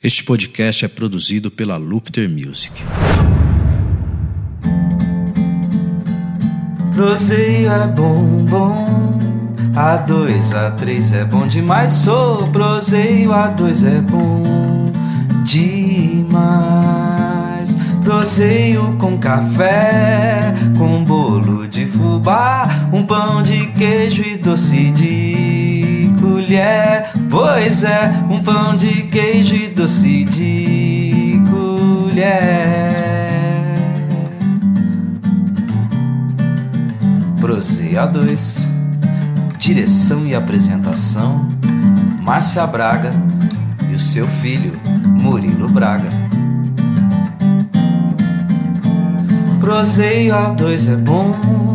Este podcast é produzido pela Lupter Music. Proseio é bom, bom. A2, A3 é bom demais. Sou proseio, A2 é bom demais. Proseio com café, com bolo de fubá, um pão de queijo e doce de colher. Pois é, um pão de queijo e doce de colher. Proseio A2 Direção e apresentação Márcia Braga e o seu filho Murilo Braga Proseio A2 é bom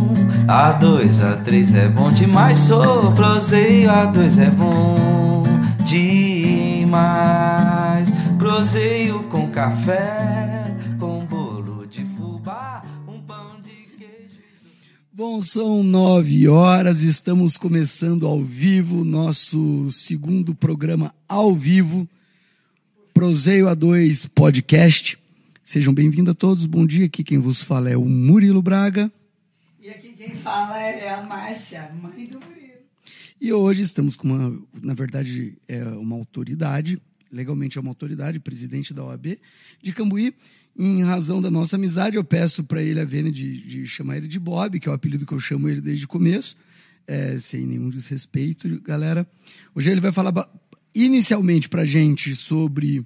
A2, A3 é bom demais Sou Proseio A2 é bom demais Proseio com café Com bolo de fubá Um pão de queijo Bom, são nove horas, estamos começando ao vivo nosso segundo programa ao vivo, Proseio A2 Podcast. Sejam bem-vindos a todos, bom dia. Aqui quem vos fala é o Murilo Braga. Quem fala é a Márcia, mãe do Murilo. E hoje estamos com uma, na verdade, é uma autoridade, legalmente é uma autoridade, presidente da OAB de Cambuí. Em razão da nossa amizade, eu peço para ele a vênia de, de chamar ele de Bob, que é o apelido que eu chamo ele desde o começo, é, sem nenhum desrespeito, galera. Hoje ele vai falar inicialmente para gente sobre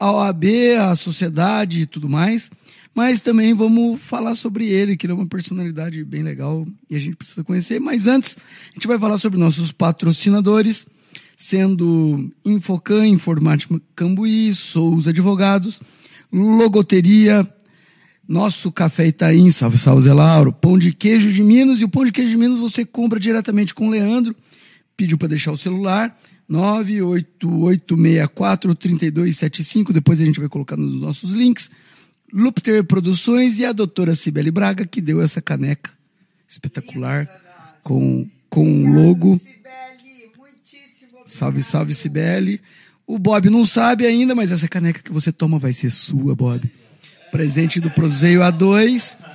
a OAB, a sociedade e tudo mais, mas também vamos falar sobre ele, que ele é uma personalidade bem legal e a gente precisa conhecer. Mas antes, a gente vai falar sobre nossos patrocinadores, sendo Infocan, Informática Cambuí, Souza Advogados, Logoteria, nosso Café Itaim, salve, salve Zé Lauro, Pão de Queijo de Minas, e o Pão de Queijo de Minas você compra diretamente com o Leandro, pediu para deixar o celular, 988643275, depois a gente vai colocar nos nossos links. Lupter Produções e a doutora Cibele Braga, que deu essa caneca espetacular com, com o logo. Sibeli, muitíssimo obrigado. Salve, salve, Cibele. O Bob não sabe ainda, mas essa caneca que você toma vai ser sua, Bob. Presente do Proseio A2.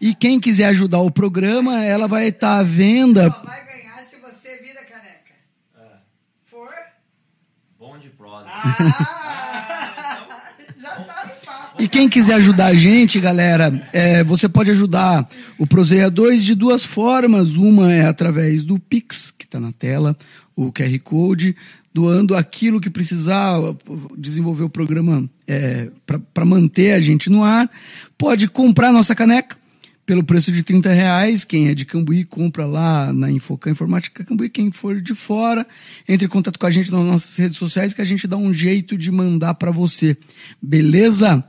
E quem quiser ajudar o programa, ela vai estar à venda. Só vai ganhar se você vira caneca. For? Bom de prosa Ah! E quem quiser ajudar a gente, galera, é, você pode ajudar o Proseia 2 de duas formas. Uma é através do Pix, que está na tela, o QR Code, doando aquilo que precisar desenvolver o programa para manter a gente no ar. Pode comprar nossa caneca pelo preço de 30 reais. Quem é de Cambuí, compra lá na Infocan Informática Cambuí. Quem for de fora, entre em contato com a gente nas nossas redes sociais que a gente dá um jeito de mandar para você. Beleza?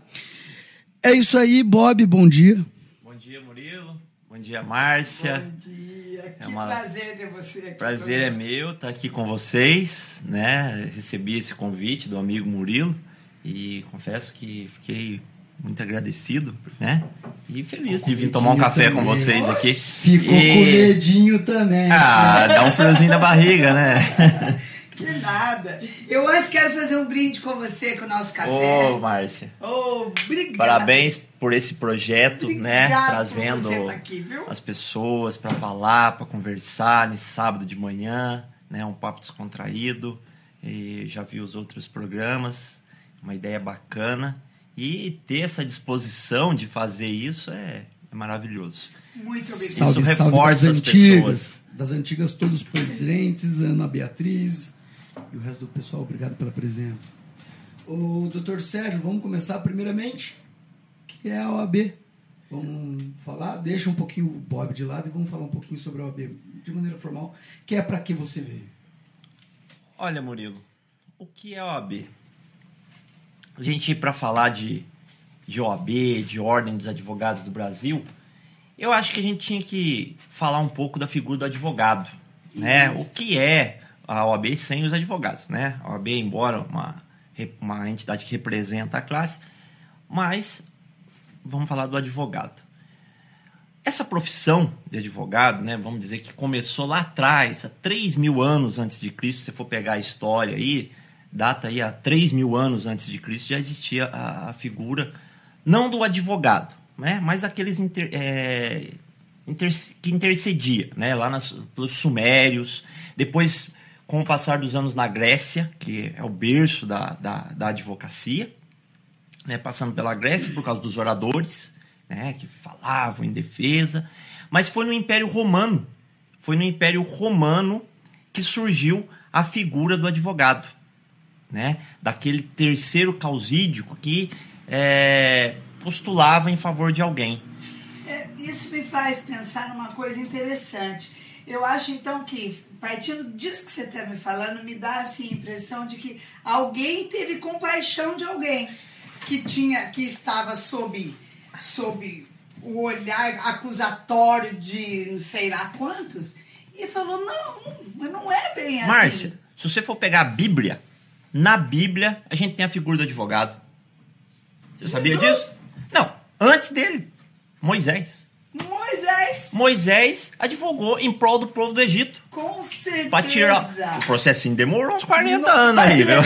É isso aí, Bob, bom dia. Bom dia, Murilo. Bom dia, Márcia. Bom dia, que É uma- prazer ter você aqui. Prazer é meu estar aqui com vocês, né? Recebi esse convite do amigo Murilo e confesso que fiquei muito agradecido, né? E feliz de vir tomar um café com vocês aqui. Ficou E- com medinho também. Ah, dá um friozinho na barriga, né? Que nada. Eu antes quero fazer um brinde com você, com o nosso Ô, café. Márcia. Ô, obrigada. Parabéns por esse projeto, né? Obrigado por Trazendo você tá aqui, viu? as pessoas para falar, para conversar nesse sábado de manhã, né? Um papo descontraído. E já vi os outros programas, uma ideia bacana. E ter essa disposição de fazer isso é, é maravilhoso. Muito obrigada. Salve, Isso salve reforça das as antigas. pessoas. Das antigas, todos presentes, Ana Beatriz e o resto do pessoal, obrigado pela presença. O doutor Sérgio, vamos começar primeiramente, que é a OAB. Vamos falar, deixa um pouquinho o Bob de lado e vamos falar um pouquinho sobre a OAB de maneira formal, que é para que você veio. Olha, Murilo, o que é OAB? A gente, para falar de, de OAB, de Ordem dos Advogados do Brasil, eu acho que a gente tinha que falar um pouco da figura do advogado. Né? O que é a OAB sem os advogados? Né? A OAB, embora uma, uma entidade que representa a classe, mas vamos falar do advogado. essa profissão de advogado, né, vamos dizer que começou lá atrás, há 3 mil anos antes de Cristo, se você for pegar a história aí, data aí há 3 mil anos antes de Cristo, já existia a, a figura, não do advogado, né, mas aqueles inter, é, inter, que intercedia, né, lá nas, pelos sumérios, depois, com o passar dos anos na Grécia, que é o berço da, da, da advocacia, né, passando pela Grécia por causa dos oradores, né, que falavam em defesa, mas foi no Império Romano, foi no Império Romano que surgiu a figura do advogado, né, daquele terceiro causídico que é, postulava em favor de alguém. É, isso me faz pensar numa coisa interessante. Eu acho então que, partindo disso que você está me falando, me dá assim, a impressão de que alguém teve compaixão de alguém que tinha, que estava sob sob o olhar acusatório de não sei lá quantos, e falou: não, mas não é bem assim. Márcia, se você for pegar a Bíblia, na Bíblia a gente tem a figura do advogado. Você sabia Jesus? disso? Não, antes dele, Moisés. Moisés, Moisés advogou em prol do povo do Egito. com certeza. Pra tirar. O processinho demorou uns 40 anos aí, viu?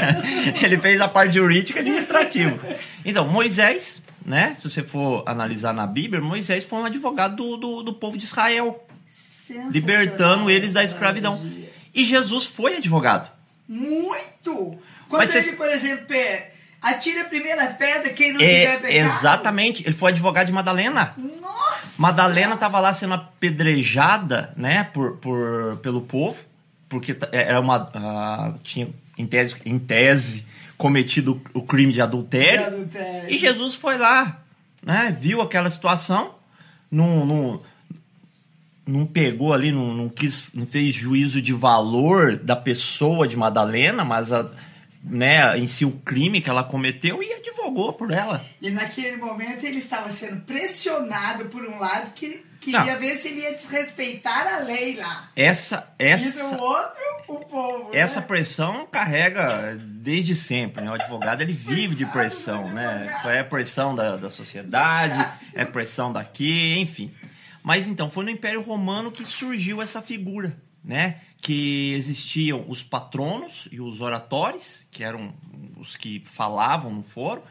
Ele fez a parte jurídica e administrativa. Então, Moisés, né? Se você for analisar na Bíblia, Moisés foi um advogado do, do, do povo de Israel, libertando eles da escravidão. E Jesus foi advogado. Muito! Quando Mas ele, cês- por exemplo, pe- atira a primeira pedra, quem não tiver É, pecado. exatamente. Ele foi advogado de Madalena. Nossa! Madalena estava lá sendo apedrejada, né, por, por, pelo povo, porque t- era uma ah, tinha em tese, em tese cometido o crime de adultério. De adultério. E Jesus foi lá, né, viu aquela situação, não, não, não pegou ali, não, não quis, não fez juízo de valor da pessoa de Madalena, mas a, né, em si o crime que ela cometeu e advogou por ela. E naquele momento ele estava sendo pressionado por um lado que Não. queria ver se ele ia desrespeitar a lei lá. Essa, E essa, do outro, o povo. Essa né? pressão carrega desde sempre, né? O advogado ele vive de pressão, né? É pressão da, da sociedade, é pressão daqui, enfim. Mas então, foi no Império Romano que surgiu essa figura, né? Que existiam os patronos e os oratores, que eram os que falavam no foro,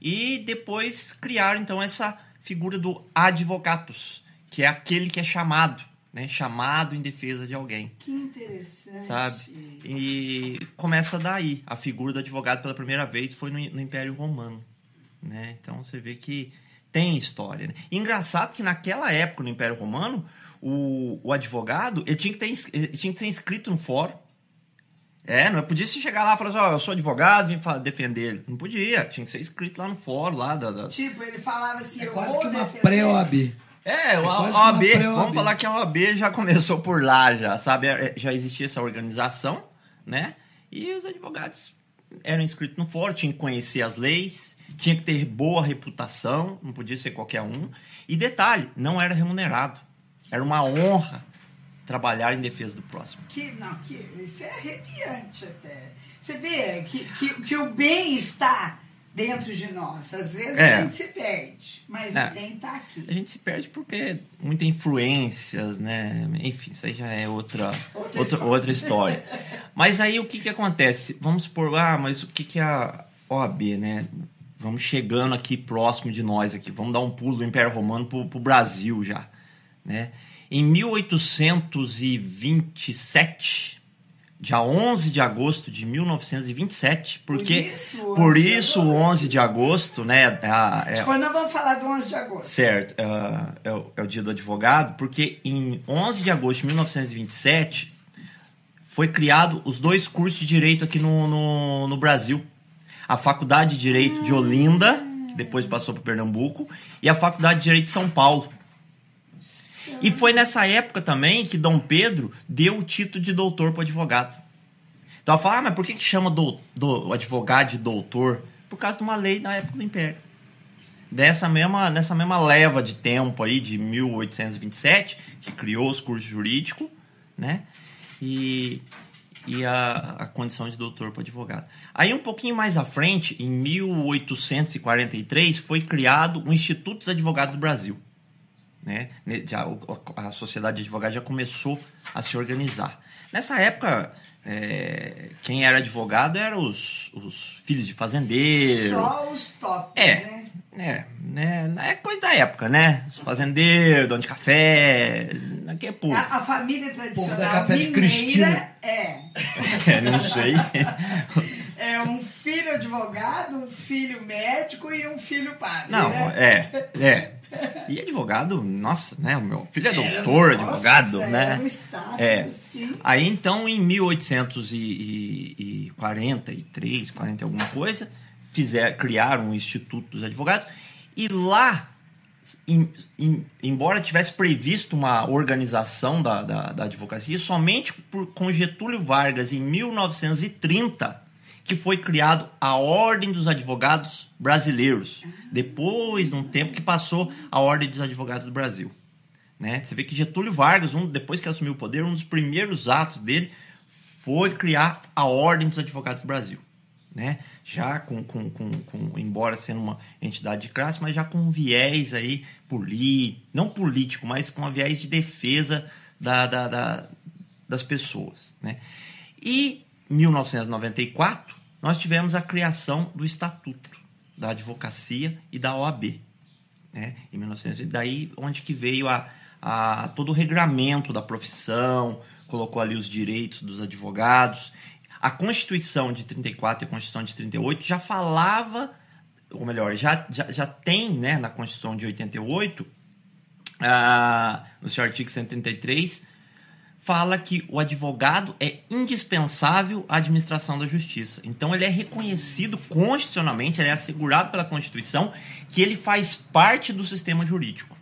e depois criaram então essa figura do advocatus, que é aquele que é chamado, né? Chamado em defesa de alguém Que interessante. sabe? E começa daí. A figura do advogado pela primeira vez foi no, no Império Romano, né? Então você vê que tem história. Né? E engraçado que naquela época no Império Romano o, o advogado ele tinha que ter tinha que ser inscrito no fórum. É, não podia se chegar lá e falar assim, ó, eu sou advogado, vim defender ele. Não podia, tinha que ser inscrito lá no fórum, lá da, da- Tipo, ele falava assim, É eu quase vou que uma pré-OAB. É, o quase a OAB, vamos falar que a OAB já começou por lá, já, sabe? É, Já existia essa organização, né? E os advogados eram inscritos no fórum, tinham que conhecer as leis, tinha que ter boa reputação, não podia ser qualquer um. E detalhe, não era remunerado. Era uma honra trabalhar em defesa do próximo. Que, não, que, isso é arrepiante até. Você vê que, que, que o bem está dentro de nós. Às vezes É. a gente se perde, mas É. o bem está aqui. A gente se perde porque muitas influências, né? Enfim, isso aí já é outra, Outra outra, história. outra história. mas aí o que que acontece? Vamos supor, ah, mas o que que é a OAB, né? Vamos chegando aqui próximo de nós aqui. Vamos dar um pulo do Império Romano pro, pro Brasil já, né? Em 1827, dia 11 de agosto de 1927, porque isso, 11 por isso o agosto. 11 de agosto, né? a- é- Depois nós vamos falar do 11 de agosto. Certo, é, é o, é o dia do advogado, porque em 11 de agosto de 1927 foi criado os dois cursos de direito aqui no, no, no Brasil. A Faculdade de Direito de Olinda, que depois passou para Pernambuco, e a Faculdade de Direito de São Paulo. E foi nessa época também que Dom Pedro deu o título de doutor para advogado. Então ela fala, ah, mas por que, que chama do, do advogado de doutor? Por causa de uma lei da época do Império dessa mesma, nessa mesma leva de tempo aí, de 1827, que criou os cursos jurídicos, né? E, e a, a condição de doutor para advogado. Aí um pouquinho mais à frente, em 1843, foi criado o Instituto dos Advogados do Brasil. Né? Já, a sociedade de advogados já começou a se organizar. Nessa época, é, quem era advogado eram os, os filhos de fazendeiro. Só os top, é, né? É, né? É coisa da época, né? Os fazendeiros, dono de café. Aqui é povo. A, a família tradicional da café de mineira Cristina. é. É, não sei. É um filho advogado, um filho médico e um filho padre. Não, né? é, é. E advogado, nossa, né? O meu filho é doutor, advogado, é né? um status, É. assim. Aí então, em 1843, 40 e alguma coisa, fizer, criaram o Instituto dos Advogados e lá, em- em- embora tivesse previsto uma organização da, da, da advocacia, somente por, com Getúlio Vargas em 1930 que foi criado a Ordem dos Advogados Brasileiros. Depois de um tempo que passou a Ordem dos Advogados do Brasil. Né? Você vê que Getúlio Vargas, um, depois que assumiu o poder, um dos primeiros atos dele foi criar a Ordem dos Advogados do Brasil. Né? Já com, com, com, com- embora sendo uma entidade de classe, mas já com um viés aí político, não político, mas com um viés de defesa da, da- da- das pessoas. Né? E em 1994, nós tivemos a criação do Estatuto da Advocacia e da OAB né? Em 1900, e daí onde que veio a, a todo o regramento da profissão, colocou ali os direitos dos advogados. A Constituição de 34 e a Constituição de 38 já falava, ou melhor, já, já, já tem né, na Constituição de 88, ah, no seu artigo 133, fala que o advogado é indispensável à administração da justiça. Então ele é reconhecido constitucionalmente, ele é assegurado pela Constituição que ele faz parte do sistema jurídico.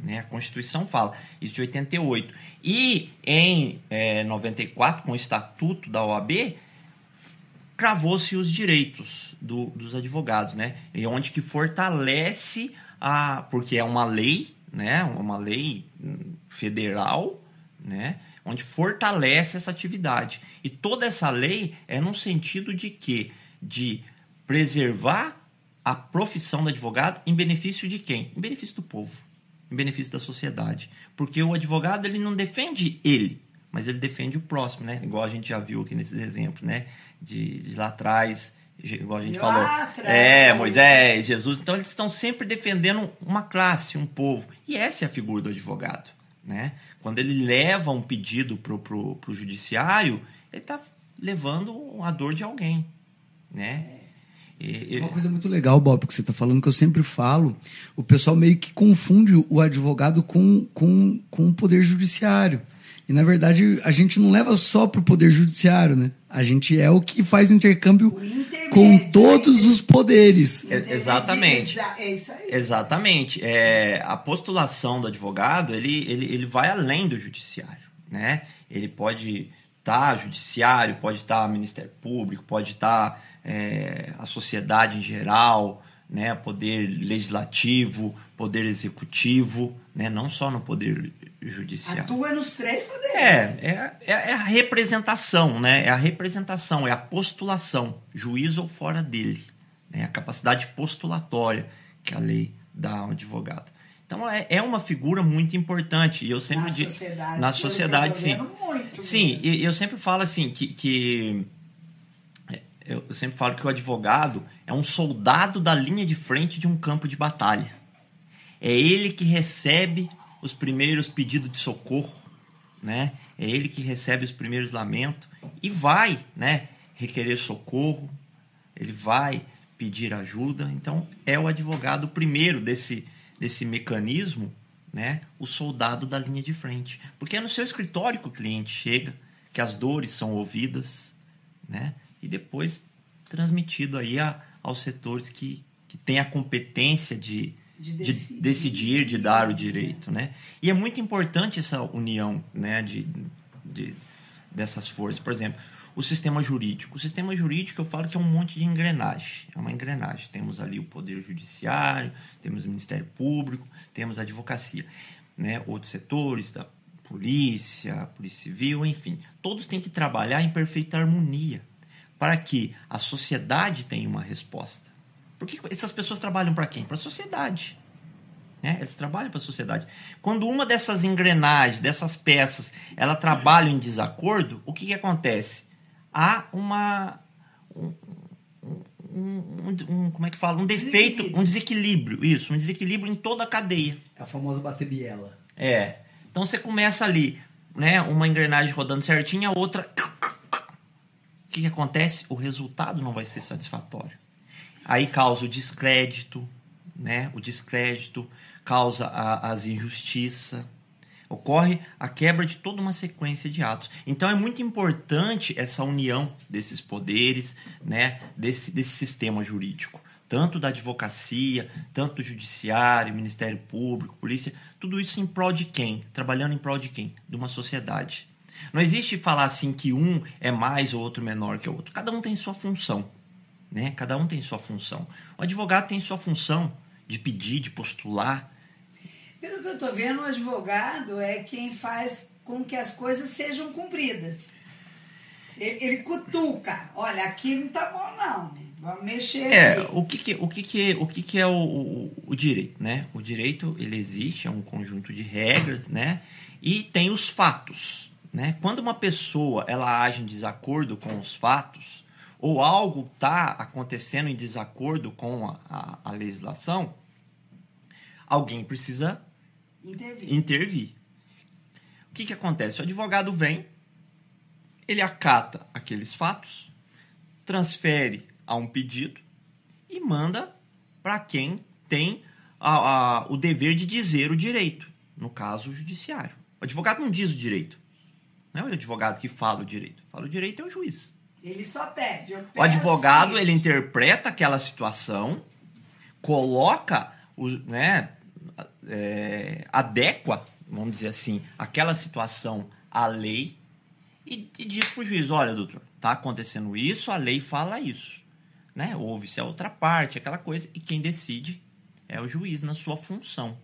Né? A Constituição fala isso de 88. E em eh, 94, com o Estatuto da OAB, cravou-se os direitos do- dos advogados, né? E onde que fortalece a, porque é uma lei, né? Uma lei federal, né? Onde fortalece essa atividade. E toda essa lei é no sentido de que de preservar a profissão do advogado em benefício de quem? Em benefício do povo, em benefício da sociedade. Porque o advogado ele não defende ele, mas ele defende o próximo, né? Igual a gente já viu aqui nesses exemplos, né? De, de lá atrás, igual a gente De falou. É, Moisés, Jesus. Então eles estão sempre defendendo uma classe, um povo. E essa é a figura do advogado, né? Quando ele leva um pedido pro, pro judiciário, ele está levando a dor de alguém, né? E- Uma coisa muito legal, Bob, que você está falando, que eu sempre falo, o pessoal meio que confunde o advogado com, com, com o poder judiciário. E, na verdade, a gente não leva só para o poder judiciário, né? A gente é o que faz o intercâmbio com todos né? os poderes. É, exatamente. Exa- É isso aí. Exatamente. É, a postulação do advogado, ele, ele, ele vai além do judiciário, né? Ele pode estar judiciário, pode estar Ministério Público, pode estar é, a sociedade em geral, né? Poder legislativo, poder executivo, né? Não só no poder judiciário. Atua nos três poderes. É, é, é é a representação, né? É a representação, é a postulação, juiz ou fora dele. Né? A capacidade postulatória que a lei dá ao advogado. Então é, é uma figura muito importante. E eu sempre Na digo. sociedade, Na sociedade, tô sim. muito sim, mesmo. e eu sempre falo assim que. que é, eu sempre falo que o advogado é um soldado da linha de frente de um campo de batalha. É ele que recebe os primeiros pedidos de socorro, né? É ele que recebe os primeiros lamentos e vai, né, requerer socorro. Ele vai pedir ajuda. Então, é o advogado primeiro desse desse mecanismo, né? O soldado da linha de frente. Porque é no seu escritório que o cliente chega, que as dores são ouvidas, né? E depois transmitido aí a, aos setores que, que têm a competência de, De de decidir. decidir, de dar o direito, né? E é muito importante essa união, né, de, de dessas forças. Por exemplo, o sistema jurídico. O sistema jurídico eu falo que é um monte de engrenagem. É uma engrenagem. Temos ali o poder judiciário, temos o Ministério Público, temos a advocacia, né? Outros setores da polícia, polícia civil, enfim, todos têm que trabalhar em perfeita harmonia para que a sociedade tenha uma resposta. Porque essas pessoas trabalham para quem? Para a sociedade. Né? Eles trabalham para a sociedade. Quando uma dessas engrenagens, dessas peças, ela trabalha em desacordo, o que, que acontece? Há uma. Um, um, um, como é que fala? Um defeito, um desequilíbrio. Isso, um desequilíbrio em toda a cadeia. É a famosa bater biela. É. Então você começa ali, né? Uma engrenagem rodando certinho, a outra. O que, que acontece? O resultado não vai ser satisfatório. Aí causa o descrédito, né? O descrédito causa a, as injustiças. Ocorre a quebra de toda uma sequência de atos. Então é muito importante essa união desses poderes, né? Desse, desse sistema jurídico tanto da advocacia, tanto do judiciário, Ministério Público, polícia, tudo isso em prol de quem? Trabalhando em prol de quem? De uma sociedade. Não existe falar assim que um é mais ou outro menor que o outro. Cada um tem sua função, né? Cada um tem sua função. O advogado tem sua função de pedir, de postular. Pelo que eu tô vendo, o advogado é quem faz com que as coisas sejam cumpridas. Ele, ele cutuca. Olha, aqui não tá bom, não. Vamos mexer É, o que que, o que, que, o que, que é o, o, o direito, né? O direito, ele existe, é um conjunto de regras, né? E tem os fatos, né? Quando uma pessoa, ela age em desacordo com os fatos, ou algo está acontecendo em desacordo com a, a, a legislação, alguém precisa Intervir. intervir. O que, que acontece? O advogado vem, ele acata aqueles fatos, transfere a um pedido e manda para quem tem a- a- o dever de dizer o direito, no caso, o judiciário. O advogado não diz o direito. Não é o advogado que fala o direito. Fala o direito é o juiz. Ele só pede. O advogado, isso. ele interpreta aquela situação, coloca, o, né, é, adequa, vamos dizer assim, aquela situação à lei e, e diz para o juiz, olha, doutor, tá acontecendo isso, a lei fala isso. Né? Ouve-se a outra parte, aquela coisa, e quem decide é o juiz na sua função.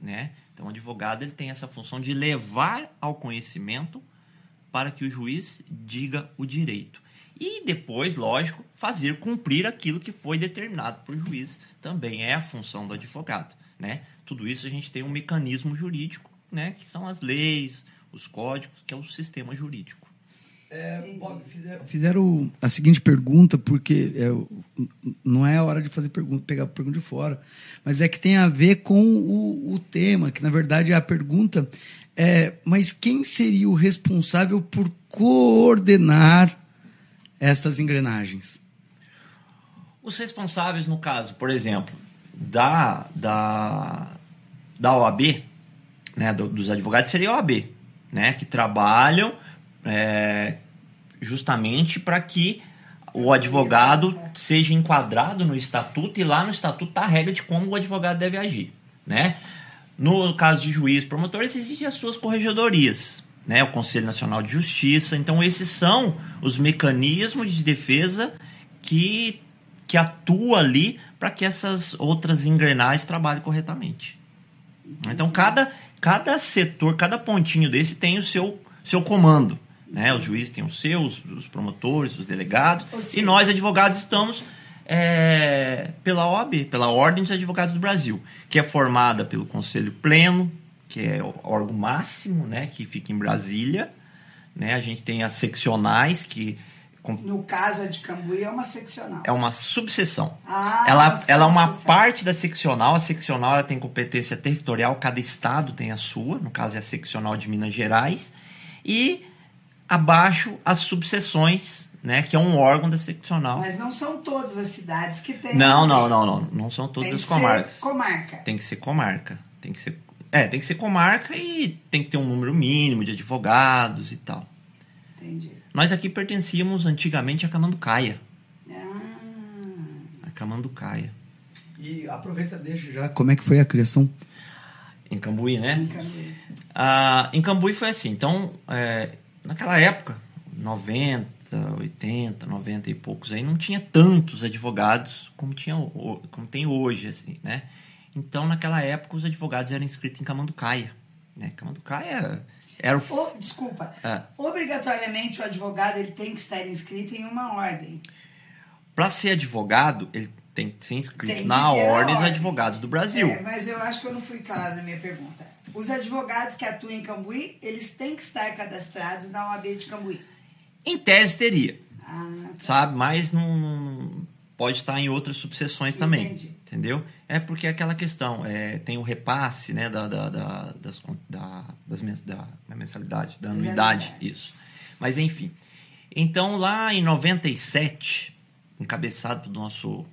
Né? Então, o advogado ele tem essa função de levar ao conhecimento para que o juiz diga o direito. E depois, lógico, fazer cumprir aquilo que foi determinado por juiz também é a função do advogado. Né? Tudo isso a gente tem um mecanismo jurídico, né? que são as leis, os códigos, que é o sistema jurídico. É, Bob, fizeram, fizeram a seguinte pergunta, porque é, não é a hora de fazer pergunta, pegar a pergunta de fora, mas é que tem a ver com o, o tema, que na verdade a pergunta é, mas quem seria o responsável por coordenar estas engrenagens? Os responsáveis, no caso, por exemplo, da, da, da OAB, né, do- dos advogados, seria a OAB, né, que trabalham é, justamente para que o advogado seja enquadrado no estatuto e lá no estatuto está a regra de como o advogado deve agir, né? No caso de juiz, promotores, existem as suas corregedorias, né? O Conselho Nacional de Justiça. Então, esses são os mecanismos de defesa que, que atuam ali para que essas outras engrenagens trabalhem corretamente. Então, cada, cada setor, cada pontinho desse tem o seu, seu comando. Né? Os juízes têm os seus, os promotores, os delegados. E nós, advogados, estamos é, pela OAB, pela Ordem dos Advogados do Brasil, que é formada pelo Conselho Pleno, que é o órgão máximo, né, que fica em Brasília. Né? A gente tem as seccionais, que No caso, a de Cambuí é uma seccional. é uma subseção. Ah, ela, uma ela é uma subseção. parte da seccional. A seccional ela tem competência territorial, cada estado tem a sua. No caso, é a seccional de Minas Gerais. E abaixo, as subseções, né, que é um órgão da seccional. Mas não são todas as cidades que têm. Não, não, não, não. Não são todas Tem as comarcas. comarca. Tem que ser comarca. Tem que ser. É, tem que ser comarca e tem que ter um número mínimo de advogados e tal. Entendi. Nós aqui pertencíamos antigamente a Camanducaia. Ah, A Camanducaia. E aproveita deixa já como é que foi a criação. Em Cambuí, né? em Cambuí. Ah, em Cambuí foi assim. Então, é, naquela época, 90, 80, 90 e poucos aí, não tinha tantos advogados como, tinha, como tem hoje, assim, né? Então, naquela época, os advogados eram inscritos em Camanducaia. Né? Camanducaia era o... Ou, desculpa. É. Obrigatoriamente o advogado ele tem que estar inscrito em uma ordem. para ser advogado, ele tem que ser inscrito que na Ordem dos. Advogados do Brasil. É, mas eu acho que eu não fui clara na minha pergunta. Os advogados que atuam em Cambuí, eles têm que estar cadastrados na OAB de Cambuí. Em tese teria, Ah, sabe? Mas não- pode estar em outras subseções também. Entendi. Entendeu? É porque é aquela questão, é, tem o repasse né, da, da, da- das, da, das mens- da, da mensalidade, da anuidade, isso. Mas enfim. Então lá em 97, encabeçado pelo nosso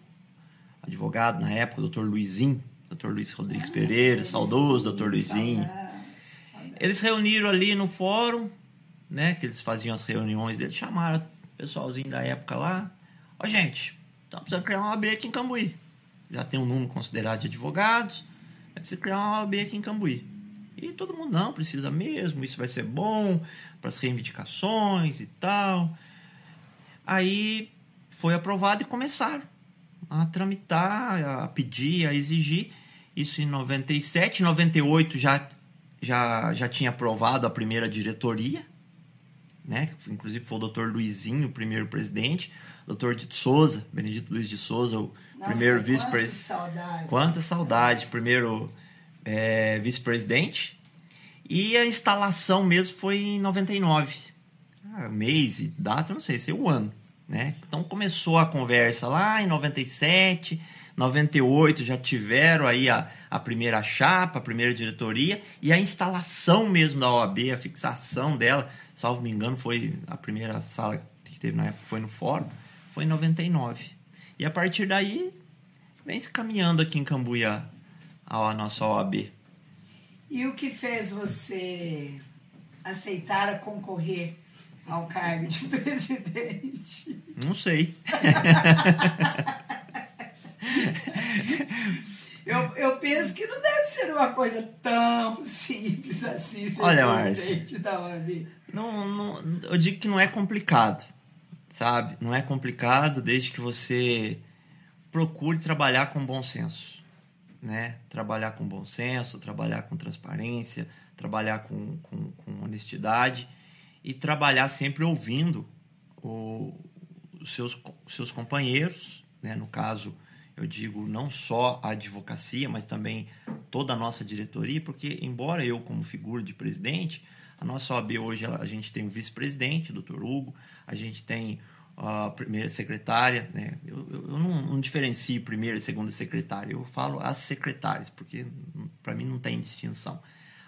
advogado na época, o Dr. Luizinho, Dr. Luiz Rodrigues Pereira, saudoso Dr. Luizinho. Saudade, saudade. Eles reuniram ali no fórum, né? Que eles faziam as reuniões deles, chamaram o pessoalzinho da época lá. Ó, gente, estamos precisando criar uma OAB aqui em Cambuí. Já tem um número considerado de advogados, é preciso criar uma OAB aqui em Cambuí. E todo mundo, não, precisa mesmo, isso vai ser bom para as reivindicações e tal. Aí foi aprovado e começaram a tramitar, a pedir, a exigir. Isso em 97, 98 já, já, já tinha aprovado a primeira diretoria, né? Inclusive foi o doutor Luizinho, o primeiro presidente, doutor de Souza, Benedito Luiz de Souza, o Nossa, primeiro vice-presidente. Quanta saudade, primeiro é, vice-presidente. E a instalação mesmo foi em 99. Ah, mês e data, não sei, sei o ano. Né? Então começou a conversa lá em 97, 98 já tiveram aí a, a primeira chapa, a primeira diretoria e a instalação mesmo da OAB, a fixação dela, salvo me engano, foi a primeira sala que teve na época, foi no fórum, foi em 99. E a partir daí vem se caminhando aqui em Cambuí a, nossa OAB. E o que fez você aceitar concorrer ao cargo de presidente? Não sei. Eu, eu penso que não deve ser uma coisa tão simples assim ser Olha, OAB. Não, não, eu digo que não é complicado, sabe? Não é complicado desde que você procure trabalhar com bom senso, né? Trabalhar com bom senso, trabalhar com transparência, trabalhar com, com, com honestidade e trabalhar sempre ouvindo o- os seus, seus companheiros, né? No caso, eu digo não só a advocacia, mas também toda a nossa diretoria, porque embora eu como figura de presidente, a nossa OAB hoje a gente tem o vice-presidente, Dr. Hugo, a gente tem a primeira secretária, né? Eu, eu, eu não, não diferencio primeira e segunda secretária, eu falo as secretárias, porque para mim não tem distinção.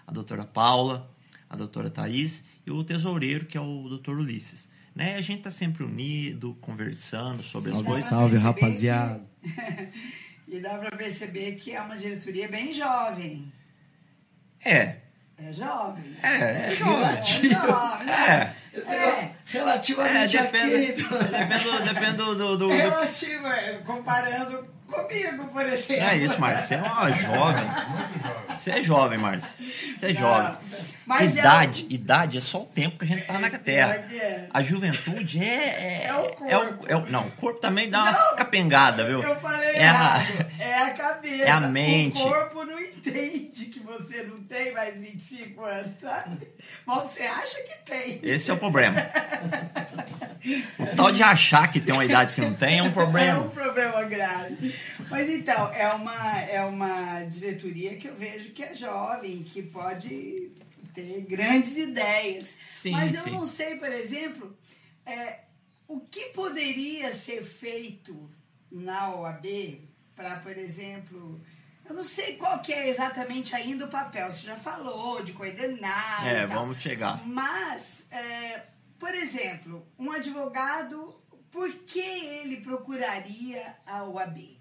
A doutora Paula, a doutora Thaís e o tesoureiro, que é o doutor Ulisses. Né? A gente tá sempre unido, conversando sobre as Salve, coisas. salve, rapaziada. E dá pra perceber que é uma diretoria bem jovem. É, É jovem. é, é, jovem. É jovem. né? É, Esse negócio é, relativamente depende, aqui. depende, depende do, do, do- do- Relativo, é, comparando comigo, por exemplo. É isso, Márcio. Você é uma jovem. Você é jovem, Márcio. Você é jovem. mas é idade, idade é só o tempo que a gente tá na É, terra. é. A juventude é. É o corpo. é o- não, o corpo também dá umas Não, capengadas, viu? Eu falei é a, errado. É a cabeça. É a mente. O corpo não entende que você não tem mais 25 anos, sabe? Mas você acha que tem. Esse é o problema. O tal de achar que tem uma idade que não tem é um É um problema. problema grave. Mas então, é uma, é uma diretoria que eu vejo que é jovem, que pode ter grandes ideias. Sim, Mas eu sim. não sei, por exemplo, é, o que poderia ser feito na OAB para, por exemplo. Eu não sei qual que é exatamente ainda o papel. Você já falou de coordenar. É, vamos chegar. Mas, é, por exemplo, um advogado, por que ele procuraria a OAB?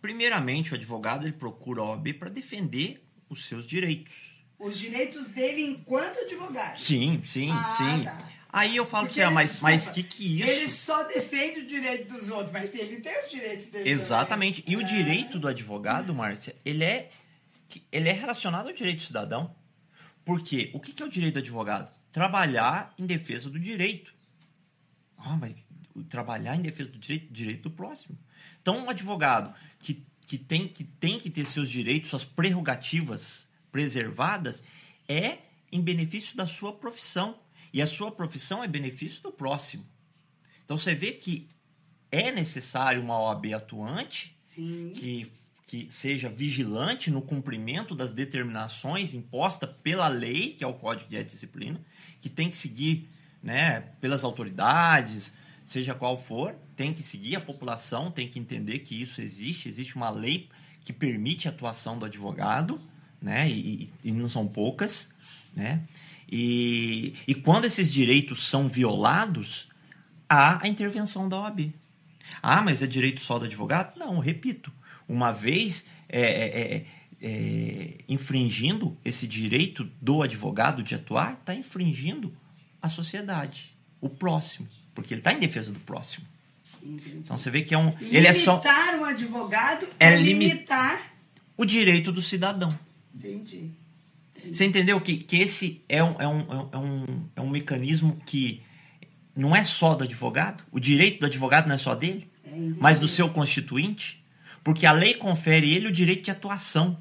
Primeiramente, o advogado ele procura a OAB para defender os seus direitos. Os direitos dele enquanto advogado. Sim, sim, Ah, sim. tá. Aí eu falo pra Porque você, ah, mas, mas desculpa, que que isso? Ele só defende o direito dos outros, mas ele tem os direitos dele. Exatamente. E o também. direito do advogado, Márcia, ele é, ele é relacionado ao direito do cidadão. Porque o que é o direito do advogado? Trabalhar em defesa do direito. Ah, mas o trabalhar em defesa do direito, direito do próximo. Então, um advogado que, que, tem, que tem que ter seus direitos, suas prerrogativas preservadas, é em benefício da sua profissão. E a sua profissão é benefício do próximo. Então, você vê que é necessário uma OAB atuante Sim. que, que seja vigilante no cumprimento das determinações impostas pela lei, que é o Código de Ética e Disciplina, que tem que seguir né, pelas autoridades, seja qual for, tem que seguir, a população tem que entender que isso existe, existe uma lei que permite a atuação do advogado, né, e, e não são poucas, né, e, e quando esses direitos são violados, há a intervenção da OAB. Ah, mas é direito só do advogado? Não, repito. Uma vez é, é, é, é infringindo esse direito do advogado de atuar, está infringindo a sociedade, o próximo, porque ele está em defesa do próximo. Entendi. Então você vê que é um. Limitar Ele é só um advogado É é, limi- limitar. o direito do cidadão. Entendi. Você entendeu que, que esse é um, é, um, é, um, é um mecanismo que não é só do advogado? O direito do advogado não é só dele? entendi. mas do seu constituinte? Porque a lei confere a ele o direito de atuação.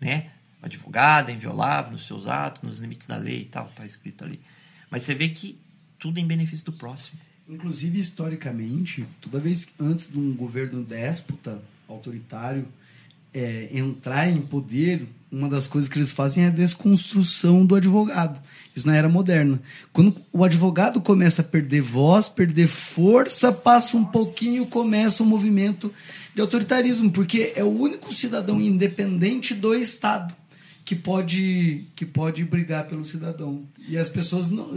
Né? O advogado é inviolável nos seus atos, nos limites da lei e tal, está escrito ali. Mas você vê que tudo em benefício do próximo. Inclusive, historicamente, toda vez antes de um governo déspota, autoritário, é, entrar em poder, uma das coisas que eles fazem é a desconstrução do advogado. Isso na era moderna. Quando o advogado começa a perder voz, perder força, passa um pouquinho, começa um movimento de autoritarismo, porque é o único cidadão independente do Estado que pode, que pode brigar pelo cidadão. E as pessoas não.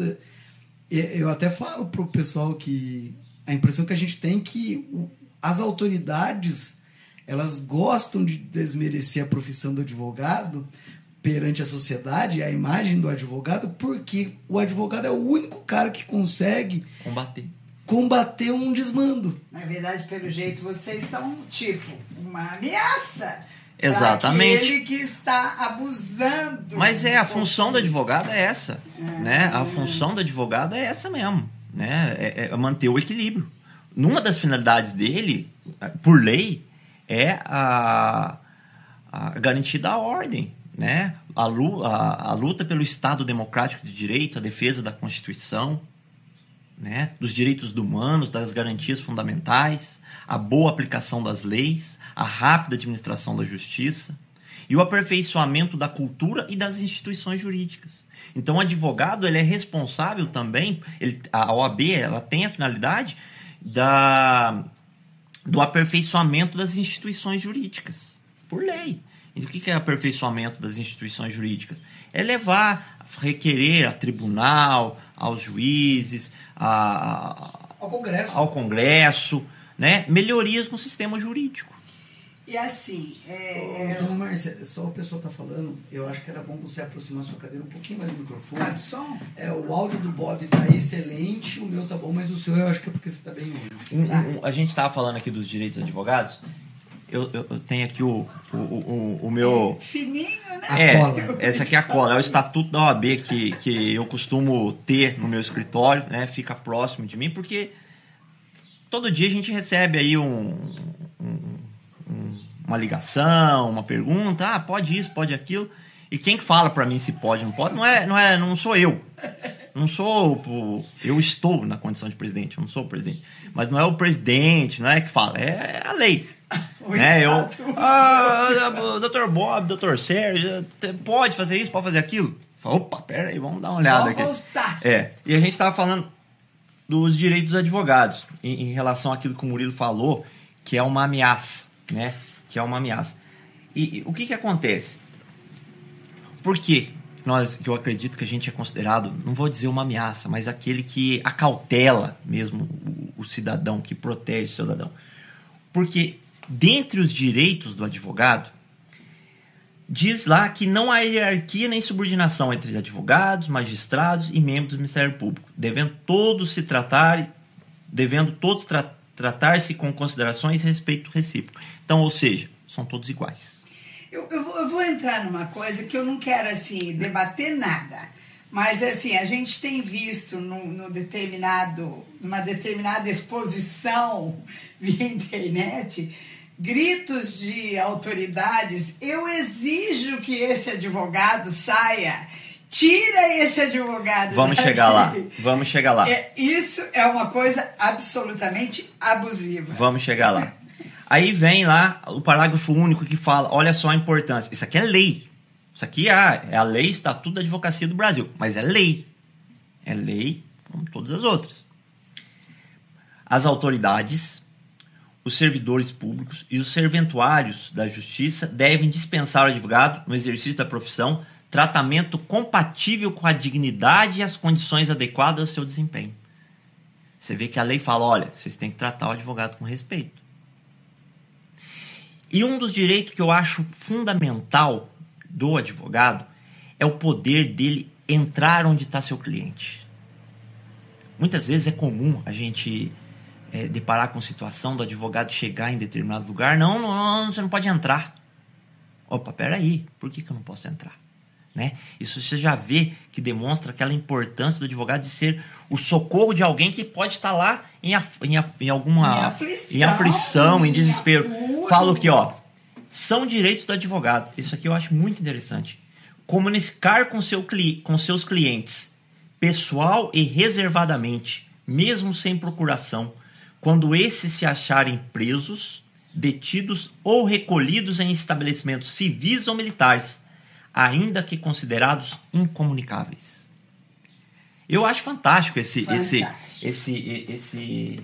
Eu até falo pro pessoal que a impressão que a gente tem é que as autoridades elas gostam de desmerecer a profissão do advogado perante a sociedade, a imagem do advogado, porque o advogado é o único cara que consegue Combater. combater um desmando. Na verdade, pelo jeito, vocês são, tipo, uma ameaça. Exatamente. Aquele que está abusando. Mas é, a função do poder. advogado é essa. Né? A função do advogado é essa mesmo. Né? É, é manter o equilíbrio. Numa das finalidades dele, por lei, é a, a garantia da ordem. Né? A, a- a luta pelo Estado democrático de direito, a defesa da Constituição, né, dos direitos humanos, das garantias fundamentais, a boa aplicação das leis, a rápida administração da justiça e o aperfeiçoamento da cultura e das instituições jurídicas. Então, o advogado ele é responsável também, ele, a OAB ela tem a finalidade da, do aperfeiçoamento das instituições jurídicas, por lei. E o que é aperfeiçoamento das instituições jurídicas? É levar, requerer a tribunal, aos juízes, a- Ao Congresso. ao Congresso, né? melhorias no sistema jurídico. E assim, é, Ô, Dona Márcia, só o pessoal tá falando, eu acho que era bom você aproximar sua cadeira um pouquinho mais do microfone. Som? É, o áudio do Bob tá excelente, o meu tá bom, mas o seu eu acho que é porque você tá bem longe. Um- um- um- a gente estava falando aqui dos direitos dos advogados. Eu, eu- eu tenho aqui o, o, o, o meu. fininho, né? A É, cola. essa aqui é a cola, é o estatuto da OAB que, que eu costumo ter no meu escritório, né? Fica próximo de mim, porque todo dia a gente recebe aí um, um- um- uma ligação, uma pergunta, ah, pode isso, pode aquilo. E quem que fala pra mim se pode, não pode, não é, não é, não sou eu. Não sou, o- eu estou na condição de presidente, eu não sou o presidente. Mas não é o presidente, não é que fala, é a lei. né? Eu, ah, doutor Bob, doutor Sérgio, pode fazer isso, pode fazer aquilo? Fala, Opa, pera aí, vamos dar uma olhada Vamos aqui. constar. É, e a gente estava falando dos direitos dos advogados, em, em relação àquilo que o Murilo falou, que é uma ameaça, né? Que é uma ameaça. E, e o que que acontece? Por que nós, que eu acredito que a gente é considerado, não vou dizer uma ameaça, mas aquele que acautela mesmo o, o cidadão, que protege o cidadão? Porque dentre os direitos do advogado, diz lá que não há hierarquia nem subordinação entre advogados, magistrados e membros do Ministério Público, devendo todos se tratar, devendo todos tra- tratar-se com considerações e respeito recíproco. Então, ou seja, são todos iguais. Eu, eu, vou, eu vou entrar numa coisa que eu não quero assim debater nada, mas assim a gente tem visto num determinado, numa determinada exposição via internet gritos de autoridades. Eu exijo que esse advogado saia Tira esse advogado. Vamos daqui. chegar lá. Vamos chegar lá. É, isso é uma coisa absolutamente abusiva. Vamos chegar lá. Aí vem lá o parágrafo único que fala: olha só a importância. Isso aqui é lei. Isso aqui é, é a lei Estatuto da Advocacia do Brasil. Mas é lei. É lei como todas as outras. As autoridades, os servidores públicos e os serventuários da justiça devem dispensar ao advogado, no exercício da profissão, tratamento compatível com a dignidade e as condições adequadas ao seu desempenho. Você vê que a lei fala: olha, vocês têm que tratar o advogado com respeito. E um dos direitos que eu acho fundamental do advogado é o poder dele entrar onde está seu cliente. Muitas vezes é comum a gente é, deparar com situação do advogado chegar em determinado lugar. Não, não, não, você não pode entrar. Opa, peraí, por que, que eu não posso entrar? Né? Isso você já vê que demonstra aquela importância do advogado de ser o socorro de alguém que pode estar lá em, em, em alguma Em aflição, em, aflição, em desespero. apuro. Falo aqui, ó. São direitos do advogado. Isso aqui eu acho muito interessante. Comunicar com, seu, cli- com seus clientes, pessoal e reservadamente, mesmo sem procuração, quando esses se acharem presos, detidos ou recolhidos em estabelecimentos civis ou militares, ainda que considerados incomunicáveis. Eu acho fantástico esse, esse, Fantástico. esse, esse,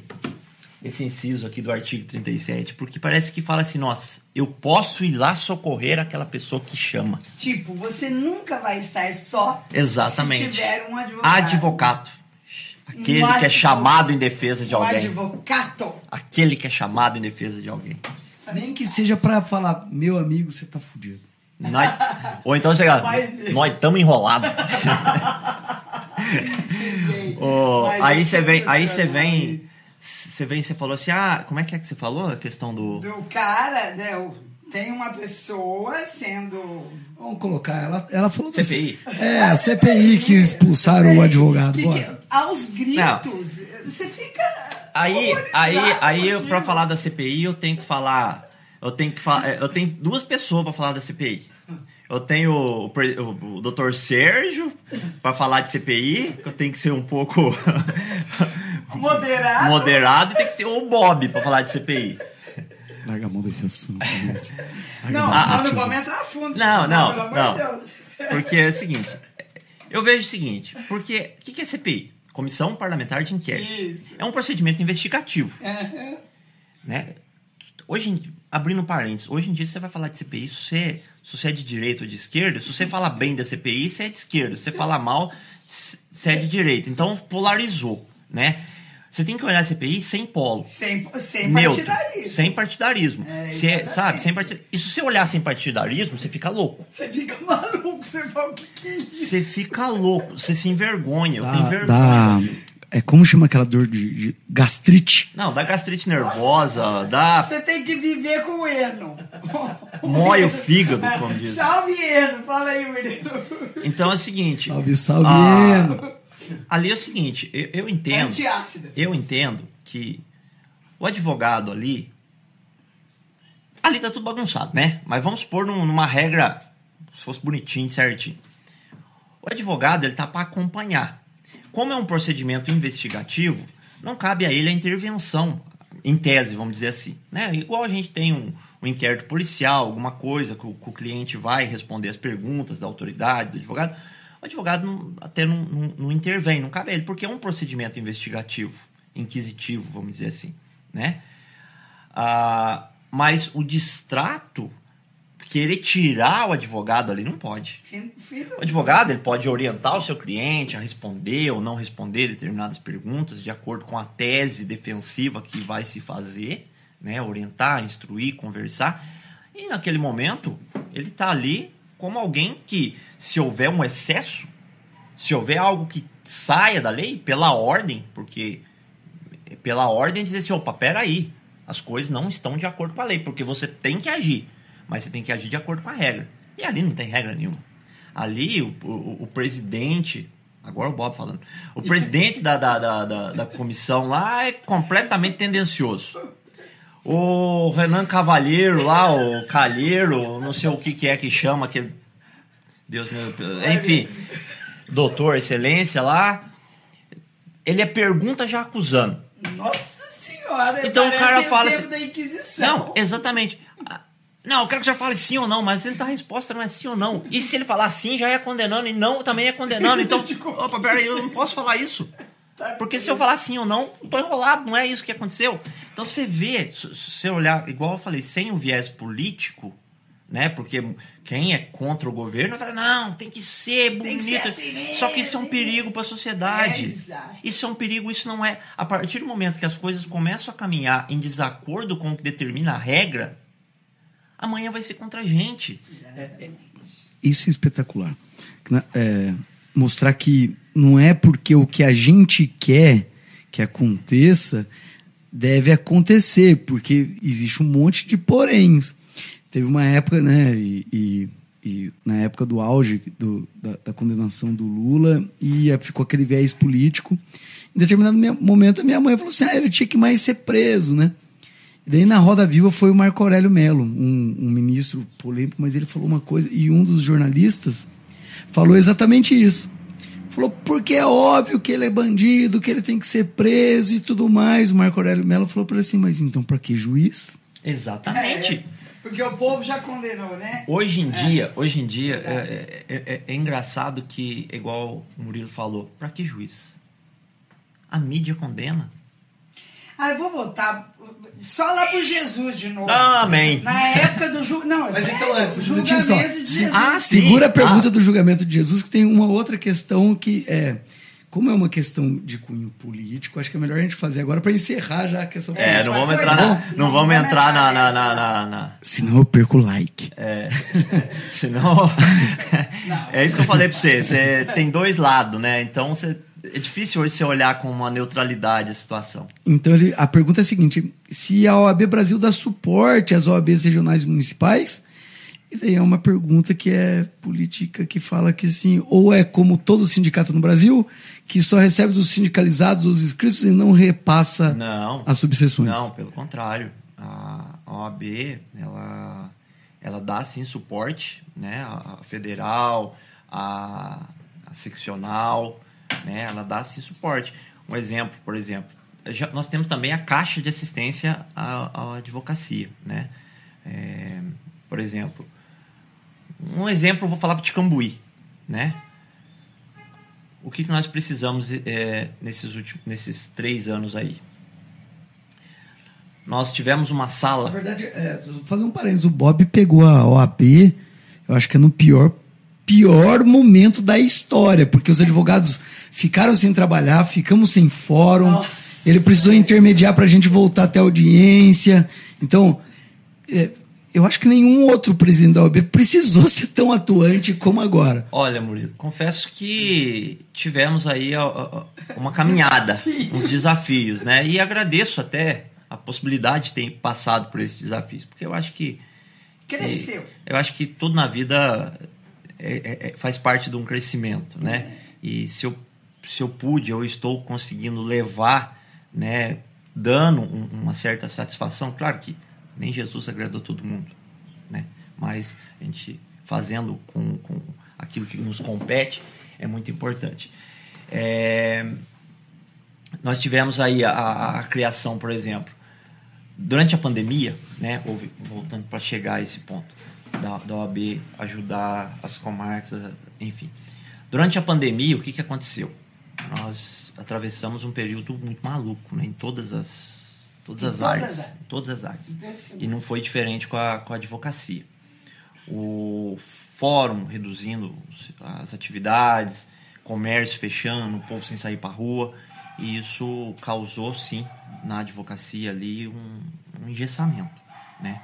esse inciso aqui do artigo 37, porque parece que fala assim, nossa, eu posso ir lá socorrer aquela pessoa que chama. Tipo, você nunca vai estar só Exatamente. se tiver um advogado. Advogado. Aquele Um que é chamado em defesa de Um alguém. advogado. Aquele que é chamado em defesa de alguém. Nem que seja pra falar, meu amigo, você tá fudido. Nós- ou então chega, Mas- nós estamos enrolados. Mas aí você sei vem, aí você vem, você vem, você falou assim, ah, como é que é que você falou a questão do Do cara, né? o- Tem uma pessoa sendo. Vamos colocar, ela, ela falou da- CPI. É, a CPI que expulsaram o advogado. Que- que- aos gritos, você fica. Aí, aí, aí eu, pra falar da CPI, eu tenho que falar. Eu tenho que falar. Eu tenho duas pessoas pra falar da CPI. Eu tenho o, o, o Dr. Sérgio pra falar de CPI, que eu tenho que ser um pouco Moderado. moderado, e tem que ser o Bob pra falar de CPI. Larga a mão desse assunto, gente. Larga Não, mão não vamos entrar a fundo. Não, não, pelo amor não. de Deus. Porque é o seguinte, eu vejo o seguinte, porque o que que é CPI? Comissão Parlamentar de Inquérito. Isso. É um procedimento investigativo. Aham. né? Hoje, em- abrindo parênteses, hoje em dia você vai falar de CPI, se você, se você é de direita ou de esquerda, se você fala bem da CPI, você é de esquerda, se você fala mal, você é de direita. Então polarizou, né? Você tem que olhar a CPI sem polo. Sem, sem Neutro, partidarismo. sem partidarismo. É, Você, sabe, sem partid... E se você olhar sem partidarismo, você fica louco. Você fica maluco, você fala o que que é isso? Você fica louco, você se envergonha. Eu tenho Dá, vergonha. dá, é como chama aquela dor de, de gastrite? Não, dá gastrite nervosa, dá Você tem que viver com o Eno. mói o fígado, como diz. Salve Eno, fala aí, menino. Então é o seguinte. Salve, salve, Ah, Eno. Ali é o seguinte, eu, eu entendo. Antiácida. Eu entendo que o advogado ali. Ali tá tudo bagunçado, né? Mas vamos supor num- numa regra. Se fosse bonitinho, certinho. O advogado, ele tá para acompanhar. Como é um procedimento investigativo, não cabe a ele a intervenção, em tese, vamos dizer assim. Né? Igual a gente tem um, um inquérito policial, alguma coisa que o, que o cliente vai responder as perguntas da autoridade, do advogado. O advogado não- até não, não- não intervém, não cabe a ele, porque é um procedimento investigativo, inquisitivo, vamos dizer assim. Né? Ah, mas o distrato, querer tirar o advogado ali, não pode. O advogado ele pode orientar o seu cliente a responder ou não responder determinadas perguntas de acordo com a tese defensiva que vai se fazer, né? orientar, instruir, conversar. E naquele momento, ele está ali como alguém que, se houver um excesso, se houver algo que saia da lei, pela ordem, porque pela ordem dizer assim, opa, peraí, as coisas não estão de acordo com a lei, porque você tem que agir, mas você tem que agir de acordo com a regra. E ali não tem regra nenhuma. Ali o, o, o presidente, agora o Bob falando, o presidente da, da, da, da, da comissão lá é completamente tendencioso. O Renan Cavalheiro lá, o Calheiro, não sei o que, que é que chama, aquele Deus meu. Enfim, doutor, excelência lá. Ele é pergunta já acusando. Nossa senhora, Então o cara fala tempo assim- da Inquisição. Não, exatamente. Ah, Não, eu quero que já fale sim ou não, mas às vezes a resposta não é sim ou não. E se ele falar sim, já é condenando, e não também é condenando. Então, opa, peraí, eu não posso falar isso. Porque se eu falar sim ou não, eu tô enrolado, não é isso que aconteceu. Então você vê, se você olhar, igual eu falei, sem o viés político, né? Porque quem é contra o governo vai falar, não, tem que ser Tem bonito. que ser assim Só que isso é um perigo para a sociedade. É, exato. Isso é um perigo, isso não é. A partir do momento que as coisas começam a caminhar em desacordo com o que determina a regra, amanhã vai ser contra a gente. Isso é espetacular. É, mostrar que não é porque o que a gente quer que aconteça deve acontecer, porque existe um monte de poréns. Teve uma época, né, e, e- e na época do auge do- da, da condenação do Lula, e ficou aquele viés político. Em determinado me- momento, a minha mãe falou assim: ah, ele tinha que mais ser preso, né? E daí na Roda Viva foi o Marco Aurélio Melo, um, um ministro polêmico, mas ele falou uma coisa, e um dos jornalistas falou exatamente isso. Falou, porque é óbvio que ele é bandido, que ele tem que ser preso e tudo mais. O Marco Aurélio Melo falou para ele assim, mas então para que juiz? Exatamente. É, porque o povo já condenou, né? Hoje em dia, hoje em dia, é, é- é- é engraçado que, igual o Murilo falou, pra que juiz? A mídia condena. Ah, eu vou voltar só lá por Jesus de novo. Amém. Na época do julgamento. Não, Mas sério, então antes, o minutinho só. julgamento de Jesus. Ah, sim. Segura a pergunta Ah. do julgamento de Jesus, que tem uma outra questão que é... Como é uma questão de cunho político, acho que é melhor a gente fazer agora para encerrar já a questão É, política. não mas vamos entrar na, Não não vamos entrar na, na, na, na- na- Senão eu perco o like. É, senão. é isso que eu falei pra você. Você tem dois lados, né? Então você, é difícil hoje você olhar com uma neutralidade a situação. Então ele, a pergunta é a seguinte: se a OAB Brasil dá suporte às OABs regionais e municipais, e daí é uma pergunta que é política que fala que assim, ou é como todo sindicato no Brasil, que só recebe dos sindicalizados os inscritos e não repassa Não. as subseções. Não, pelo contrário. A OAB, ela, ela dá sim suporte, né? A federal, a, a seccional, né? Ela dá sim suporte. Um exemplo, por exemplo, já- nós temos também a Caixa de Assistência à, à Advocacia, né? É, por exemplo, um exemplo eu vou falar de Cambuí, né? O que, que nós precisamos é, nesses, últimos, nesses três anos aí? Nós tivemos uma Na sala. verdade, é, fazer um parênteses, o Bob pegou a OAB, eu acho que é no pior, pior momento da história, porque os advogados ficaram sem trabalhar, ficamos sem fórum, Nossa. ele precisou intermediar para a gente voltar até a audiência. Então, é, eu acho que nenhum outro presidente da OAB precisou ser tão atuante como agora. Olha, Murilo, confesso que tivemos aí uma caminhada, uns desafios, né? E agradeço até a possibilidade de ter passado por esses desafios, porque eu acho que Cresceu. Eu acho que tudo na vida é- é- é- faz parte de um crescimento, né? E se eu, se eu pude, eu estou conseguindo levar, né, dando um- uma certa satisfação, claro que nem Jesus agradou todo mundo, né? Mas a gente fazendo com, com aquilo que nos compete é muito importante. É, nós tivemos aí a, a- a criação, por exemplo, durante a pandemia, né, houve, voltando para chegar a esse ponto, da, da OAB ajudar as comarcas, enfim. Durante a pandemia, o que, que aconteceu? Nós atravessamos um período muito maluco, né, em todas as, todas as todas áreas. as áreas. Todas as áreas. E não foi diferente com a, com a advocacia. O fórum reduzindo as atividades, comércio fechando, o povo sem sair para rua. E isso causou, sim, na advocacia ali um, um engessamento. Né?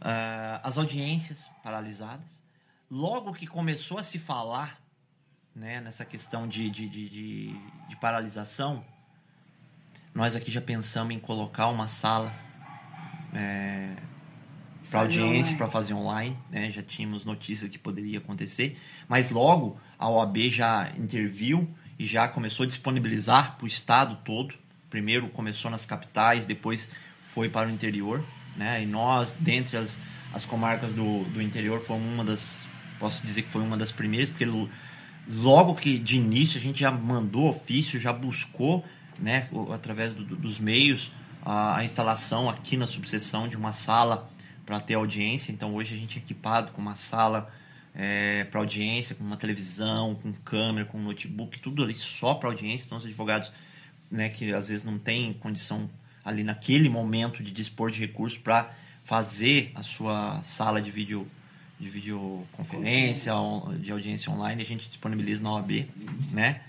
Ah, as audiências paralisadas. Logo que começou a se falar né, nessa questão de, de, de, de, de paralisação, nós aqui já pensamos em colocar uma sala é, para audiência, para fazer online. Né? Já tínhamos notícias que poderia acontecer, mas logo a OAB já interviu e já começou a disponibilizar para o estado todo. Primeiro começou nas capitais, depois foi para o interior. Né? E nós, dentre as, as comarcas do, do interior, fomos uma das posso dizer que foi uma das primeiras, porque logo que de início a gente já mandou ofício, já buscou, né, através do, dos meios, a, a, instalação aqui na subseção de uma sala para ter audiência. Então hoje a gente é equipado com uma sala é, para audiência, com uma televisão, com câmera, com notebook, tudo ali só para audiência. Então os advogados, né, que às vezes não têm condição ali naquele momento de dispor de recursos para fazer a sua sala de vídeo de videoconferência, de audiência online, a gente disponibiliza na OAB, né?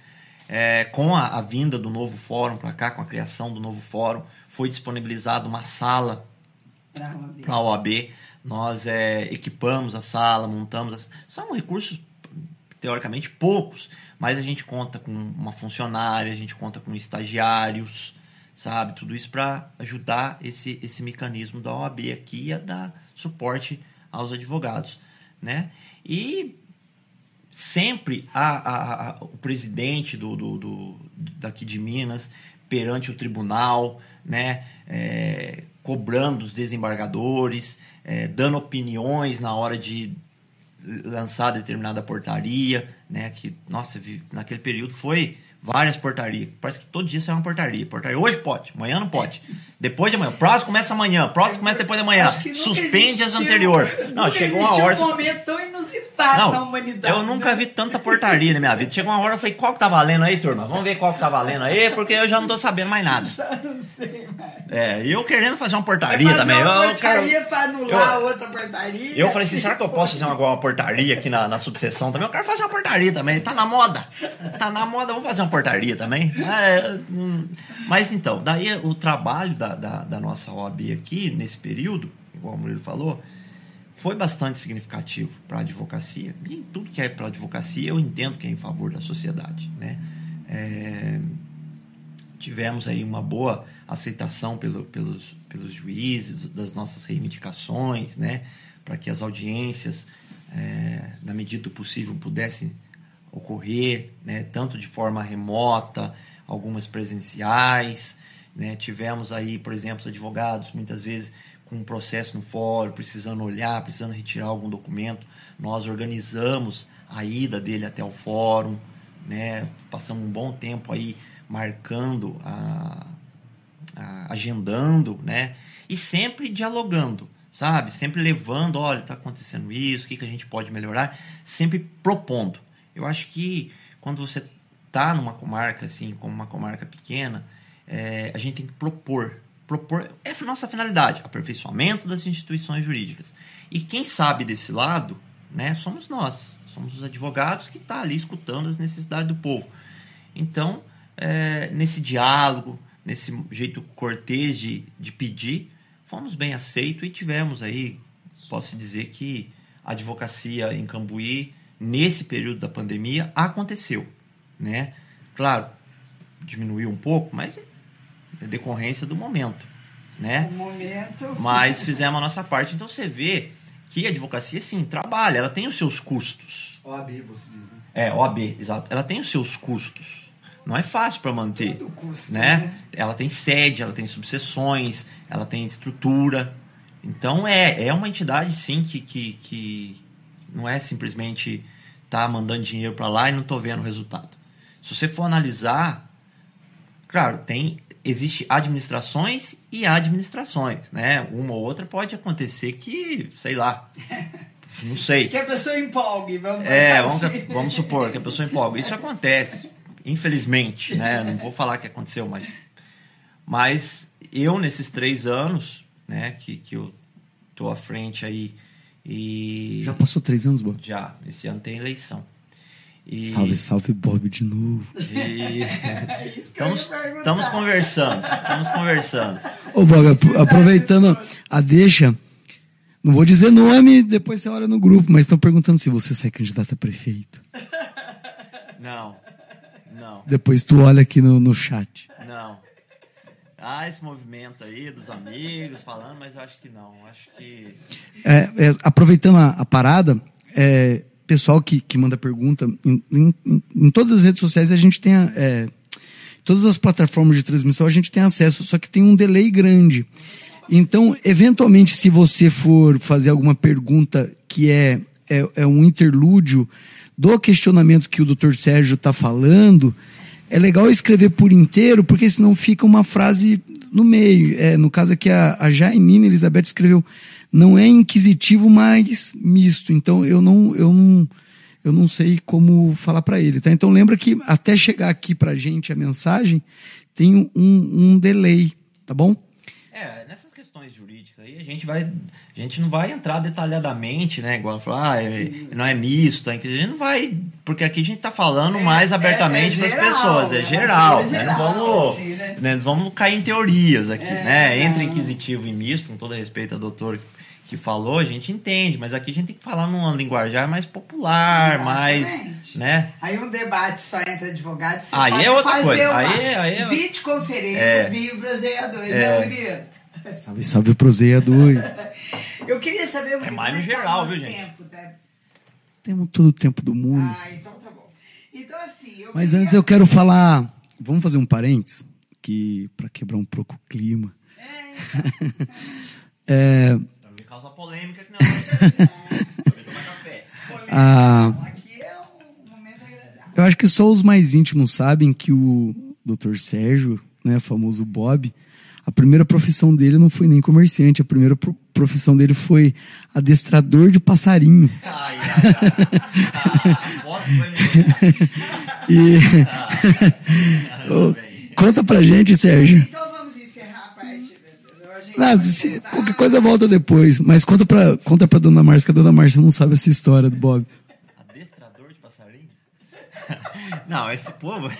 É, com a, a, vinda do novo fórum para cá, com a criação do novo fórum, foi disponibilizada uma sala para a OAB. Nós é, equipamos a sala, montamos. São recursos, teoricamente, poucos, mas a gente conta com uma funcionária, a gente conta com estagiários, sabe? Tudo isso para ajudar esse, esse mecanismo da OAB aqui a dar suporte aos advogados, né? E sempre a, a, a, o presidente do, do, do, daqui de Minas perante o tribunal, né? É, cobrando os desembargadores, é, dando opiniões na hora de lançar determinada portaria, né? Que nossa, naquele período foi várias portarias. Parece que todo dia sai uma portaria. Portaria hoje pode, amanhã não pode. Depois de amanhã. Próximo começa amanhã, próximo começa depois de amanhã. Suspende as anteriores. Não, chegou uma hora. Um momento tão inusitado não, na humanidade. Eu nunca vi tanta portaria na minha vida. Chegou uma hora eu falei, qual que tá valendo aí, turma? Vamos ver qual que tá valendo aí, porque eu já não tô sabendo mais nada. Já não sei mais. É, e eu querendo fazer uma portaria fazer também. Uma eu portaria quero... pra anular eu... outra portaria. Eu falei assim, será que eu posso fazer uma, uma portaria aqui na, na subseção também? Eu quero fazer uma portaria também. Tá na moda. Tá na moda, vamos fazer uma portaria também. É, hum, mas então, daí o trabalho da, da, da nossa OAB aqui, nesse período, igual o Murilo falou, foi bastante significativo para a advocacia. E tudo que é para a advocacia, eu entendo que é em favor da sociedade. Né? É, tivemos aí uma boa aceitação pelo, pelos, pelos juízes das nossas reivindicações, né? para que as audiências, é, na medida do possível, pudessem ocorrer, né? tanto de forma remota, algumas presenciais. Né? Tivemos aí, por exemplo, os advogados muitas vezes com um processo no fórum, precisando olhar, precisando retirar algum documento. Nós organizamos a ida dele até o fórum, né? passamos um bom tempo aí marcando, a, a, agendando, né? e sempre dialogando, sabe? Sempre levando, olha, está acontecendo isso, o que, que a gente pode melhorar, sempre propondo. Eu acho que quando você está numa comarca assim, como uma comarca pequena, é, a gente tem que propor. Propor é a nossa finalidade, aperfeiçoamento das instituições jurídicas. E quem sabe desse lado, né, somos nós, somos os advogados que estão tá ali escutando as necessidades do povo. Então, é, nesse diálogo, nesse jeito cortês de, de pedir, fomos bem aceitos e tivemos aí, posso dizer que a advocacia em Cambuí, nesse período da pandemia, aconteceu. Né? Claro, diminuiu um pouco, mas é decorrência do momento, né? O momento. Mas fizemos a nossa parte. Então você vê que a advocacia, sim, trabalha, ela tem os seus custos. OAB, você diz, né? É, OAB, exato. Ela tem os seus custos. Não é fácil para manter. Todo custo, né? né? Ela tem sede, ela tem subseções, ela tem estrutura. Então é, é uma entidade, sim, que, que, que não é simplesmente tá mandando dinheiro para lá e não tô vendo o resultado. Se você for analisar, claro, tem existe administrações e administrações, né? Uma ou outra pode acontecer que, sei lá, não sei. Que a pessoa empolgue, vamos É, vamos, assim. vamos supor que a pessoa empolgue. Isso acontece, infelizmente, né? Não vou falar que aconteceu, mas, mas eu nesses três anos, né, que, que eu tô à frente aí e já passou três anos, Bob? Já, esse ano tem eleição. E... Salve, salve, Bob de novo. E... estamos, estamos conversando, estamos conversando. Ô, Bob, aproveitando a deixa, não vou dizer nome, depois você olha no grupo, mas estão perguntando se você sai candidato a prefeito. Não, não. Depois tu olha aqui no, no chat. Ah, esse movimento aí dos amigos falando, mas eu acho que não. Acho que. É, é, aproveitando a, a parada, é, pessoal que, que manda pergunta, em, em, em, todas as redes sociais a gente tem. É, todas as plataformas de transmissão a gente tem acesso, só que tem um delay grande. Então, eventualmente, se você for fazer alguma pergunta que é, é, é um interlúdio do questionamento que o doutor Sérgio está falando, é legal escrever por inteiro, porque senão fica uma frase no meio. É, no caso aqui, a, a Jainina Elizabeth escreveu: não é inquisitivo, mas misto. Então eu não. Eu não eu não sei como falar para ele, tá? Então lembra que até chegar aqui pra gente a mensagem tem um, um delay, tá bom? É, nessas questões jurídicas aí a gente vai, a gente não vai entrar detalhadamente, né? Igual falar, ah, é, não é misto, a gente não vai, porque aqui a gente tá falando É, mais é- abertamente é para as pessoas, é né? geral, É né? Não vamos, assim, né? né? Não vamos cair em teorias aqui, É, né? Entre inquisitivo e misto, com todo respeito ao doutor que falou, a gente entende, mas aqui a gente tem que falar numa linguajar mais popular, mais, Exatamente. né? Aí um debate só entre advogados, vocês Aí é outra fazer coisa. uma Aí- aí é- videoconferência É. via Proseia 2, É. né, Murilo? Salve, salve Proseia 2. Eu queria saber, Murilo, É mais no que tá geral, viu, gente? tempo, tá? Temos todo o tempo do mundo. Ah, então tá bom. Então assim, eu Mas queria- antes eu quero falar. Vamos fazer um parênteses? Que para quebrar um pouco o clima. É, Pra me causar polêmica que não Também tomar café. Polêmica, Ah. não, Aqui é um momento agradável. eu acho que só os mais íntimos sabem que o Dr. Sérgio, né, famoso Bob, a primeira profissão dele não foi nem comerciante, a primeira pro- profissão dele foi adestrador de passarinho. Ai, ai, ai. Ah, E conta pra gente, Sérgio. Então vamos encerrar a parte. da- da- a gente Não, vai se- qualquer coisa volta depois. Mas conta pra, conta pra dona Márcia, que a dona Márcia não sabe essa história do Bob. Adestrador de passarinho? Não, esse povo,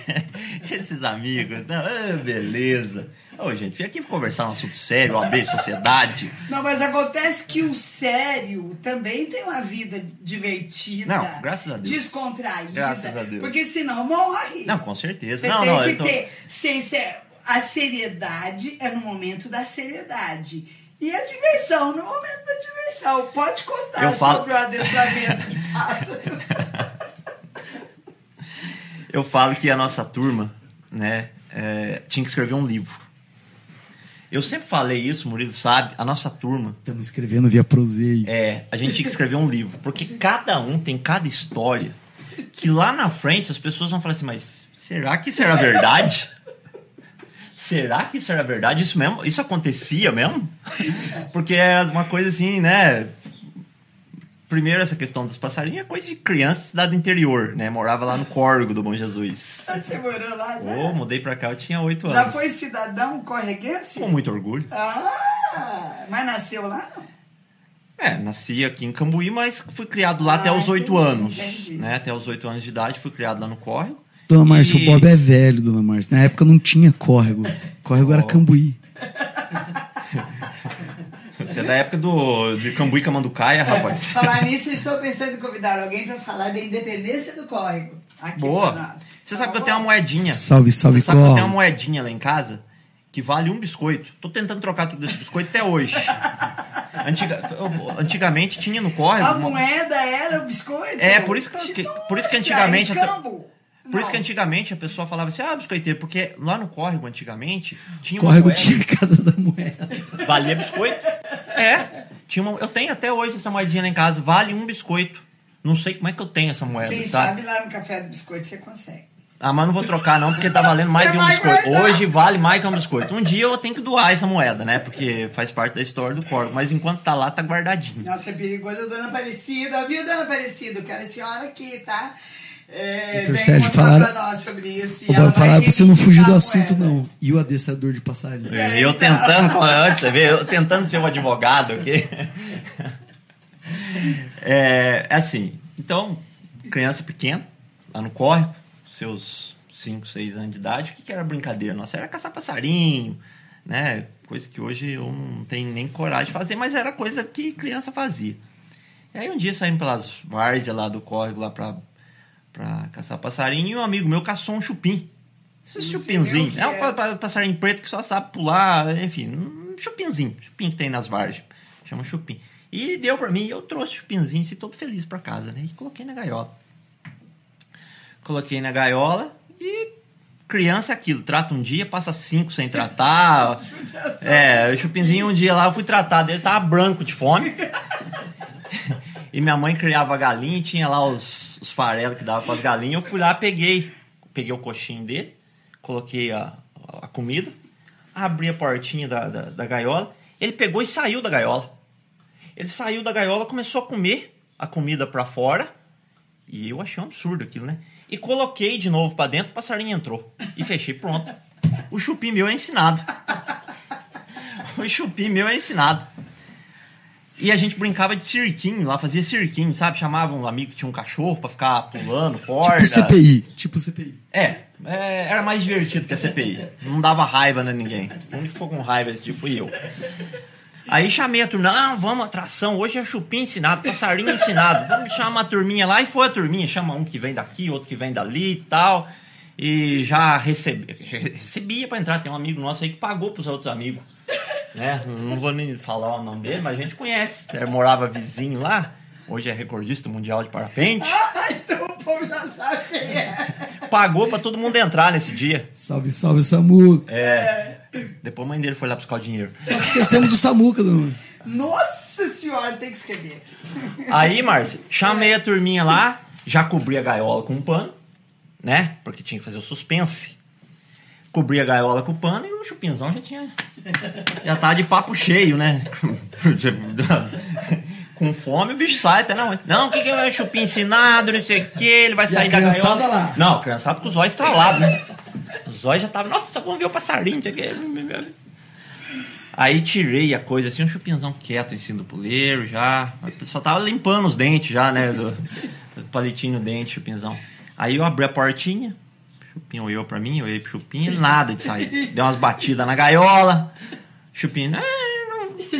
esses amigos, não, ah, beleza. Ô, gente, vem aqui conversar um assunto sério, OAB, sociedade. Não, mas acontece que o sério também tem uma vida divertida. Não, graças a Deus. Descontraída. Graças a Deus. Porque senão morre. Não, com certeza. Você não, tem não, que tô... ter. Sem ser, a seriedade é no momento da seriedade. E a diversão no momento da diversão. Pode contar Eu falo- sobre o adestramento de pássaros. Eu falo que a nossa turma, né, é, tinha que escrever um livro. Eu sempre falei isso, Murilo sabe, a nossa turma, Estamos escrevendo via proseio. é, a gente tinha que escrever um livro, porque cada um tem cada história que lá na frente as pessoas vão falar assim, mas será que isso era verdade? Será que isso era verdade? Isso mesmo? Isso acontecia mesmo? Porque é uma coisa assim, né? Primeiro, essa questão dos passarinhos é coisa de criança de cidade interior, né? Morava lá no Córrego do Bom Jesus. Você morou lá já? Ô, mudei pra cá, eu tinha oito anos. Já foi cidadão correguense? Com muito orgulho. Ah, mas nasceu lá não? É, nasci aqui em Cambuí, mas fui criado lá Ah, até os oito anos. entendi. Né? Até os oito anos de idade, fui criado lá no Córrego. Dona Márcia, E- o Bob é velho, dona Márcia. Na época não tinha córrego. Córrego era Cambuí. Você é da época do, de Cambuí Camanducaia, rapaz. Falar nisso, eu estou pensando em convidar alguém para falar da independência do córrego. Aqui Boa. Você Tá sabe que eu bom? tenho uma moedinha. Salve, salve, Você sabe que eu tenho uma moedinha lá em casa que vale um biscoito. Tô tentando trocar tudo esse biscoito até hoje. Antiga- antigamente tinha no córrego. A uma- moeda era o biscoito? É, por isso que- que- por isso que antigamente Escambo. Por isso que Não. antigamente a pessoa falava assim, ah, biscoiteiro, porque lá no córrego antigamente tinha Córrego moeda, tinha casa da moeda. Valia biscoito. É, tinha uma, eu tenho até hoje essa moedinha lá em casa, vale um biscoito. Não sei como é que eu tenho essa moeda, Quem sabe? sabe lá no café do biscoito você consegue. Ah, mas não vou trocar não, porque tá valendo mais Você de um biscoito. guardar. Hoje vale mais que um biscoito. Um dia eu tenho que doar essa moeda, né? Porque faz parte da história do córrego. Mas enquanto tá lá, tá guardadinho. Nossa, é perigoso, dona Aparecida. Viu, dona Aparecida? Eu quero a senhora aqui, tá? É, Doutor vem Sérgio, contar falaram- pra nós sobre isso. Pra você não fugir do assunto, não. E o adestrador de passarinho. É, eu tentando, antes, você vê, eu tentando ser um advogado aqui. É, é assim, então, criança pequena, lá no córrego, seus 5, 6 anos de idade, o que, que era brincadeira? Nossa, era caçar passarinho, né? Coisa que hoje eu não tenho nem coragem de fazer, mas era coisa que criança fazia. E aí um dia saímos pelas várzeas lá do córrego lá pra, pra caçar passarinho e um amigo meu caçou um chupim. Esse chupinzinho. que É um é. pa- pa- passarinho preto que só sabe pular, enfim, um chupinzinho. Chupim que tem nas várzeas. Chama chupim. E deu pra mim, eu trouxe o chupinzinho, assim, todo feliz pra casa, né? E coloquei na gaiola. Coloquei na gaiola e criança é aquilo, trata um dia, passa cinco sem tratar. é, o chupinzinho um dia lá eu fui tratar dele, tava branco de fome. E minha mãe criava galinha tinha lá os, os farelos que dava para as galinhas. Eu fui lá, peguei, peguei o coxinho dele, coloquei a, a comida, abri a portinha da, da, da gaiola. Ele pegou e saiu da gaiola. Ele saiu da gaiola, começou a comer a comida para fora. E eu achei um absurdo aquilo, né? E coloquei de novo para dentro, o passarinho entrou. E fechei, pronto. O chupim meu é ensinado. O chupim meu é ensinado. E a gente brincava de cirquinho lá, fazia cirquinho, sabe? Chamava um amigo que tinha um cachorro pra ficar pulando, corda. Tipo CPI. Tipo CPI. É, é, era mais divertido que a CPI. Não dava raiva a ninguém. O único que foi com raiva esse dia fui eu. Aí chamei a turma, não, vamos, atração, hoje é chupim ensinado, passarinho ensinado. Vamos chamar uma turminha lá, e foi a turminha, chama um que vem daqui, outro que vem dali e tal. E já recebi, recebia pra entrar, tem um amigo nosso aí que pagou pros outros amigos. Né? Não vou nem falar o nome dele, mas a gente conhece. Ele morava vizinho lá, hoje é recordista mundial de parapente. Ah, então o povo já sabe quem é. Pagou pra todo mundo entrar nesse dia. Salve, salve, Samuca. É. Depois a mãe dele foi lá buscar o dinheiro. Nós esquecemos do Samuca, dona. Nossa senhora, tem que escrever aqui. Aí, Márcio, chamei a turminha lá, já cobri a gaiola com um pano, né? Porque tinha que fazer o suspense. Cobri a gaiola com o pano e o chupinzão já tinha. Já tava de papo cheio, né? com fome, o bicho sai até não. Não, o que, que é chupim ensinado, não sei o que, ele vai sair a da gaiola. lá? Não, criançado com os olhos estralados, né? Os olhos já estavam, nossa, vamos ver o passarinho. Aí tirei a coisa assim, um chupinzão quieto em cima do puleiro já. Pessoal tava limpando os dentes já, né? Do, do palitinho dente, chupinzão. Aí eu abri a portinha, Olhou pra mim, olhei pro Chupim e nada de sair. Deu umas batidas na gaiola. Chupim, ah,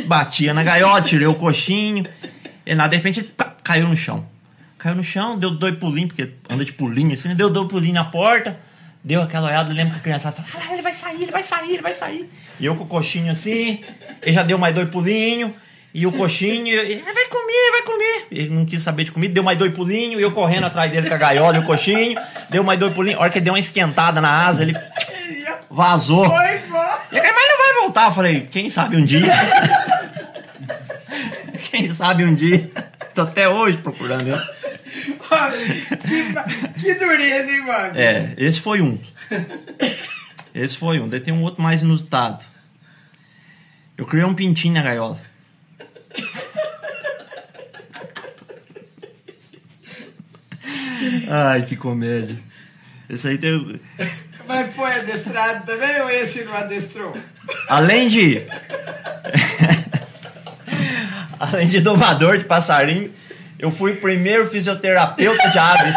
batia na gaiola, tirei o coxinho. E nada, de repente ele ca- caiu no chão. Caiu no chão, deu dois pulinhos, porque anda de pulinho assim, deu dois pulinhos na porta. Deu aquela olhada, eu lembro que a criançada falou: ah, ele vai sair, ele vai sair, ele vai sair. E eu com o coxinho assim, ele já deu mais dois pulinhos. E o coxinho, ele vai comer, vai comer. Ele não quis saber de comida, deu mais dois pulinhos. E eu correndo atrás dele com a gaiola e o coxinho. Deu mais dois pulinhos. A hora que ele deu uma esquentada na asa, ele vazou. Foi embora. Mas não vai voltar. Eu falei, quem sabe um dia. quem sabe um dia. Tô até hoje procurando ele. que, ma- que dureza, hein, mano? É, esse foi um. Esse foi um. Daí tem um outro mais inusitado. Eu criei um pintinho na gaiola. Ai, que comédia. Esse aí tem. Mas foi adestrado também ou esse não adestrou? Além de. Além de domador de passarinho, eu fui o primeiro fisioterapeuta de aves.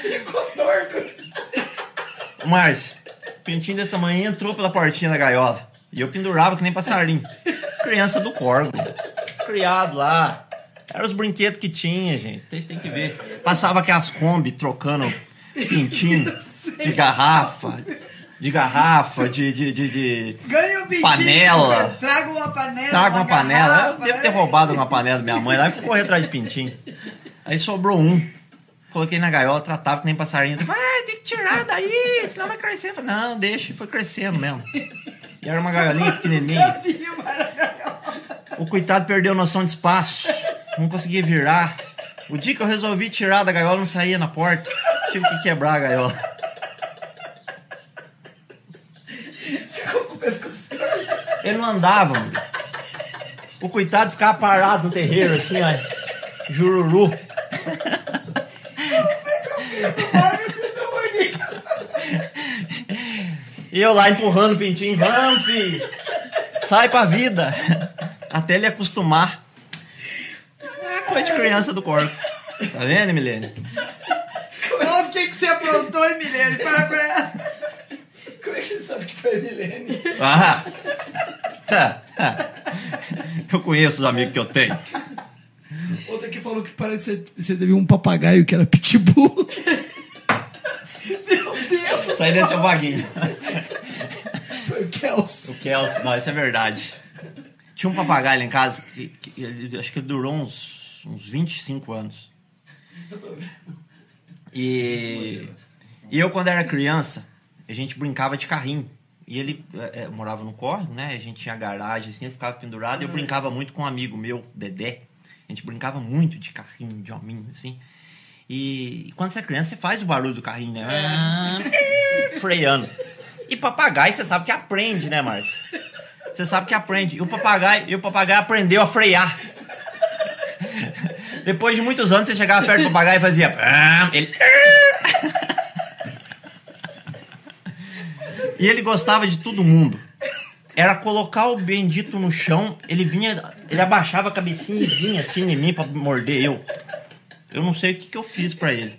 Ficou torto. Márcio, pintinho desse tamanho entrou pela portinha da gaiola. E eu pendurava que nem passarinho. Criança do corgo. Criado lá. Eram os brinquedos que tinha, gente. Vocês têm que ver. Passava aquelas Kombi trocando pintinho de garrafa. De garrafa, de. de, de, de... Ganha um pintinho. Panela. Traga uma panela. Traga uma panela. garrafa, Eu devo ter né? roubado uma panela da minha mãe lá e correr atrás de pintinho. Aí sobrou um. Coloquei na gaiola, tratava que nem passarinho. Ah, tem que tirar daí, senão vai crescer. Falei, não, deixa. Foi crescendo mesmo. E era uma gaiolinha pequenininha. O coitado perdeu noção de espaço. Não conseguia virar. O dia que eu resolvi tirar da gaiola, não saía na porta. Tive que quebrar a gaiola. Ficou com o pescoço. Ele não andava, mano. O coitado ficava parado no terreiro, assim, ó. Jururu. E eu lá empurrando o pintinho. Vamos, filho. Sai pra vida. Até ele acostumar. É coisa de criança do corpo. Tá vendo, Milene? Olha o que, que você aprontou, hein, Milene? Fala pra ela. Como é que você sabe que foi Milene? Ah. Tá, tá. Eu conheço os amigos que eu tenho. Outra que falou que parece que você, teve um papagaio que era pitbull. Meu Deus. Aí deve ser o Vaguinho. Foi o Kels. O Kelso, não, isso é verdade. Tinha um papagaio lá em casa que, que ele- acho que ele durou uns, uns 25 anos. E, e eu, quando era criança, a gente brincava de carrinho E ele é, é, morava no córrego, né? A gente tinha garagem, assim, ele ficava pendurado. E eu brincava muito com um amigo meu, Dedé. A gente brincava muito de carrinho, de hominho, assim. E, e quando você é criança, você faz o barulho do carrinho, né? Ah, freando. E papagaio, você sabe que aprende, né, Márcio? Você sabe que aprende. E o papagaio, e o papagaio aprendeu a frear. Depois de muitos anos, você chegava perto do papagaio e fazia. "Ah", Ele. E ele gostava de todo mundo. Era colocar o bendito no chão, ele vinha, ele abaixava a cabecinha e vinha assim em mim pra morder eu. Eu não sei o que, que eu fiz pra ele.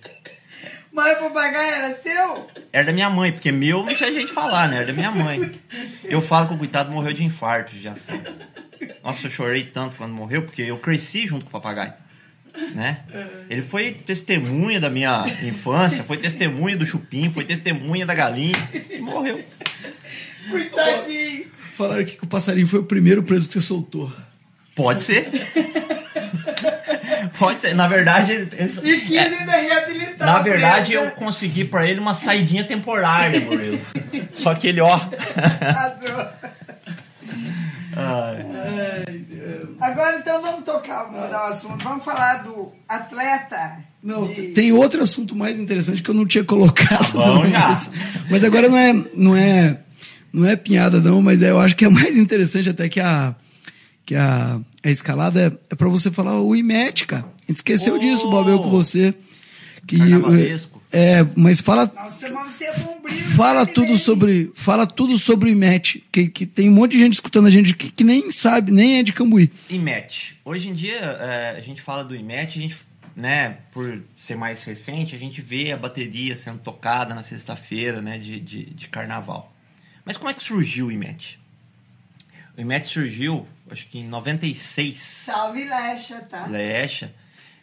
Mas o papagaio era seu? Era da minha mãe, porque meu não tinha gente falar, né? Era da minha mãe. Eu falo que o coitado morreu de infarto de ação. Nossa, eu chorei tanto quando morreu, porque eu cresci junto com o papagaio. Né? Ele foi testemunha da minha infância, foi testemunha do chupim, foi testemunha da galinha e morreu. Coitadinho. Falaram aqui que o passarinho foi o primeiro preso que você soltou. Pode ser. Pode ser. Na verdade, ele- E quis é, ainda reabilitar. na verdade eu consegui pra ele uma saidinha temporária, Murilo. Só que ele, ó. Agora então vamos tocar, vamos mudar o assunto. Vamos falar do atleta. Não, de- tem outro assunto mais interessante que eu não tinha colocado. bom não, já. mas, mas agora não é, não é, não é pinhada não, mas é- eu acho que é mais interessante até que a que a, a escalada é, é para você falar o IMET, cara. A gente esqueceu Oh! disso, Bob, eu com você. Que Carnavalesco. é, mas fala Nossa, mas você é fala tudo sobre fala tudo sobre o IMET, que, que tem um monte de gente escutando a gente que, que nem sabe, nem é de Cambuí. IMET. Hoje em dia, é, a gente fala do IMET, a gente, né, por ser mais recente, a gente vê a bateria sendo tocada na sexta-feira, né, de, de, de carnaval. Mas como é que surgiu o IMET? O IMET surgiu, acho que em 96, Salve Lecha, tá? Lecha.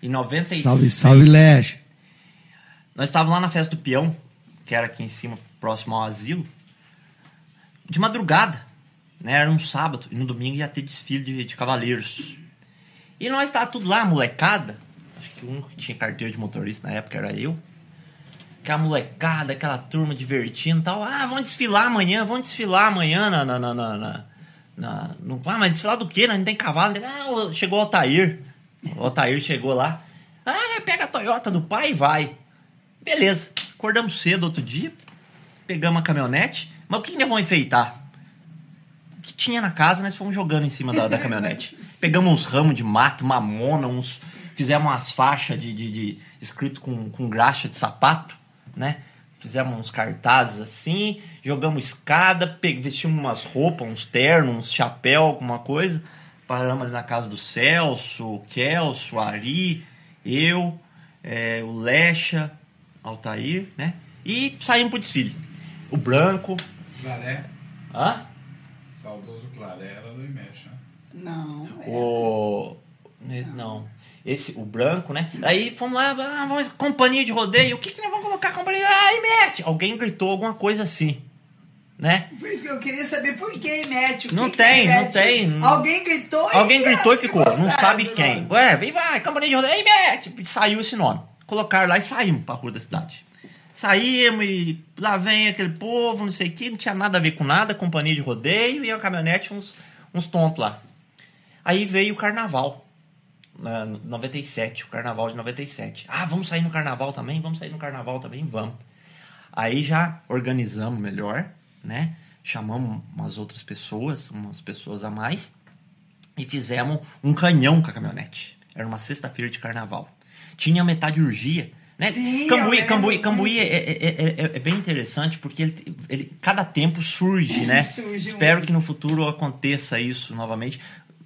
Em 96. Salve, salve, Leste. Nós estávamos lá na festa do peão, que era aqui em cima, próximo ao asilo, de madrugada. Né? Era um sábado, e no domingo ia ter desfile de, de cavaleiros. E nós estávamos tudo lá, molecada. Acho que o único que tinha carteira de motorista na época era eu. Aquela molecada, aquela turma divertindo e tal. Ah, vamos desfilar amanhã, vamos desfilar amanhã na. na, na, na, na- no, ah, mas desfilar do quê? Não tem cavalo. Não, chegou o Altair. O Altair chegou lá. Ah, pega a Toyota do pai e vai. Beleza. Acordamos cedo outro dia. Pegamos a caminhonete. Mas o que nós vamos enfeitar? O que tinha na casa, nós fomos jogando em cima da, da caminhonete. Pegamos uns ramos de mato, mamona, uns. Fizemos umas faixas de, de, de- escrito com, com graxa de sapato, né? Fizemos uns cartazes assim, jogamos escada, vestimos umas roupas, uns ternos, uns chapéu, alguma coisa. Paramos ali na casa do Celso, o Kelso, o Ari, eu, é, o Lecha, Altair, né? E saímos pro desfile. O branco. Claré, Hã? saudoso Claré era do IMET, né? Não. O. Não. Esse, o branco, né? Aí fomos lá, ah, vamos, companhia de rodeio. O que, que nós vamos colocar companhia? Ai, mete! Alguém gritou alguma coisa assim, né? Por isso que eu queria saber por que mete. O Não que tem, que não tem. Alguém gritou e Alguém gritou e ficou, não sabe do quem. nome. Ué, vem vai, companhia de rodeio, aí mete! E saiu esse nome. Colocaram lá e saímos pra rua da cidade. Saímos e lá vem aquele povo, não sei o que, não tinha nada a ver com nada, companhia de rodeio e a caminhonete, uns, uns tontos lá. Aí veio o carnaval, na 97, o carnaval de 97. Ah, vamos sair no carnaval também? Vamos sair no carnaval também? Vamos. Aí já organizamos melhor, né? Chamamos umas outras pessoas, umas pessoas a mais, e fizemos um canhão com a caminhonete. Era uma sexta-feira de carnaval. Tinha metalurgia, né? Sim, Cambuí, Cambuí. Cambuí é, é, é- é- é bem interessante porque ele, ele- cada tempo surge, né? Surge um- Espero que no futuro aconteça isso novamente,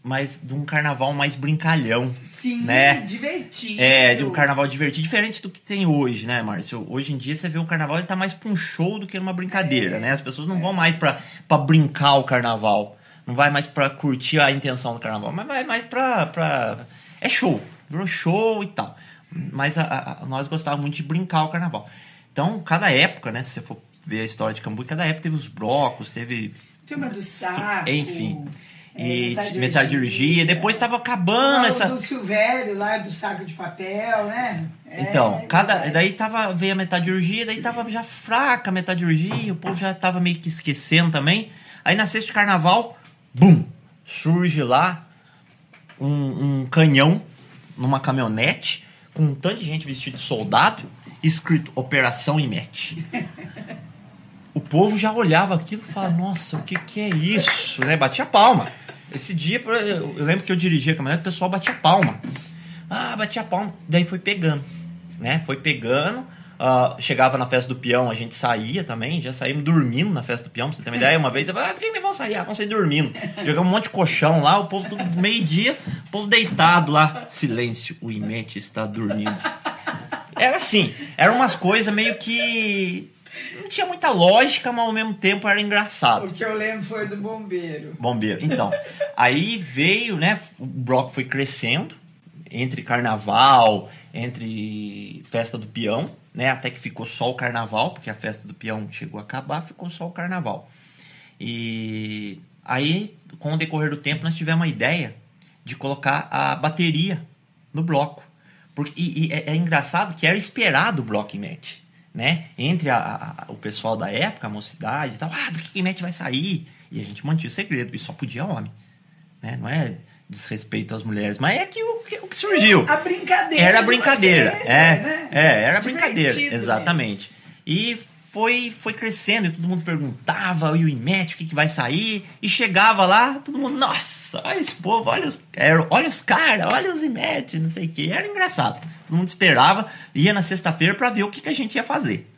mas de um carnaval mais brincalhão, Sim, né? divertido. É, de um carnaval divertido, diferente do que tem hoje, né, Márcio? Hoje em dia você vê o carnaval, ele tá mais pra um show do que numa brincadeira, É. né? As pessoas não vão mais pra, pra brincar o carnaval. Não vai mais pra curtir a intenção do carnaval, mas vai mais pra. pra... É show. Virou show e tal. Mas a- a- nós gostávamos muito de brincar o carnaval. Então, cada época, né? Se você for ver a história de Cambuí, cada época teve os blocos, teve Turma do saco. Enfim. E metalurgia. metalurgia. Depois estava acabando essa. do Silvério, lá do saco de papel, né? É, Então, cada, verdade. daí tava, veio a metalurgia, daí tava já fraca a metalurgia, o povo já tava meio que esquecendo também. Aí na sexta de carnaval, bum, surge lá um, um canhão numa caminhonete com um tanto de gente vestido de soldado, escrito Operação Imete. O povo já olhava aquilo e falava, nossa, o que, que é isso? Né? Batia palma. Esse dia, eu lembro que eu dirigia a caminhonete, o pessoal batia palma. Ah, batia palma. Daí foi pegando, né? Foi pegando. ah, chegava na festa do peão, a gente saía também, já saímos dormindo na festa do peão, pra você ter uma ideia. Uma vez, ah, quem que vão sair? Ah, vão sair dormindo. Jogamos um monte de colchão lá, o povo tudo meio-dia, o povo deitado lá. Silêncio, o Imete está dormindo. Era assim, eram umas coisas meio que. Não tinha muita lógica, mas ao mesmo tempo era engraçado. O que eu lembro foi do bombeiro. Bombeiro. Então, aí veio, né? O bloco foi crescendo entre carnaval, entre festa do peão, né? Até que ficou só o carnaval, porque a festa do peão chegou a acabar, ficou só o carnaval. E aí, com o decorrer do tempo, nós tivemos a ideia de colocar a bateria no bloco. Porque, e, e é, é engraçado que era esperado o bloco match, né? Entre a- a- o pessoal da época, a mocidade e tal, ah, do que match vai sair? E a gente mantinha o segredo, e só podia homem, né? Não é desrespeito às mulheres, mas é que o, que, o que surgiu. A brincadeira. Era de brincadeira, você, é, né? é, era Divertido, brincadeira, né? exatamente. E foi, foi crescendo e todo mundo perguntava, e o IMET, o que, que vai sair? E chegava lá, todo mundo, nossa, olha esse povo, olha os, era- olha os caras, olha os IMET, não sei o que. Era engraçado. Todo mundo esperava, ia na sexta-feira para ver o que, que a gente ia fazer.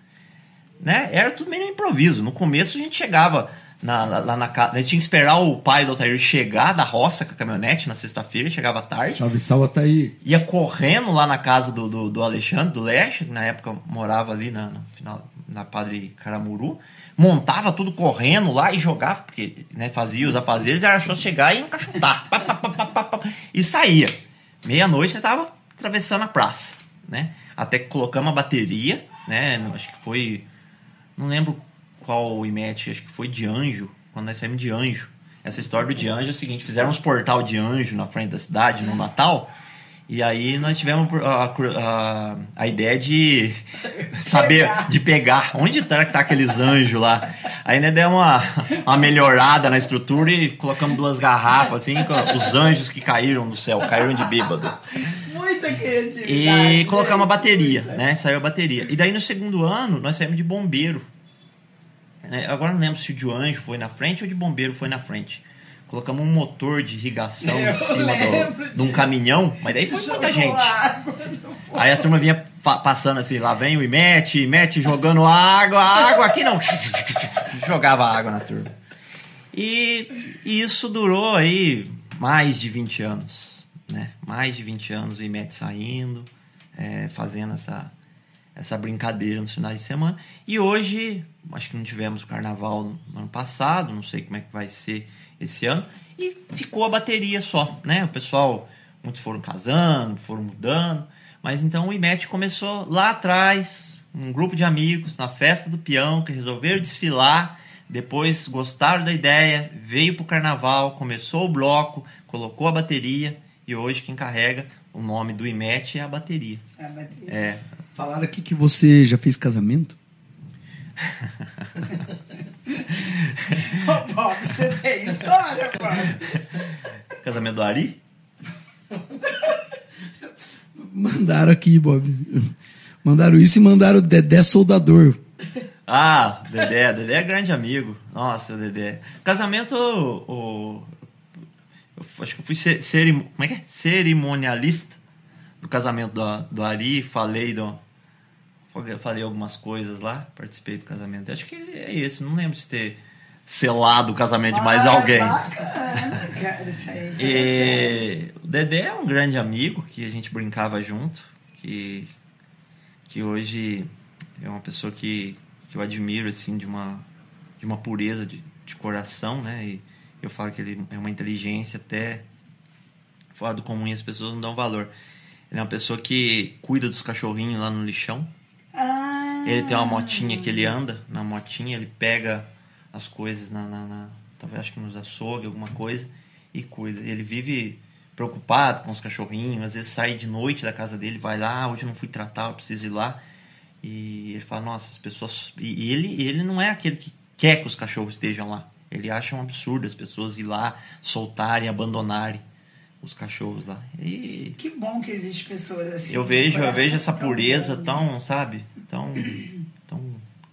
Né? Era tudo meio improviso. No começo a gente chegava na, lá na casa. A gente tinha que esperar o pai do Altair chegar da roça com a caminhonete na sexta-feira, ele chegava tarde Salve, salve, Ataí. ia correndo lá na casa do, do, do Alexandre, do Leste, que na época morava ali na, no final, na Padre Caramuru, montava tudo correndo lá e jogava, porque né, fazia os afazeres, era só chegar e encaixotar. Pá, pá, pá, e saía. Meia-noite eu tava atravessando a praça, né? Até que colocamos a bateria, né? Acho que foi. Não lembro qual o IMET, acho que foi de anjo, quando nós saímos de anjo. Essa história do de anjo é o seguinte: fizeram uns portal de anjo na frente da cidade no Natal. E aí nós tivemos a, a, a ideia de saber, de pegar onde tá, que tá aqueles anjos lá. Aí né, deu uma, uma melhorada na estrutura e colocamos duas garrafas assim, com os anjos que caíram do céu, caíram de bêbado. Muita criatividade. E colocamos uma né? bateria, Muita. né? Saiu a bateria. E daí no segundo ano nós saímos de bombeiro. né? Agora não lembro se o de anjo foi na frente ou de bombeiro foi na frente. Colocamos um motor de irrigação Eu em cima do, de um caminhão, mas daí foi muita gente. água Aí a turma vinha passando assim, lá vem o Imete, Imete jogando água, água aqui não. Jogava água na turma. E isso durou aí mais de 20 anos, né? Mais de 20 anos o Imete saindo, é, fazendo essa, essa brincadeira nos finais de semana. E hoje, acho que não tivemos o carnaval no ano passado, não sei como é que vai ser esse ano. E ficou a bateria só, né? O pessoal, muitos foram casando, foram mudando. Mas então o IMET começou lá atrás, um grupo de amigos, na festa do peão, que resolveram desfilar. Depois gostaram da ideia, veio pro carnaval, começou o bloco, colocou a bateria. E hoje quem carrega o nome do IMET é a bateria. A bateria. É, Falaram aqui que você já fez casamento? Ô, Bob, você tem história, Bob? casamento do Ari? Mandaram aqui, Bob. Mandaram isso e mandaram o Dedé Soldador. Ah, Dedé, Dedé é grande amigo. Nossa, Dedé. Casamento, o- eu acho que eu fui ce- cerim, como é que é? cerimonialista do casamento do, do Ari, falei do falei algumas coisas lá, participei do casamento. Acho que é esse, não lembro se ter selado o casamento de mais alguém. Bacana, cara, isso aí é. E o Dedé é um grande amigo que a gente brincava junto, que, que hoje é uma pessoa que, que eu admiro assim de uma, de uma pureza de, de coração, né? E eu falo que ele é uma inteligência até fora do comum e as pessoas não dão valor. Ele é uma pessoa que cuida dos cachorrinhos lá no lixão. Ah, Ele tem uma motinha que ele anda, na motinha ele pega as coisas na, na, na- talvez acho que nos açougue, alguma coisa, e cuida. Ele vive preocupado com os cachorrinhos, às vezes sai de noite da casa dele, vai lá, ah, hoje eu não fui tratar, eu preciso ir lá. E ele fala, nossa, as pessoas. E ele, ele não é aquele que quer que os cachorros estejam lá. Ele acha um absurdo as pessoas ir lá, soltarem, abandonarem os cachorros lá. E Que bom que existe pessoas assim. eu vejo, eu vejo essa tão pureza bom. tão, sabe, tão, tão,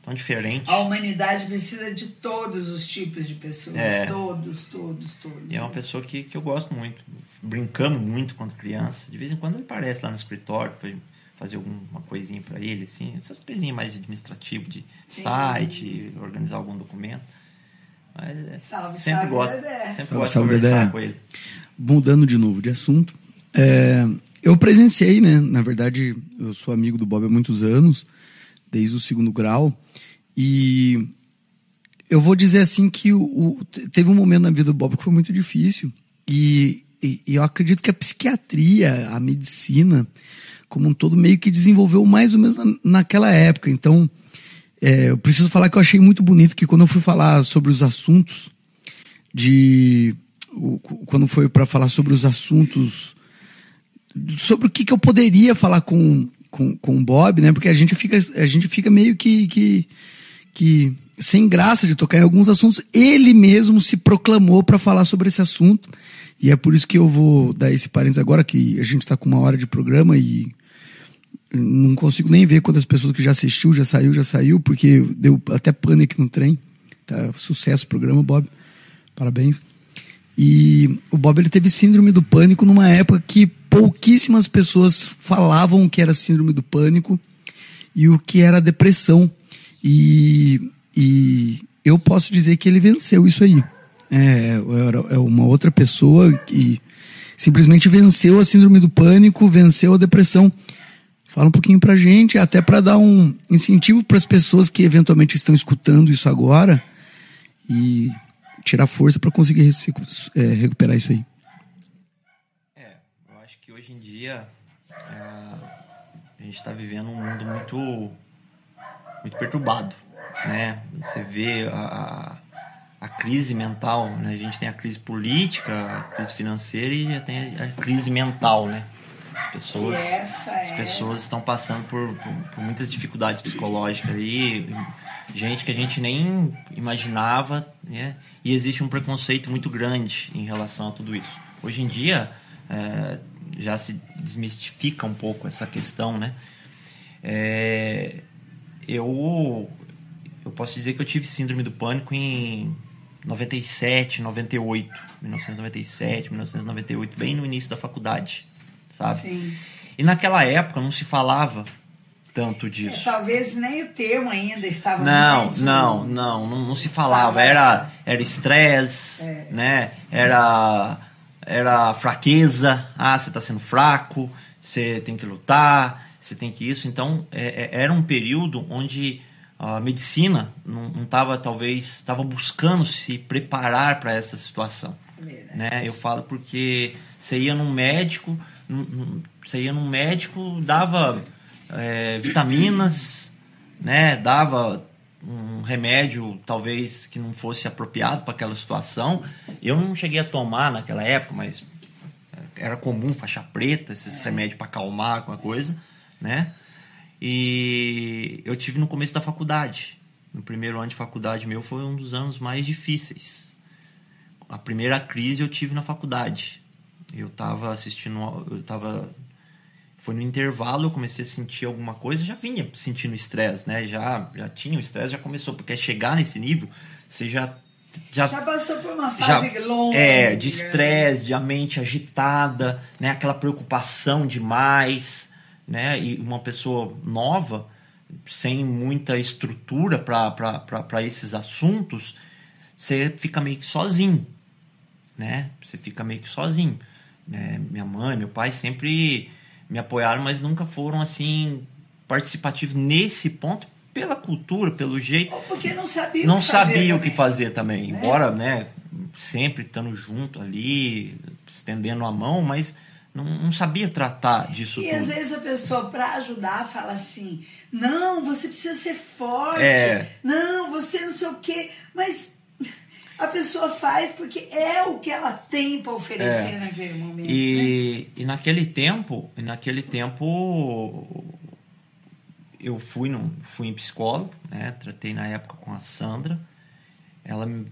tão diferente. A humanidade precisa de todos os tipos de pessoas. É. Todos, todos, todos. E é uma pessoa que, que eu gosto muito. Brincamos muito quando criança. De vez em quando ele aparece lá no escritório pra fazer alguma coisinha para ele, assim. Essas coisinhas mais administrativas, de Sim. site, organizar algum documento. Mas é, Salve, sempre salve, gosto, Dedé. sempre Salve, gosto salve, de conversar Dedé. com ele. Mudando de novo de assunto, é, eu presenciei, né? Na verdade, eu sou amigo do Bob há muitos anos, desde o segundo grau, e eu vou dizer assim que o, o- te- teve um momento na vida do Bob que foi muito difícil, e, e- e eu acredito que a psiquiatria, a medicina, como um todo, meio que desenvolveu mais ou menos na- naquela época. Então, é, eu preciso falar que eu achei muito bonito que quando eu fui falar sobre os assuntos de o- quando foi para falar sobre os assuntos sobre o que, que eu poderia falar com, com, com o Bob, né? Porque a gente fica a gente fica meio que, que que sem graça de tocar em alguns assuntos. Ele mesmo se proclamou para falar sobre esse assunto. E é por isso que eu vou dar esse parênteses agora, que a gente está com uma hora de programa e não consigo nem ver quantas pessoas que já assistiu, já saiu, já saiu, porque deu até pânico no trem. Tá, sucesso o programa, Bob. Parabéns. E o Bob ele teve síndrome do pânico numa época que pouquíssimas pessoas falavam o que era síndrome do pânico e o que era depressão. E, e eu posso dizer que ele venceu isso aí. É, é uma outra pessoa que simplesmente venceu a síndrome do pânico, venceu a depressão. Fala um pouquinho pra gente, até para dar um incentivo para as pessoas que eventualmente estão escutando isso agora e tirar força para conseguir é, recuperar isso aí. É, eu acho que hoje em dia é, a gente está vivendo um mundo muito, muito perturbado, né? Você vê a, a crise mental, né? A gente tem a crise política, a crise financeira e já tem a crise mental, né? As pessoas, as é- pessoas estão passando por, por, por muitas dificuldades psicológicas aí, gente que a gente nem imaginava, né? E existe um preconceito muito grande em relação a tudo isso. Hoje em dia é, já se desmistifica um pouco essa questão, né? É, eu eu posso dizer que eu tive síndrome do pânico em 97, 98, 1997, 1998, bem no início da faculdade, sabe? Sim. E naquela época não se falava tanto É, disso. Talvez nem o termo ainda estava Não, muito- não, não, não, não se falava. Era era estresse, É. né? Era era fraqueza. Ah, você está sendo fraco. Você tem que lutar. Você tem que isso. Então é- é- era um período onde a medicina não estava talvez estava buscando se preparar para essa situação. Verdade. Né? Eu falo porque você ia num médico, você ia num médico, dava é, vitaminas, né? Dava um remédio talvez que não fosse apropriado para aquela situação. Eu não cheguei a tomar naquela época, mas era comum faixa preta, esses remédios para acalmar alguma coisa, né? E eu tive no começo da faculdade. No primeiro ano de faculdade meu foi um dos anos mais difíceis a primeira crise eu tive na faculdade. Eu tava assistindo, eu tava foi no intervalo eu comecei a sentir alguma coisa, já vinha sentindo estresse, né? Já já tinha o estresse, já começou, porque chegar nesse nível, você já já, Já passou por uma já fase longa. é, de estresse, de a mente agitada, né? Aquela preocupação demais, né? E uma pessoa nova, sem muita estrutura para esses assuntos, você fica meio que sozinho, né? Você fica meio que sozinho. Né? Minha mãe, meu pai sempre me apoiaram, mas nunca foram assim participativos nesse ponto pela cultura, pelo jeito Ou porque não sabia não o que fazer sabia o que fazer também. Embora, né, sempre estando junto ali, estendendo a mão, mas não, não sabia tratar disso E tudo. às vezes a pessoa, para ajudar, fala assim: não, você precisa ser forte, É. não, você não sei o quê. Mas a pessoa faz porque é o que ela tem para oferecer É. naquele momento. né? E, e naquele tempo, e naquele tempo eu fui num, fui em psicólogo, né? Tratei na época com a Sandra. Ela me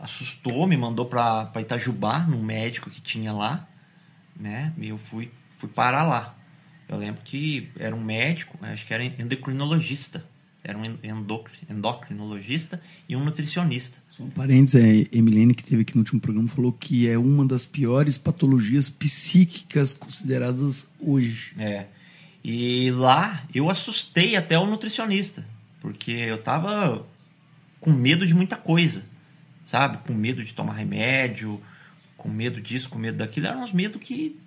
assustou, me mandou para Itajubá, num médico que tinha lá, né? E eu fui fui parar lá. Eu lembro que era um médico, acho que era endocrinologista. Era um endocri- endocrinologista e um nutricionista. Só um parênteses, a Emilene, que teve aqui no último programa, falou que é uma das piores patologias psíquicas consideradas hoje. É. E lá eu assustei até o nutricionista, porque eu tava com medo de muita coisa, sabe? Com medo de tomar remédio, com medo disso, com medo daquilo. Eram uns medos que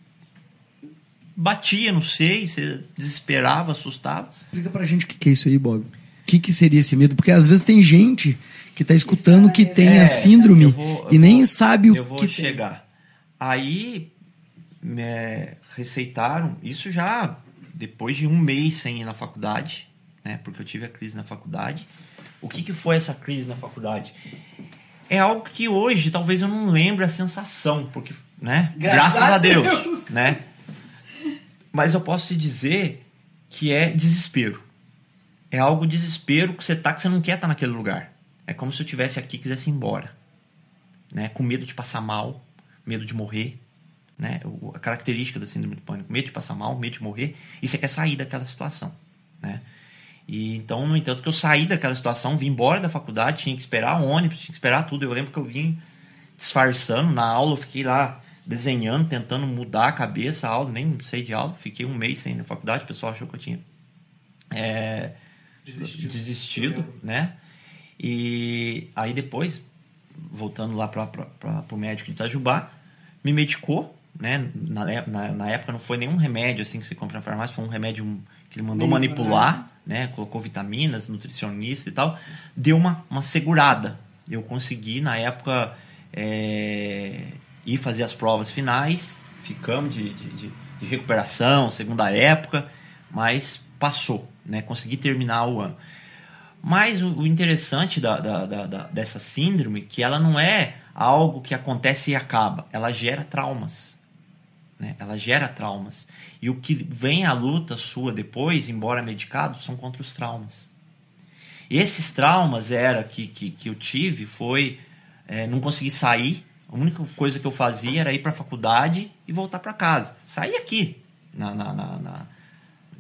batia, não sei, você desesperava, assustava. Explica pra gente o que é isso aí, Bob. O que, que seria esse medo? Porque às vezes tem gente que tá escutando que tem É, a síndrome eu vou- eu e nem vou- sabe o eu vou que tem. chegar. Aí me receitaram, isso já depois de um mês sem ir na faculdade, né? Porque eu tive a crise na faculdade. O que, que foi essa crise na faculdade? É algo que hoje talvez eu não lembre a sensação, porque, né? Graças Graças, a a Deus, Deus. né? Mas eu posso te dizer que é desespero. É algo desespero que você tá que você não quer estar naquele lugar. É como se eu tivesse aqui e quisesse ir embora, né? Com medo de passar mal, medo de morrer, né? O- A característica da síndrome do pânico, medo de passar mal, medo de morrer, e você quer sair daquela situação, né? E então, no entanto, que eu saí daquela situação, vim embora da faculdade, tinha que esperar ônibus, tinha que esperar tudo. Eu lembro que eu vim disfarçando na aula, eu fiquei lá desenhando, tentando mudar a cabeça, a aula, nem sei de aula, fiquei um mês sem ir na faculdade, o pessoal achou que eu tinha é, desistido, né? E aí depois, voltando lá para o médico de Itajubá, me medicou, né? Na, na, na época não foi nenhum remédio assim que você compra na farmácia, foi um remédio que ele mandou manipular, né? Colocou vitaminas, nutricionista e tal. Deu uma, uma segurada. Eu consegui, na época, é, ir fazer as provas finais. Ficamos de, de, de- de recuperação, segunda época, mas passou, né? Consegui terminar o ano. Mas o, interessante da, da- da- dessa síndrome é que ela não é algo que acontece e acaba. Ela gera traumas. Né? Ela gera traumas. E o que vem à luta sua depois, embora medicado, são contra os traumas. Esses traumas era que, que, que eu tive foi é, não conseguir sair. A única coisa que eu fazia era ir para a faculdade e voltar para casa. Sair aqui, na, na, na, na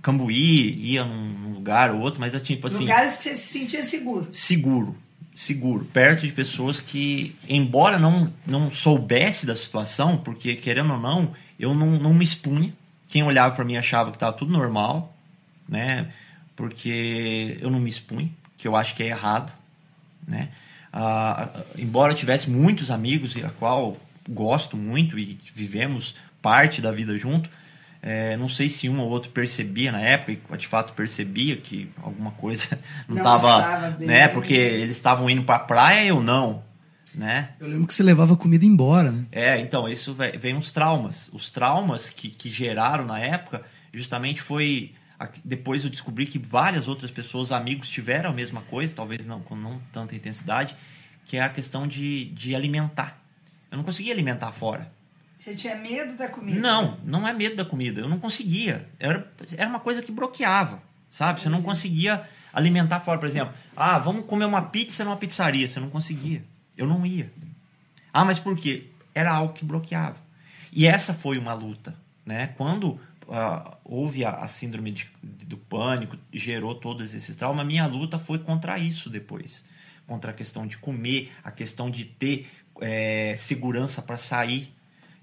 Cambuí, ia num, lugar ou outro, mas é tipo assim Lugares que você se sentia seguro. seguro, seguro, perto de pessoas que, embora não, não soubesse da situação, porque querendo ou não, eu não, não me expunha. Quem olhava para mim achava que estava tudo normal, né? Porque eu não me expunha, que eu acho que é errado, né? Ah, ah, embora eu tivesse muitos amigos, a qual gosto muito e vivemos parte da vida junto, é, não sei se um ou outro percebia na época, e de fato percebia que alguma coisa não Não estava, né? Porque eles estavam indo para praia e eu não, né? Eu lembro que você levava comida embora, né? É, então, isso ve- vem uns traumas. Os traumas que, que geraram na época, justamente foi. a- Depois eu descobri que várias outras pessoas, amigos, tiveram a mesma coisa, talvez não com não tanta intensidade, que é a questão de, de alimentar. Eu não conseguia alimentar fora. Você tinha medo da comida? Não, não é medo da comida. Eu não conseguia. Era, era uma coisa que bloqueava, sabe? Você não conseguia alimentar fora, por exemplo. Ah, vamos comer uma pizza numa pizzaria. Você não conseguia. Eu não ia. Ah, mas por quê? Era algo que bloqueava. E essa foi uma luta, né? Quando ah, houve a, a síndrome de- do pânico, gerou todos esses traumas, minha luta foi contra isso depois. Contra a questão de comer, a questão de ter eh, segurança para sair.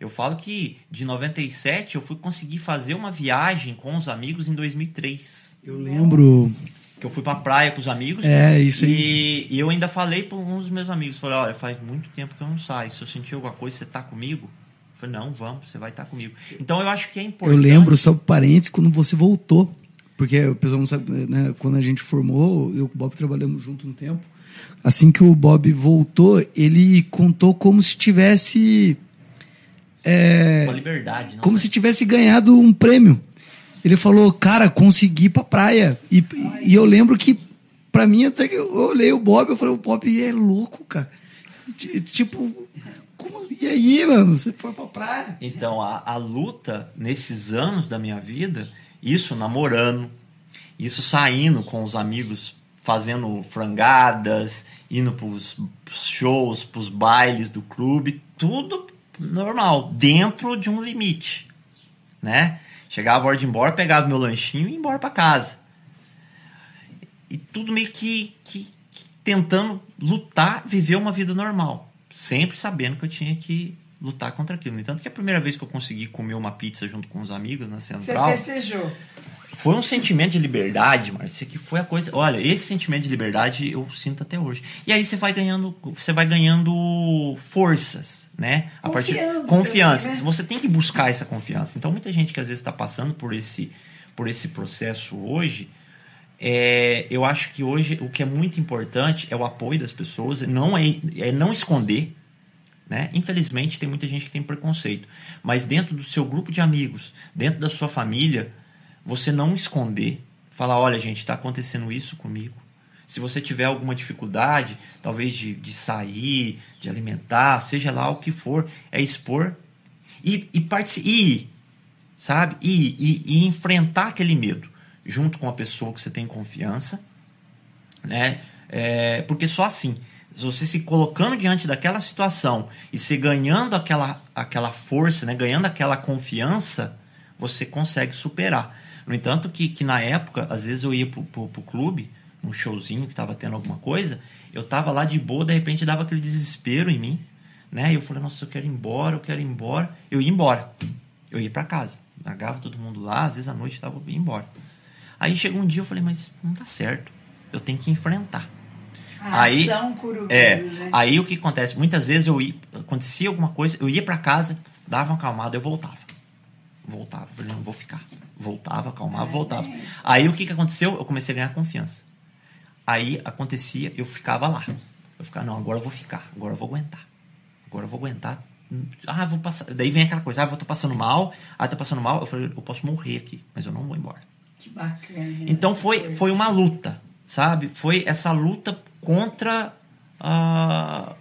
Eu falo que de 97 eu fui conseguir fazer uma viagem com os amigos em 2003. Eu lembro. Que eu fui pra praia com os amigos. É, isso aí. E, e eu ainda falei para um dos meus amigos: falei, olha, faz muito tempo que eu não saio. Se eu sentir alguma coisa, você tá comigo? Eu falei, não, vamos, você vai estar comigo. Então eu acho que é Eu importante. lembro, só parênteses, quando você voltou. Porque o pessoal não sabe, né? Quando a gente formou, eu e o Bob trabalhamos junto um tempo. Assim que o Bob voltou, ele contou como se tivesse. É, Com a liberdade. Como se tivesse ganhado um prêmio. Ele falou, cara, consegui ir pra praia. E, e eu lembro que pra mim, até que eu olhei o Bob, eu falei, o Bob é louco, cara. Tipo, como, e aí, mano? Você foi pra praia? Então, a, a luta nesses anos da minha vida, isso namorando, isso saindo com os amigos, fazendo frangadas, indo pros shows, pros bailes do clube, tudo normal, dentro de um limite, né? Chegava a hora de ir embora, pegava meu lanchinho e ia embora pra casa. E tudo meio que, que- que tentando lutar, viver uma vida normal. Sempre sabendo que eu tinha que lutar contra aquilo. No entanto, que a primeira vez que eu consegui comer uma pizza junto com os amigos na Você Central, festejou. Foi um sentimento de liberdade, Márcia, que foi a coisa. Olha, esse sentimento de liberdade eu sinto até hoje. E aí você vai ganhando, você vai ganhando forças, né? A partir Confiança confiança. também, né? Você tem que buscar essa confiança. Então muita gente que às vezes está passando por esse por esse processo hoje, é, eu acho que hoje o que é muito importante é o apoio das pessoas, não é, é não esconder. Né? Infelizmente, tem muita gente que tem preconceito. Mas dentro do seu grupo de amigos, dentro da sua família, você não esconder. Falar: olha, gente, está acontecendo isso comigo. Se você tiver alguma dificuldade, talvez de, de sair, de alimentar, seja lá o que for, é expor e, e, e sabe? E, e, e enfrentar aquele medo junto com a pessoa que você tem confiança, né? É, porque só assim, você se colocando diante daquela situação e se ganhando aquela, aquela força, né? Ganhando aquela confiança, você consegue superar. No entanto, que, que na época, às vezes eu ia pro, pro, pro clube, num showzinho que tava tendo alguma coisa, eu tava lá de boa, de repente dava aquele desespero em mim, né? E eu falei, nossa, eu quero ir embora, eu quero ir embora. Eu ia embora. Eu ia para casa. Largava todo mundo lá, às vezes à noite tava ia embora. Aí chegou um dia eu falei, mas não tá certo. Eu tenho que enfrentar. A Aí- ação curupira, É, né? aí o que acontece? Muitas vezes eu ia, acontecia alguma coisa, eu ia para casa, dava uma acalmada, eu voltava. Voltava, falei, não, vou ficar. Voltava, acalmava, voltava. Aí o que, que aconteceu? Eu comecei a ganhar confiança. Aí acontecia, eu ficava lá. Eu ficava, não, agora eu vou ficar, agora eu vou aguentar. Agora eu vou aguentar. Ah, vou passar. Daí vem aquela coisa, ah, eu tô passando mal, ah, tô passando mal. Eu falei, eu posso morrer aqui, mas eu não vou embora. Que bacana. Então foi, foi uma luta, sabe? Foi essa luta contra ah,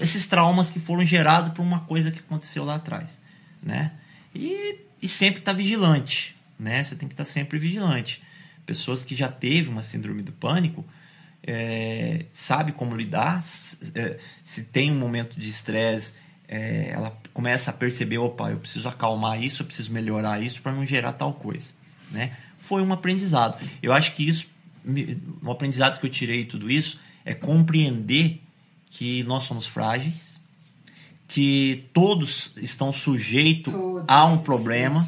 esses traumas que foram gerados por uma coisa que aconteceu lá atrás, né? E, e sempre estar vigilante, né? Você tem que estar sempre vigilante. Pessoas que já teve uma síndrome do pânico é, sabe como lidar. s- é, se tem um momento de estresse, é, ela começa a perceber, opa, eu preciso acalmar isso, eu preciso melhorar isso para não gerar tal coisa, né? Foi um aprendizado. Eu acho que isso, o aprendizado que eu tirei tudo isso é compreender que nós somos frágeis, que todos estão sujeitos a um problema,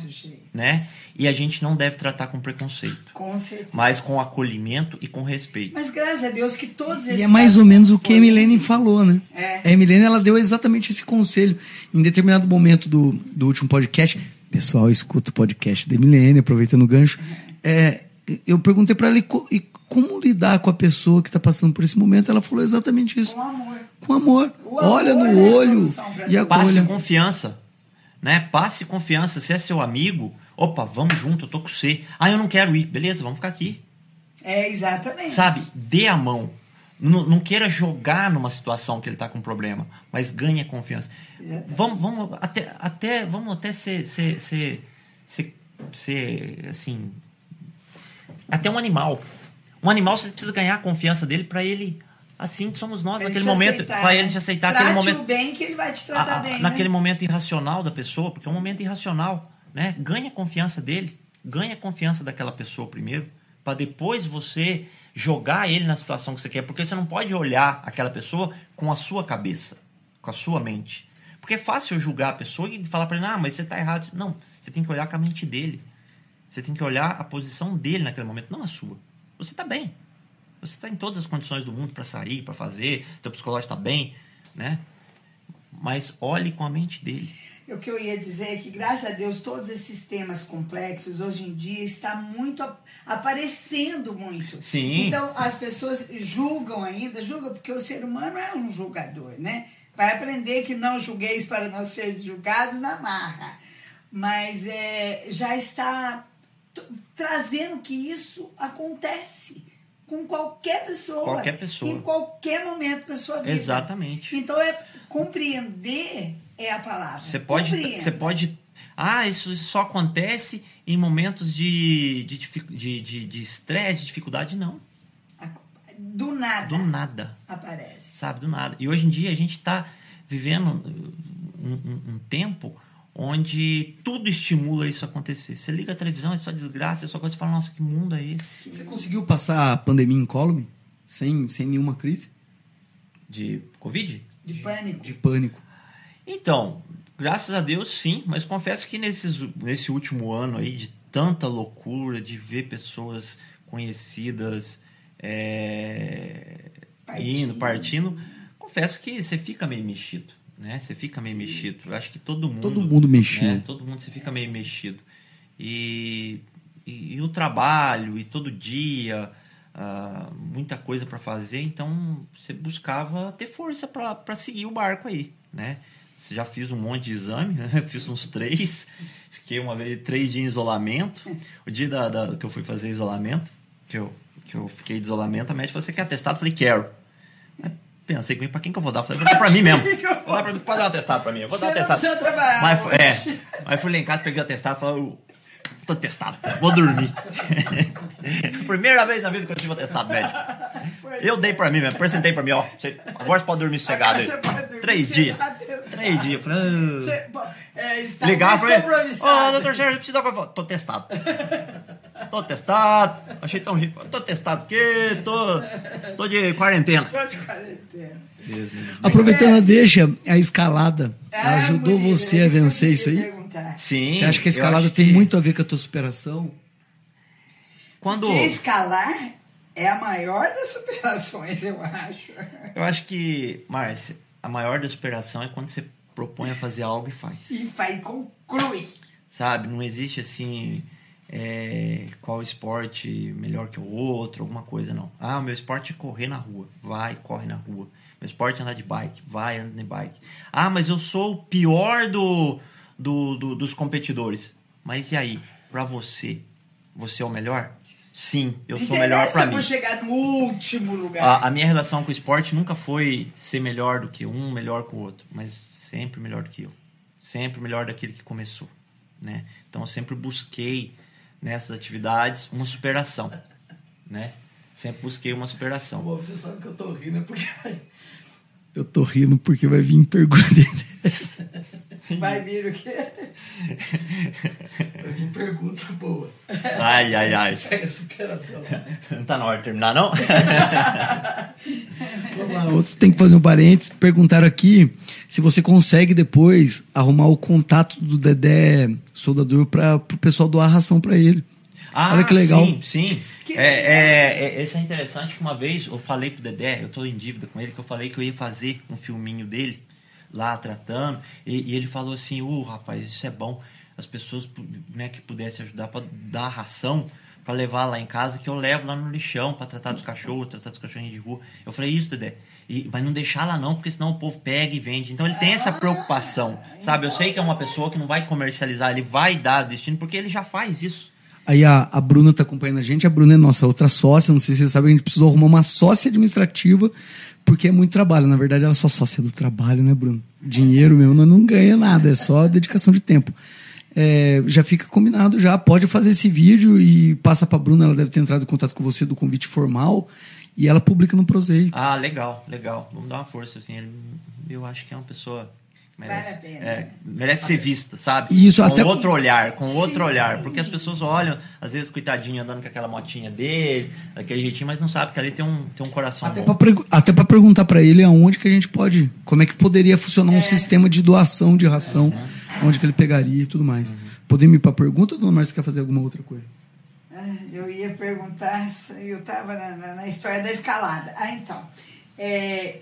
né? E a gente não deve tratar com preconceito, Com certeza. mas com acolhimento e com respeito. Mas graças a Deus que todos esses E é mais ou menos o que a Emilene falou, né? É. A Emilene, ela deu exatamente esse conselho. Em determinado momento do, do último podcast, pessoal, escuta o podcast da Emilene, aproveitando o gancho. É, eu perguntei pra ela e como lidar com a pessoa que tá passando por esse momento. Ela falou exatamente isso. Com amor. Com amor. O amor Olha no é olho e tudo. Passe acolha. confiança, né? Passe confiança. Se é seu amigo, opa, vamos junto, eu tô com você. Ah, eu não quero ir. Beleza, vamos ficar aqui. É, exatamente. Sabe? Dê a mão. Não, não queira jogar numa situação que ele tá com problema, mas ganhe a confiança. Exatamente. Vamos, vamos até, até, vamos até ser, ser, ser, ser, ser, assim, até um animal. Um animal você precisa ganhar a confiança dele para ele, assim que somos nós Pra ele naquele momento, para né? ele te aceitar Trate aquele momento bem que ele vai te tratar a- a- bem, naquele né? momento irracional da pessoa, porque é um momento irracional, né? Ganha a confiança dele, ganha a confiança daquela pessoa primeiro, para depois você jogar ele na situação que você quer, porque você não pode olhar aquela pessoa com a sua cabeça, com a sua mente. Porque é fácil eu julgar a pessoa e falar para ele, ah, mas você tá errado. Não, você tem que olhar com a mente dele. Você tem que olhar a posição dele naquele momento, não a sua. Você tá bem. Você está em todas as condições do mundo para sair, para fazer, teu psicológico está bem, né? Mas olhe com a mente dele. O que eu ia dizer é que, graças a Deus, todos esses temas complexos, hoje em dia, está muito ap- aparecendo muito. Sim. Então, as pessoas julgam ainda, julgam porque o ser humano é um julgador, né? Vai aprender que não julgueis para não ser julgados na marra. Mas é, já está trazendo que isso acontece. com qualquer pessoa. Qualquer pessoa. Em qualquer momento da sua vida. Exatamente. Então, é compreender é a palavra. Você pode, Compreenda. você pode. Ah, isso só acontece em momentos de de dific- de de de estresse, de, dificuldade, não. Do nada. Do nada, Aparece. sabe? Do nada. E hoje em dia a gente está vivendo um, um- um tempo onde tudo estimula isso a acontecer. Você liga a televisão, é só desgraça, é só coisa, você fala, nossa, que mundo é esse? Você conseguiu passar a pandemia incólume? Sem, sem nenhuma crise? De Covid? De pânico. De pânico? Então, graças a Deus sim, mas confesso que nesses, nesse último ano aí de tanta loucura, de ver pessoas conhecidas é, Partindo. indo, partindo, confesso que você fica meio mexido, né? Você fica meio mexido. Eu acho que todo mundo... Todo mundo mexeu. né? Todo mundo você fica meio mexido. E, e, e o trabalho, e todo dia, ah, muita coisa para fazer, então você buscava ter força para seguir o barco aí, né? Já fiz um monte de exame, né? fiz uns três, fiquei uma vez três dias em isolamento. O dia da, da- que eu fui fazer isolamento, que eu, que eu fiquei de isolamento, a médica falou: Você quer atestado? Eu falei: Quero. Pensei comigo, pra quem que eu vou dar? Falei, vou dar pra mim mesmo. Vou dar pra mim, pode dar um atestado pra mim. Eu vou dar um Você atestado. Mas, é, aí fui lá em casa, peguei o atestado e falei, "Eu tô testado, vou dormir. Primeira vez na vida que eu tive atestado médico. Eu dei pra mim mesmo, apresentei pra mim, ó. você- agora você pode dormir sossegado aí. Agora você pode dormir Três dias. Três dias. Falei, "Ah." É, está Ligar falei, ô, doutor Sérgio, precisa dar uma coisa. Tô testado. Tô testado. Achei tão rico. Tô testado aqui, tô, tô de quarentena. Tô de quarentena. Aproveitando a deixa, a escalada Ah, ajudou você a é que vencer isso aí? Sim. Você acha que a escalada tem que muito a ver com a tua superação? Quando... Porque escalar é a maior das superações, eu acho. Eu acho que, Márcia, a maior da superação é quando você propõe a fazer algo e faz. E vai, conclui. Sabe? Não existe assim. é, qual esporte melhor que o outro, alguma coisa, não. Ah, o meu esporte é correr na rua. Vai, corre na rua. Meu esporte é andar de bike. Vai, anda de bike. Ah, mas eu sou o pior do, do, do- dos competidores. Mas e aí? Pra você, você é o melhor? Sim, eu sou o melhor eu mim. vou chegar no último lugar. A, a minha relação com o esporte nunca foi ser melhor do que um, melhor que o outro, mas sempre melhor do que eu. Sempre melhor daquele que começou, né? Então eu sempre busquei nessas atividades uma superação, né? Sempre busquei uma superação. você sabe que eu tô rindo, é porque. Eu tô rindo porque vai vir pergunta. Vai vir o quê? Vai vir pergunta boa. Ai, ai, ai. Segue a superação. Não tá na hora de terminar, não? Vamos lá, outro tem que fazer um parênteses. Perguntaram aqui se você consegue depois arrumar o contato do Dedé soldador para o pessoal doar ração para ele. Ah, Olha que legal. Sim, sim. Que é, é, é, esse é interessante que uma vez eu falei pro Dedé, eu tô em dívida com ele, que eu falei que eu ia fazer um filminho dele lá tratando, e, e ele falou assim, uh, rapaz, isso é bom. As pessoas né, que pudessem ajudar para dar ração para levar lá em casa, que eu levo lá no lixão para tratar dos cachorros, tratar dos cachorrinhos de rua. Eu falei, isso, Dedé. E, mas não deixar lá não, porque senão o povo pega e vende. Então ele tem essa preocupação, sabe? Eu sei que é uma pessoa que não vai comercializar, ele vai dar destino, porque ele já faz isso. Aí a, a Bruna tá acompanhando a gente. A Bruna é nossa outra sócia. Não sei se vocês sabem, a gente precisou arrumar uma sócia administrativa, porque é muito trabalho. Na verdade, ela é só sócia do trabalho, né, Bruno? Dinheiro mesmo nós não ganha nada, é só dedicação de tempo. É, já fica combinado já. Pode fazer esse vídeo e passa pra Bruna. Ela deve ter entrado em contato com você do convite formal. E ela publica no Proseio. Ah, legal, legal. Vamos dar uma força, assim. Eu acho que é uma pessoa. Merece, é, né? merece ser vista, sabe? Isso, com até- outro olhar, com outro Sim. olhar. Porque as pessoas olham, às vezes, coitadinho, andando com aquela motinha dele, daquele jeitinho, mas não sabe que ali tem um, tem um coração Até bom. pra, até pra perguntar pra ele aonde que a gente pode. Como é que poderia funcionar um sistema de doação de ração, onde que ele pegaria e tudo mais. Podemos ir pra pergunta ou dona Márcia quer fazer alguma outra coisa? Ah, Eu ia perguntar, se eu estava na, na- na história da escalada. Ah, então. é,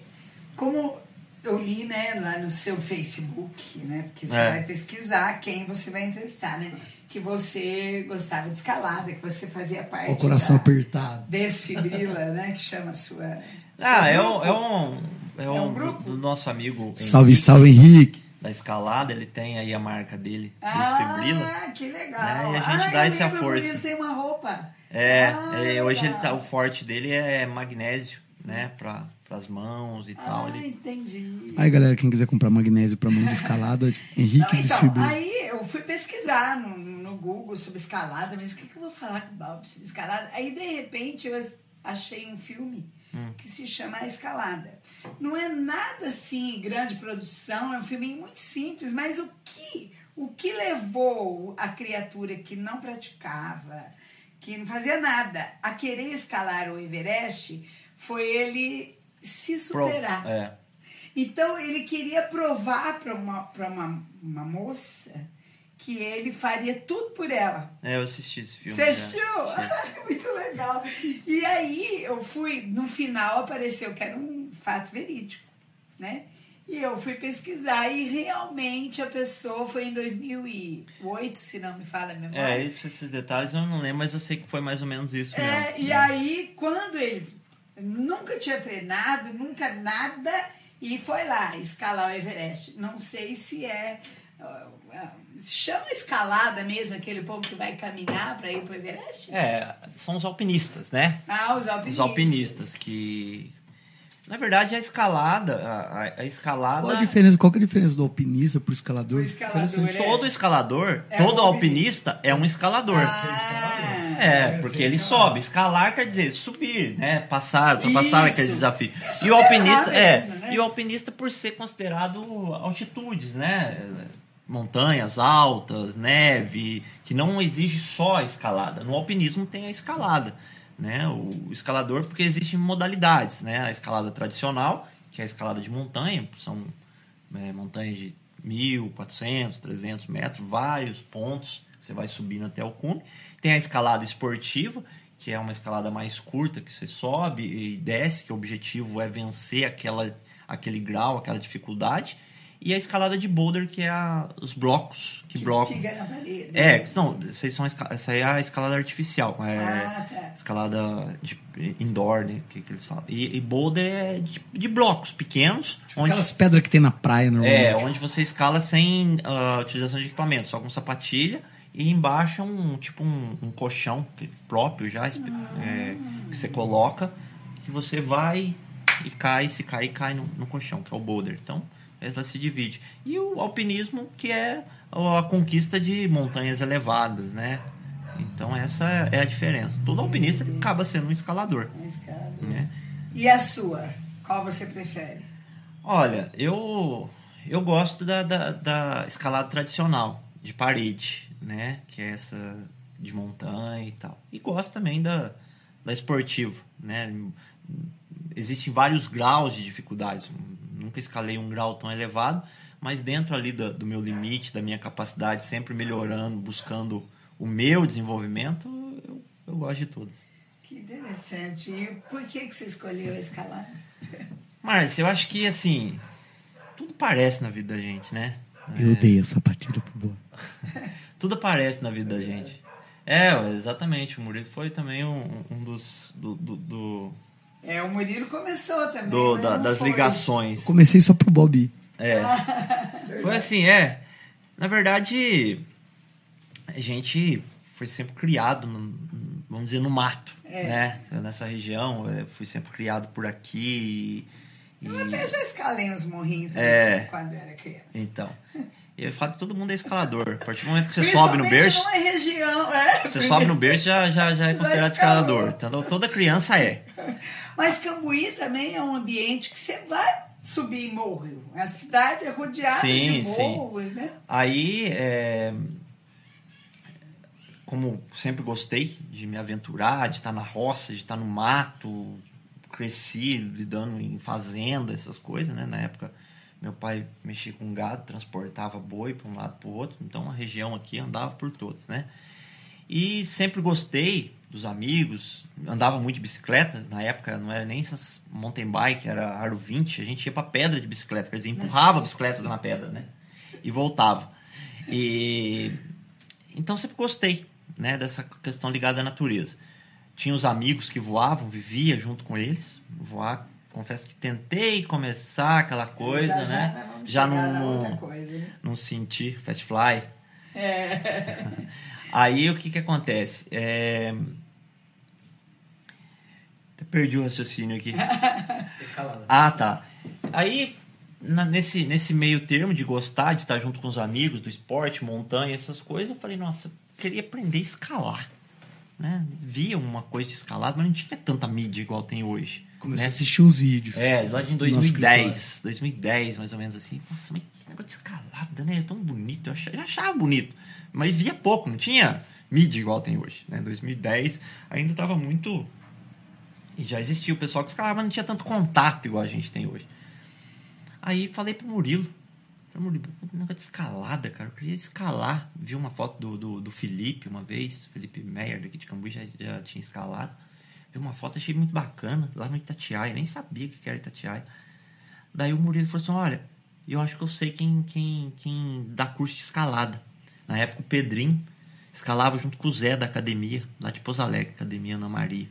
como eu li né, lá no seu Facebook, né? Porque você É. vai pesquisar quem você vai entrevistar, né? Que você gostava de escalada, que você fazia parte. O coração da apertado. Desfibrila, né? Que chama a sua. Ah, é grupo. um, é um, é um um, grupo? do nosso amigo Salve, Henrique, salve, Henrique. da escalada, ele tem aí a marca dele, Desfibrila. Ah, que legal. É, e a gente ah, dá essa força. Ele tem uma roupa. É, Ah, é, hoje ele tá, o forte dele é magnésio, né? Pra, pras mãos e tal. Ah, Ele, entendi. Aí, galera, quem quiser comprar magnésio pra mão de escalada, Henrique Não, então, aí eu fui pesquisar no, no Google sobre escalada, mas o que, que eu vou falar com o Bob sobre escalada? Aí, de repente, eu as- achei um filme que se chama A Escalada. Não é nada assim, grande produção, é um filme muito simples, mas o que, o que levou a criatura que não praticava, que não fazia nada, a querer escalar o Everest foi ele se Pro- superar. é. Então ele queria provar para uma, pra uma, uma moça que ele faria tudo por ela. É, eu assisti esse filme. Você já. assistiu? Assisti. Muito legal. E aí eu fui, no final apareceu que era um fato verídico, né? E eu fui pesquisar e realmente a pessoa foi em 2008, se não me fala a memória. É, isso, esses detalhes eu não lembro, mas eu sei que foi mais ou menos isso mesmo. É, e aí, quando ele nunca tinha treinado, nunca nada, e foi lá escalar o Everest. Não sei se é. chama escalada mesmo, aquele povo que vai caminhar para ir para o Everest? É, são os alpinistas, né? Ah, os alpinistas. Os alpinistas que. Na verdade, a escalada. A, a- escalada. Qual a diferença? Qual que é a diferença do alpinista pro escalador? O escalador, ele é- Todo escalador, É todo um alpinista é um escalador. Ah, É, porque ele sobe. Escalar quer dizer subir, né? Passar, passar aquele desafio. É E o alpinista, é, mesmo, né? e o alpinista por ser considerado altitudes, né? Montanhas altas, neve, que não exige só a escalada. No alpinismo tem a escalada, né? O escalador porque existem modalidades, né? A escalada tradicional, que é a escalada de montanha, são é, montanhas de 1.400, 300 metros, vários pontos, você vai subindo até o cume. Tem a escalada esportiva, que é uma escalada mais curta, que você sobe e desce, que o objetivo é vencer aquela, aquele grau, aquela dificuldade. E a escalada de boulder, que é a- os blocos. Que, que bloco. fica na parede. É, não, são essa aí é a escalada artificial. É Ah, tá. escalada de indoor, né? Que, que eles falam. E, e boulder é de, de blocos pequenos, onde Aquelas pedras que tem na praia, normalmente. é, onde você escala sem ah, utilização de equipamento, só com sapatilha e embaixo é um tipo um, um colchão próprio já espe- é, que você coloca que você vai e cai, se cai, cai no, no colchão, que é o boulder. Então, ela se divide. E o alpinismo, que é a conquista de montanhas elevadas, né? Então essa é a diferença. Todo alpinista acaba sendo um escalador, Uma escada. né? E a sua? Qual você prefere? Olha, eu eu gosto da, da, da escalada tradicional, de parede, né? Que é essa de montanha e tal. E gosto também da, da esportiva, né? Existem vários graus de dificuldades. Nunca escalei um grau tão elevado, mas dentro ali do, do meu limite, da minha capacidade, sempre melhorando, buscando o meu desenvolvimento, eu, eu gosto de todas. Que interessante. E por que, que você escolheu a escalada? Márcia, eu acho que assim, tudo parece na vida da gente, né? Eu odeio essa sapatilha pro boa. Tudo aparece na vida da gente. É, exatamente. O Murilo foi também um, um dos. Do, do, do- É, o Murilo começou também. do- mas da- das foi. ligações. Comecei só pro Bob. É. Foi assim, é. Na verdade, a gente foi sempre criado, no- vamos dizer, no mato. É. Né? Nessa região, eu fui sempre criado por aqui. E, Eu até já escalei uns morrinhos É. quando eu era criança. Então. E eu falo que todo mundo é escalador. A partir do momento que você sobe no berço. numa região, é. Você sobe no berço já, já, já é considerado escalador. Então toda criança é. Mas Cambuí também é um ambiente que você vai subir em morro. A cidade é rodeada Sim, de sim. morro, né? Aí, é, como sempre gostei de me aventurar, de estar na roça, de estar no mato, cresci lidando em fazenda, essas coisas, né? Na época, meu pai mexia com gado, transportava boi para um lado para o outro, então a região aqui andava por todas, né? E sempre gostei dos amigos, andava muito de bicicleta, na época não era nem essas mountain bike, era aro 20, a gente ia para pedra de bicicleta, quer dizer, empurrava a bicicleta na pedra, né? E voltava. E então sempre gostei, né, dessa questão ligada à natureza. Tinha os amigos que voavam, vivia junto com eles, voar. Confesso que tentei começar aquela coisa, já, já, né? Já na não, coisa, né? não senti fast fly. É. Aí o que que acontece? É, Perdi o raciocínio aqui. Escalada. Ah, tá. Aí, na- nesse, nesse meio termo de gostar de estar junto com os amigos do esporte, montanha, essas coisas, eu falei, nossa, eu queria aprender a escalar. Né? Via uma coisa de escalada, mas não tinha tanta mídia igual tem hoje. Começou né? a assistir uns vídeos. É, lá No 2010. 2010, mais ou menos assim. Nossa, mas que negócio de escalada, né? É tão bonito. Eu achava, eu achava bonito. Mas via pouco, não tinha mídia igual tem hoje. Né? 2010 ainda tava muito. E já existia o pessoal que escalava, mas não tinha tanto contato igual a gente tem hoje. Aí falei pro Murilo. Falei, Murilo, que negócio de escalada, cara. Eu queria escalar. Vi uma foto do, do, do Felipe uma vez. Felipe Meyer, daqui de Cambuí, já, já tinha escalado. Vi uma foto, achei muito bacana, lá no Itatiaia. Nem sabia o que era Itatiaia. Daí o Murilo falou assim: Olha, eu acho que eu sei quem, quem, quem dá curso de escalada. Na época, o Pedrinho escalava junto com o Zé da academia, lá de Pouso Alegre, Academia Ana Maria.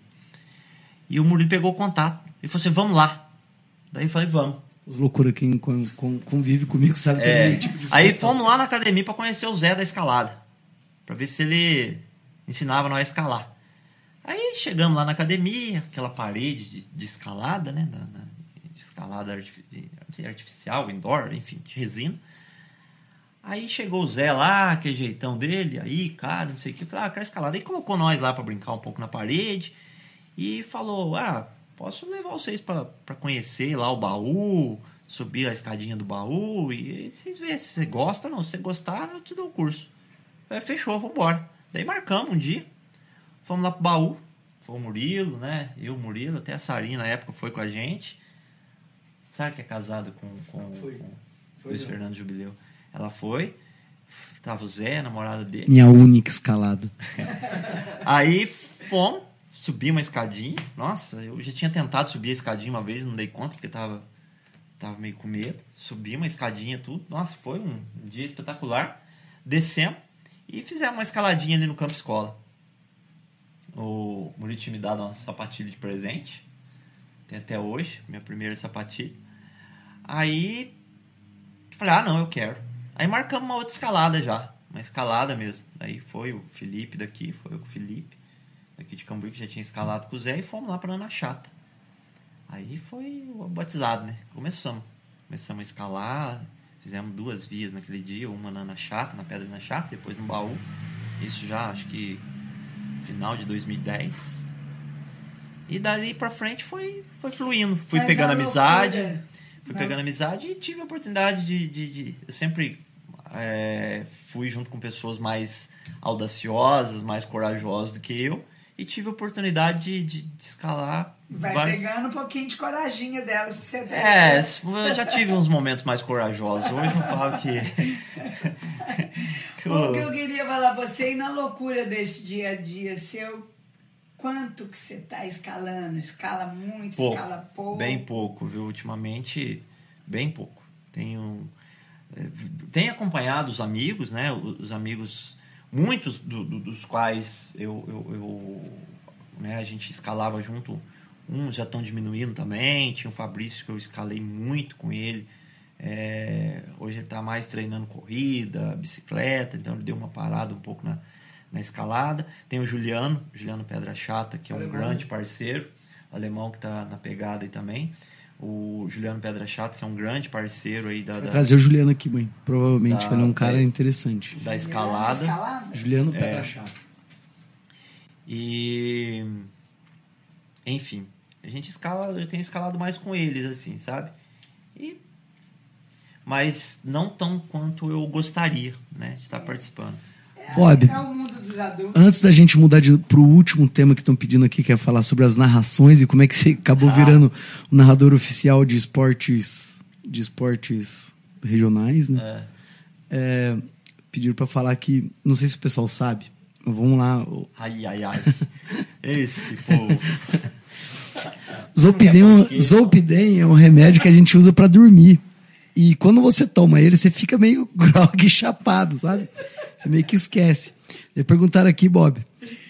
E o Murilo pegou o contato e falou assim: Vamos lá. Daí eu falei: Vamos. Os loucura quem con- con- convive comigo sabe que é É, tipo de aí fomos lá na academia pra conhecer o Zé da escalada. Pra ver se ele ensinava nós a escalar. Aí chegamos lá na academia, aquela parede de, de escalada, né? Da, da- de escalada artifi- de- artificial, indoor, enfim, de resina. Aí chegou o Zé lá, aquele jeitão dele, aí, cara, não sei o que. Falei, ah, quero escalada. Aí colocou nós lá pra brincar um pouco na parede. E falou, ah, posso levar vocês pra conhecer lá o baú, subir a escadinha do baú. E vocês verem se você gosta ou não. Se você gostar, eu te dou o curso. Aí, fechou, vambora. Daí marcamos um dia. Fomos lá pro baú. Foi o Murilo, né? Eu, o Murilo, até a Sarinha na época foi com a gente. Sabe que é casado com, com, Foi. com Foi Luiz não. Fernando Jubileu. Ela foi. Tava o Zé, a namorada dele. Minha única escalada. Aí fomos, subi uma escadinha. Nossa, eu já tinha tentado subir a escadinha uma vez, não dei conta porque tava, tava meio com medo. Subi uma escadinha, tudo. Nossa, foi um dia espetacular. Descemos e fizemos uma escaladinha ali no campo escola. O Murilo tinha me dado uma sapatilha de presente. Tem até hoje, minha primeira sapatilha. Aí falei, ah não, eu quero. Aí marcamos uma outra escalada já. Uma escalada mesmo. Aí foi o Felipe daqui, foi eu com o Felipe, daqui de Cambuí, que já tinha escalado com o Zé, e fomos lá pra Ana Chata. Aí foi o batizado, né? Começamos. Começamos a escalar, fizemos duas vias naquele dia, uma na Ana Chata, na Pedra Ana Chata, depois no baú. Isso já acho que final de 2010. E dali pra frente foi, foi fluindo. Fui Mas pegando amizade. loucura- Fui Não. pegando amizade e tive a oportunidade de. de, de- eu sempre é, fui junto com pessoas mais audaciosas, mais corajosas do que eu. E tive a oportunidade de, de- de escalar. Vai pegando um pouquinho de corajinha delas pra você ter. É, eu já tive uns momentos mais corajosos. Hoje eu falo que. que O que eu- eu queria falar pra você, e na loucura desse dia a dia seu, quanto que você tá escalando? Escala muito, pouco, escala pouco? Bem pouco, viu? Ultimamente, bem pouco. Tenho, eh, tenho acompanhado os amigos, né? Os amigos, muitos do- do- dos quais eu, eu, eu, né? a gente escalava junto. Uns já estão diminuindo também. Tinha o Fabrício que eu escalei muito com ele. É, hoje ele está mais treinando corrida, bicicleta, então ele deu uma parada um pouco na, na escalada. Tem o Juliano, Juliano Pedra Chata, que é um Alemão. grande parceiro, alemão que está na pegada aí também. O Juliano Pedra Chata, que é um grande parceiro aí da, Vai da, trazer o Juliano aqui, mãe. Provavelmente, Da- ele é um cara da- interessante. da escalada. Escalada? Juliano Pedra É. Chata. E. Enfim, a gente escala, eu tenho escalado mais com eles, assim, sabe? E. Mas não tão quanto eu gostaria, né? De estar participando. Bob, É o antes da gente mudar de, pro último tema que estão pedindo aqui, que é falar sobre as narrações e como é que você acabou Ah. virando o narrador oficial de esportes, de esportes regionais, né? É. É, pediram pra falar que, não sei se o pessoal sabe, mas vamos lá. o- Ai, ai, ai. Esse povo. Zolpidem, é um- porque- Zolpidem é um remédio que a gente usa pra dormir. E quando você toma ele, você fica meio grog chapado, sabe? Você meio que esquece. E perguntaram aqui, Bob,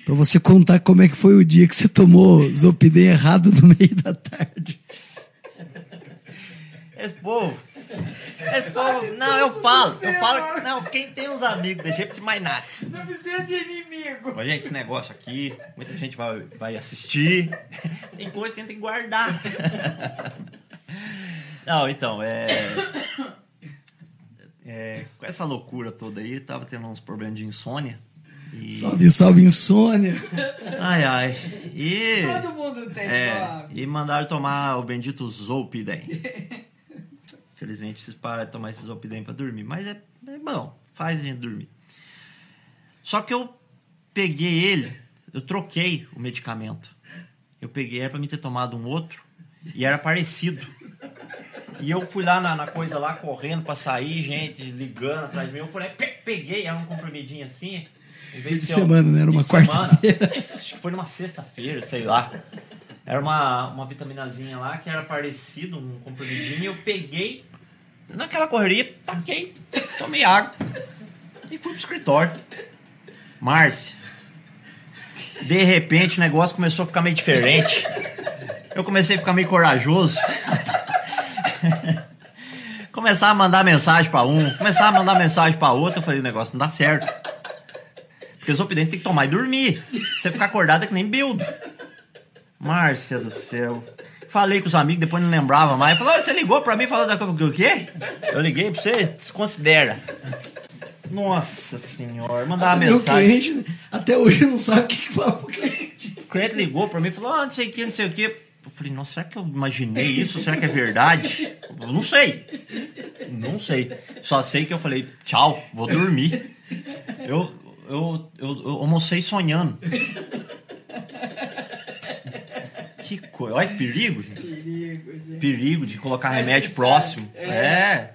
pra você contar como é que foi o dia que você tomou Zolpidem errado no meio da tarde. Esse povo. É só. Não, eu falo. Eu falo. Não, quem tem uns amigos, deixa pra mais nada. Não precisa de inimigo. Mas, gente, esse negócio aqui, muita gente vai, vai assistir. Tem coisa que a gente tem que guardar. Não, então, é. é, com essa loucura toda aí, tava tendo uns problemas de insônia. E, Salve, salve, insônia. ai, ai. E. Todo mundo tem, É, e mandaram tomar o bendito Zolpidem. Felizmente preciso parar de tomar esse Zolpidem pra dormir. Mas é, é bom, faz a gente dormir. Só que eu peguei ele, eu troquei o medicamento. Eu peguei, era pra mim ter tomado um outro, e era parecido. E eu fui lá na, na coisa lá, correndo pra sair, gente ligando atrás de mim. Eu falei, pe- peguei, era um comprimidinho assim. Dia de semana, né? Era uma quarta-feira. Acho que foi numa sexta-feira, sei lá. Era uma, uma vitaminazinha lá que era parecido, um comprimidinho. E eu peguei, naquela correria, taquei, tomei água e fui pro escritório. Márcia, de repente o negócio começou a ficar meio diferente. Eu comecei a ficar meio corajoso. Começar a mandar mensagem pra um, começar a mandar mensagem pra outro. Eu falei, o negócio não dá certo. Porque os opidentes tem que tomar e dormir. Você ficar acordado é que nem bildo. Márcia do céu. Falei com os amigos, depois não lembrava mais. Falou, você ligou pra mim falando da coisa. O quê? Eu liguei pra você, desconsidera. Nossa senhora, mandar uma Meu mensagem. cliente até hoje não sabe o que, que fala pro cliente. O cliente ligou pra mim e falou, ah, não sei o que, não sei o que. Eu falei, nossa, será que eu imaginei isso? Será que é verdade? Eu não sei. Não sei. Só sei que eu falei, tchau, vou dormir. Eu, eu, eu, eu almocei sonhando. Que coisa. Olha que perigo, gente. Perigo, gente. Perigo de colocar Mas remédio você próximo. É.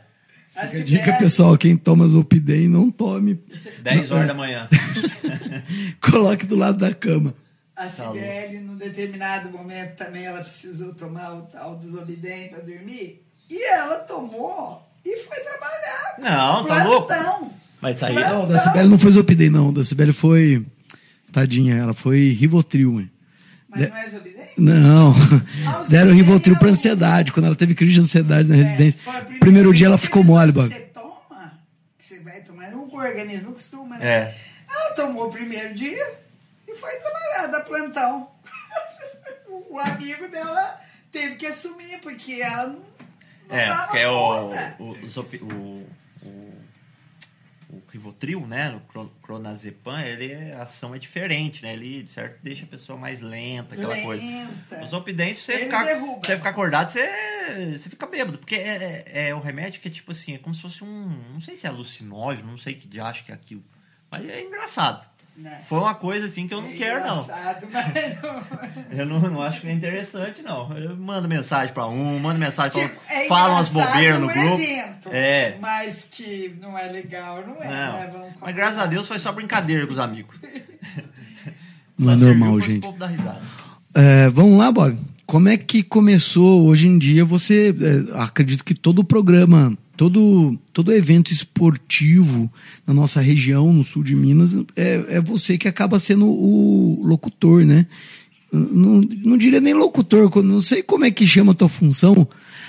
A Fica a dica, pessoal, quem toma Zolpidem, não tome. 10 horas da manhã. Coloque do lado da cama. A Tá Sibeli, num determinado momento, também ela precisou tomar o tal do Zolidem para dormir. E ela tomou e foi trabalhar. Não, tá louco? Plantão. Mas isso aí. Não, o da Cibele não foi Zolpidem, não. Da Cibele foi... Tadinha, ela foi Rivotril, mãe. Mas não é Zolidem? Não, o deram Rivotril pra o- ansiedade, quando ela teve crise de ansiedade na É, residência. foi o Primeiro dia ela ficou mole, Bob. Você toma, que você vai tomar, o organismo costuma, né? É. Ela tomou o primeiro dia e foi trabalhar, da plantão. o amigo dela teve que assumir, porque ela não, não É, dava que é o, o, o, o Rivotril, né? O clonazepam, ele, é- a ação é diferente, né? Ele, de certo, deixa a pessoa mais lenta, aquela coisa. Lenta. Os opidentes, você ficar, derruba. você ficar acordado, você, você fica bêbado. Porque é, é, é o remédio que é tipo assim, é como se fosse um. Não sei se é alucinógeno, não sei que de acho que é aquilo. Mas é engraçado. Né? Foi uma coisa assim que eu não É quero, não. mas não- Eu não, não acho que é interessante, não. Eu mando mensagem pra um, mando mensagem pra Tipo, outro. é Falo umas engraçado bobeiras no o grupo. evento, É. Mas que não é legal, não é. Não. né? Vamos Mas graças a Deus foi só brincadeira com os amigos. Não é normal, pro gente. povo dar risada. É, vamos lá, Bob. Como é que começou hoje em dia? Você é, acredito que todo programa, todo todo evento esportivo na nossa região, no sul de Minas, é, é você que acaba sendo o locutor, né? Não, não diria nem locutor, não sei como é que chama a tua função,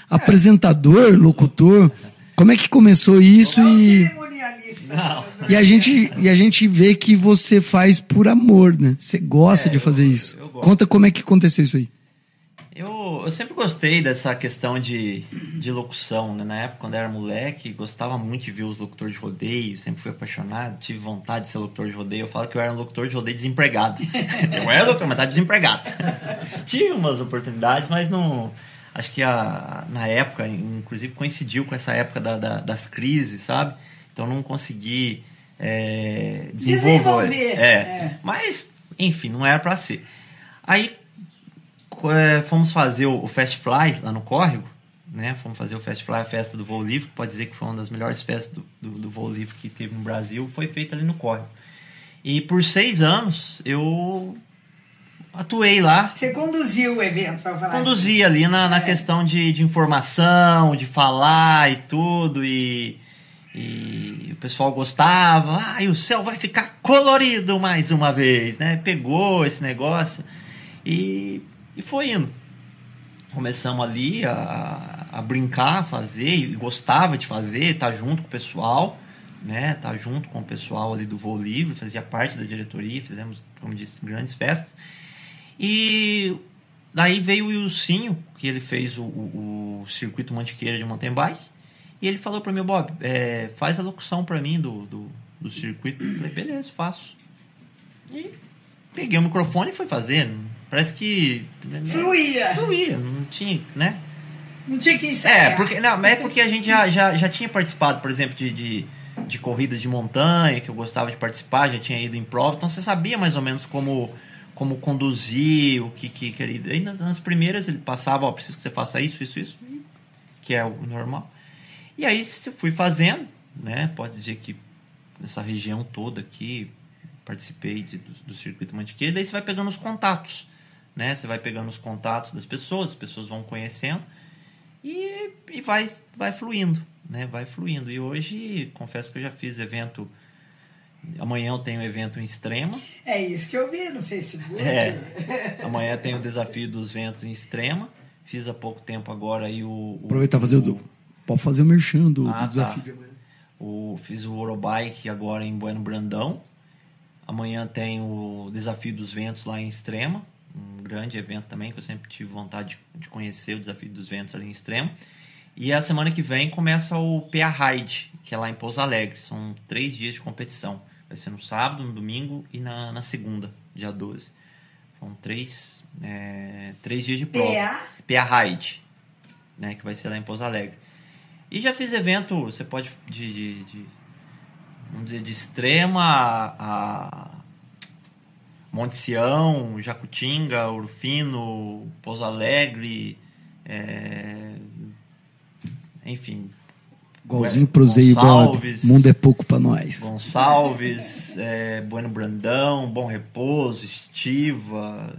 apresentador, locutor. Como é que começou isso Não e cerimonialista. Não. e a gente e a gente vê que você faz por amor, né? Você gosta É, de fazer eu- isso. eu. Conta como é que aconteceu isso aí. Eu, eu sempre gostei dessa questão de, de locução, né? Na época, quando eu era moleque, gostava muito de ver os locutores de rodeio, sempre fui apaixonado, tive vontade de ser locutor de rodeio. Eu falo que eu era um locutor de rodeio desempregado. eu era locutor, mas estava desempregado. tive umas oportunidades, mas não. Acho que a, na época, inclusive coincidiu com essa época da, da- das crises, sabe? Então não consegui é, desenvolver. Desenvolver, É. é. Mas, enfim, não era pra ser. Aí é, fomos fazer o, o Fast Fly lá no Córrego, né? Fomos fazer o Fast Fly, a festa do voo livre, que pode dizer que foi uma das melhores festas do, do, do voo livre que teve no Brasil, foi feita ali no Córrego. E por seis anos eu atuei lá, Você conduziu o evento, para falar conduzi ali na, na É. questão de, de informação, de falar e tudo, e, e o pessoal gostava, ah, e o céu vai ficar colorido mais uma vez, né? Pegou esse negócio e, e foi indo. Começamos ali a, a brincar, a fazer, e gostava de fazer, tá junto com o pessoal, né? Tá junto com o pessoal ali do Voo Livre, fazia parte da diretoria, fizemos, como disse, grandes festas. E daí veio o Wilsinho, que ele fez o, o, o circuito Mantiqueira de mountain bike, e ele falou para mim, Bob, é, faz a locução para mim do, do, do circuito. Eu falei, beleza, faço. E peguei o microfone e fui fazer. Parece que. né, Fluía. Fluía, não tinha, né? Não tinha que ensaiar. É, porque, não, é porque a gente já, já, já tinha participado, por exemplo, de, de, de corridas de montanha, que eu gostava de participar, já tinha ido em prova, então você sabia mais ou menos como, como conduzir, o que, que queria. Ainda nas primeiras ele passava, ó, preciso que você faça isso, isso, isso, que é o normal. E aí se fui fazendo, né? Pode dizer que nessa região toda aqui participei de- do, do circuito Mantiqueira, daí você vai pegando os contatos, né? Você vai pegando os contatos das pessoas, as pessoas vão conhecendo e, e vai, vai fluindo, né? Vai fluindo. E hoje, confesso que eu já fiz evento. Amanhã eu tenho evento em Extrema. É isso que eu vi no Facebook. É. Amanhã tem o desafio dos ventos em Extrema. Fiz há pouco tempo agora aí o. o Aproveitar e fazer o. do- Pode fazer o merchan do, Ah, do desafio tá. de amanhã. O, fiz o Orobike agora em Bueno Brandão. Amanhã tem o Desafio dos Ventos lá em Extrema. Grande evento também, que eu sempre tive vontade de, de conhecer o Desafio dos Ventos ali em Extrema. E a semana que vem começa o PA Ride, que é lá em Pouso Alegre. São três dias de competição. Vai ser no sábado, no domingo e na, na segunda, dia 12. São três, é, três dias de prova. PA Ride, né, que vai ser lá em Pouso Alegre. E já fiz evento, você pode de, de, de- vamos dizer de extrema a, a Monte Sião, Jacutinga, Urfino, Pouso Alegre, é, enfim, Igualzinho pro Zé e Bob. Mundo é pouco pra nós. Gonçalves, é, Bueno Brandão, Bom Repouso, Estiva.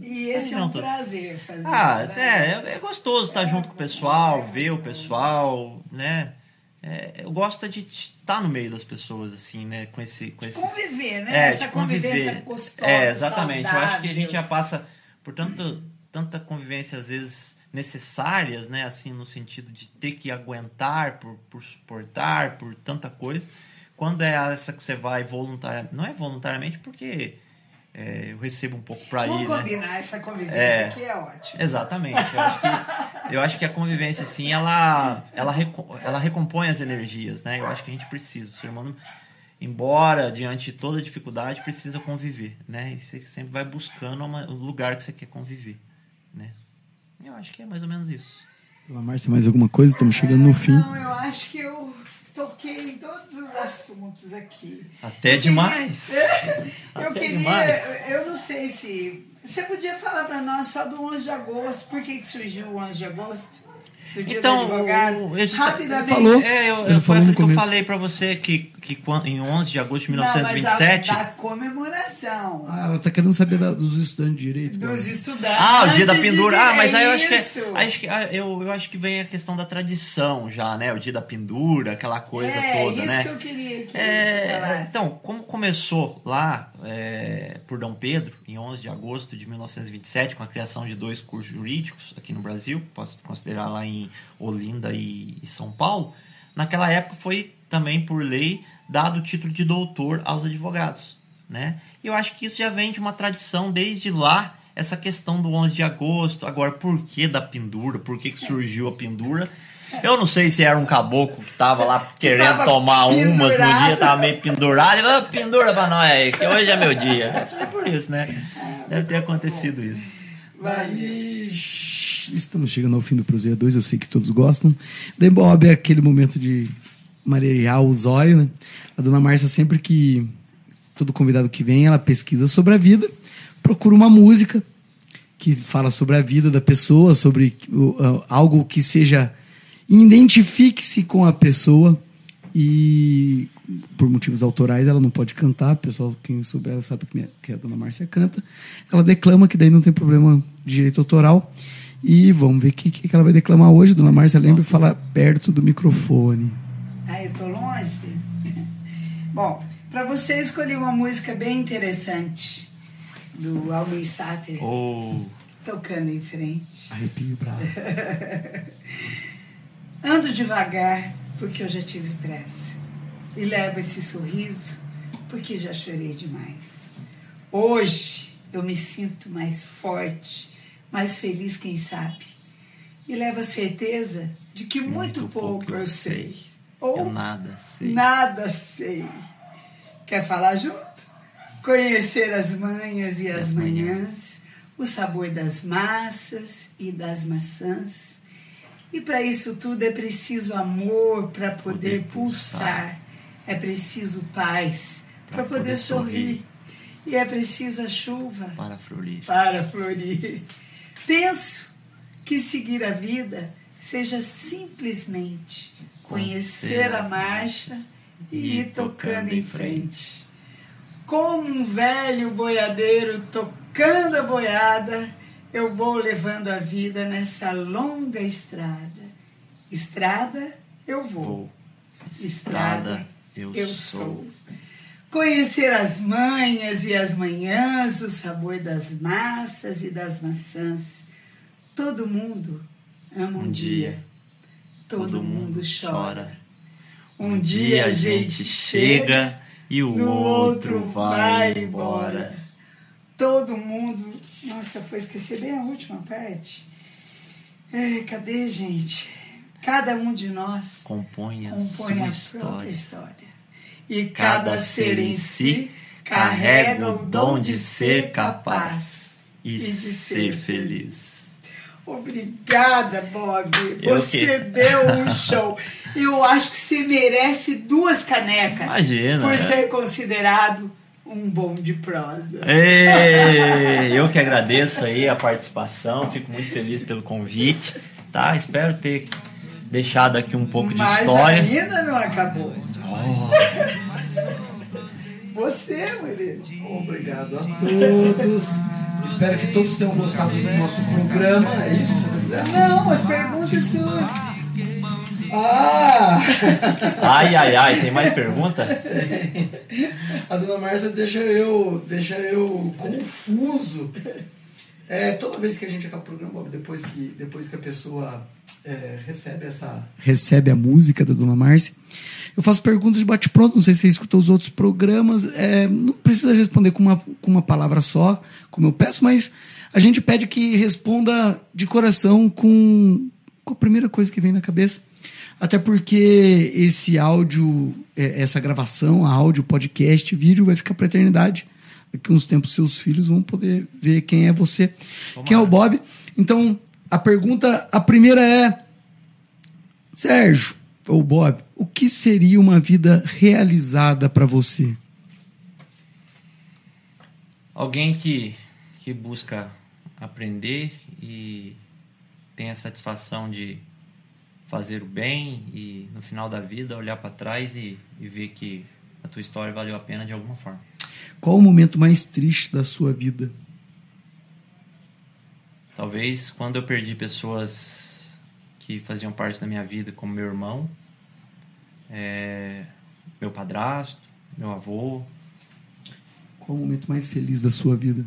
E esse é Não, um tô- prazer fazer. Ah, é, é gostoso estar junto com o pessoal, ver o pessoal, né? É, eu gosto de estar no meio das pessoas, assim, né? Com esse. Com esse Conviver, né? É, Essa de convivência gostosa. É, exatamente. Eu acho que a saudável. gente já passa por tanto, tanta convivência, às vezes, necessárias, né? Assim, no sentido de ter que aguentar por, por suportar, por tanta coisa. Quando é essa que você vai voluntariamente. Não é voluntariamente porque é, eu recebo um pouco pra Vamos ir, né? combinar essa convivência É. aqui, é ótimo. Exatamente. Eu acho que, eu acho que a convivência, assim, ela, ela, reco- ela recompõe as energias, né? Eu acho que a gente precisa. O ser humano, embora diante de toda dificuldade, precisa conviver, né? E você sempre vai buscando uma- o lugar que você quer conviver, né? Eu acho que é mais ou menos isso. Pela Márcia, mais alguma coisa? Estamos chegando no fim. Não, eu acho que eu toquei em todos os assuntos aqui. Até Eu demais. queria- eu Até queria, demais. eu não sei se você podia falar para nós só do 11 de agosto, por que, que surgiu o 11 de agosto? Do dia Então, do advogado? o- eu- Rapidamente. Ele falou. É, eu, Ele eu, foi aquilo que eu falei pra você que, que em 11 de agosto de Não, mas a- 1927. da comemoração Ah, ela tá querendo saber da- dos estudantes de direito. dos estudantes. Ah, o dia da pendura. Ah, mas aí eu acho que, isso. é, acho que ah, eu, eu acho que vem a questão da tradição já, né? O dia da pendura, aquela coisa é, toda, isso né? que eu queria que É, então, como começou lá é, por Dom Pedro, em 11 de agosto de 1927, com a criação de dois cursos jurídicos aqui no Brasil, posso considerar lá em Olinda e, e São Paulo, naquela época foi também, por lei, dado o título de doutor aos advogados. Né? E eu acho que isso já vem de uma tradição desde lá, essa questão do 11 de agosto. Agora, por que da pendura? Por que, que surgiu a pendura? Eu não sei se era um caboclo que tava lá querendo Tava tomar umas no pendurado. dia, tava meio pendurado. Ele falou, pendura pra nós aí, que hoje é meu dia. É por isso, né? Deve ter acontecido isso. E estamos chegando ao fim do Prozeia 2, eu sei que todos gostam. Daí, Bob, é aquele momento de marear o zóio, né? A dona Márcia, sempre que todo convidado que vem, ela pesquisa sobre a vida, procura uma música que fala sobre a vida da pessoa, sobre algo que seja. Identifique-se com a pessoa e por motivos autorais ela não pode cantar. Pessoal, quem souber sabe que, minha- que a dona Márcia canta. Ela declama, que daí não tem problema de direito autoral. E vamos ver o que, que ela vai declamar hoje. Dona Márcia, lembra falar perto do microfone. Ah, eu tô longe? Bom, para você escolher uma música bem interessante do Almir Sater, Ou tocando em frente. Arrepio o braço. Ando devagar porque eu já tive pressa. E levo esse sorriso porque já chorei demais. Hoje eu me sinto mais forte, mais feliz, quem sabe. E levo a certeza de que muito, pouco, eu sei. Ou Eu nada sei. nada sei. Quer falar junto? Conhecer as manhas e as Das manhãs, o sabor das massas e das maçãs. E para isso tudo é preciso amor para poder, Poder pulsar. pulsar. É preciso paz para poder, poder sorrir. sorrir. E é preciso a chuva Para florir. para florir. Penso que seguir a vida seja simplesmente conhecer a marcha e ir tocando em frente. Como um velho boiadeiro tocando a boiada, eu vou levando a vida nessa longa estrada. Estrada, eu vou. Vou. Estrada, eu, eu sou. sou. Conhecer as manhas e as manhãs, o sabor das massas e das maçãs. Todo mundo ama um, Um dia. dia. Todo, mundo chora. Um dia a gente chega e o outro vai embora. Todo mundo. Nossa, foi esquecer bem a última parte. É, cadê, gente? Cada um de nós Compõe a compõe sua a própria história. história. E cada ser em si carrega carrega o dom de ser capaz e de ser feliz. Obrigada, Bob. Eu Você que- deu um show. Eu acho que você merece duas canecas Imagina, por é. ser considerado um bom de prosa. Ei, eu que agradeço aí a participação, fico muito feliz pelo convite, tá? Espero ter deixado aqui um pouco de Mas história. ainda não acabou. Você, Murilo. Obrigado a todos. Espero que todos tenham gostado do nosso programa. É isso que você está dizendo? Não, as perguntas suas. Ah! Ai, ai, ai, tem mais pergunta? A dona Márcia deixa eu, deixa eu confuso. É, toda vez que a gente acaba o programa, Bob, depois que, depois que a pessoa é, recebe essa. Recebe a música da dona Márcia, eu faço perguntas de bate-pronto. Não sei se você escutou os outros programas. é, não precisa responder com uma, com uma palavra só, como eu peço, mas a gente pede que responda de coração com, com a primeira coisa que vem na cabeça. Até porque esse áudio, é, essa gravação, áudio, podcast, vídeo vai ficar para eternidade. Daqui uns tempos seus filhos vão poder ver quem é você, quem é o Bob. Então, a pergunta, a primeira é: Sérgio, ou Bob, o que seria uma vida realizada para você? Alguém que, que busca aprender e tem a satisfação de fazer o bem e no final da vida olhar para trás e, e ver que a tua história valeu a pena de alguma forma. Qual o momento mais triste da sua vida? Talvez quando eu perdi pessoas que faziam parte da minha vida, como meu irmão, é, meu padrasto, meu avô. Qual o momento mais feliz da sua vida?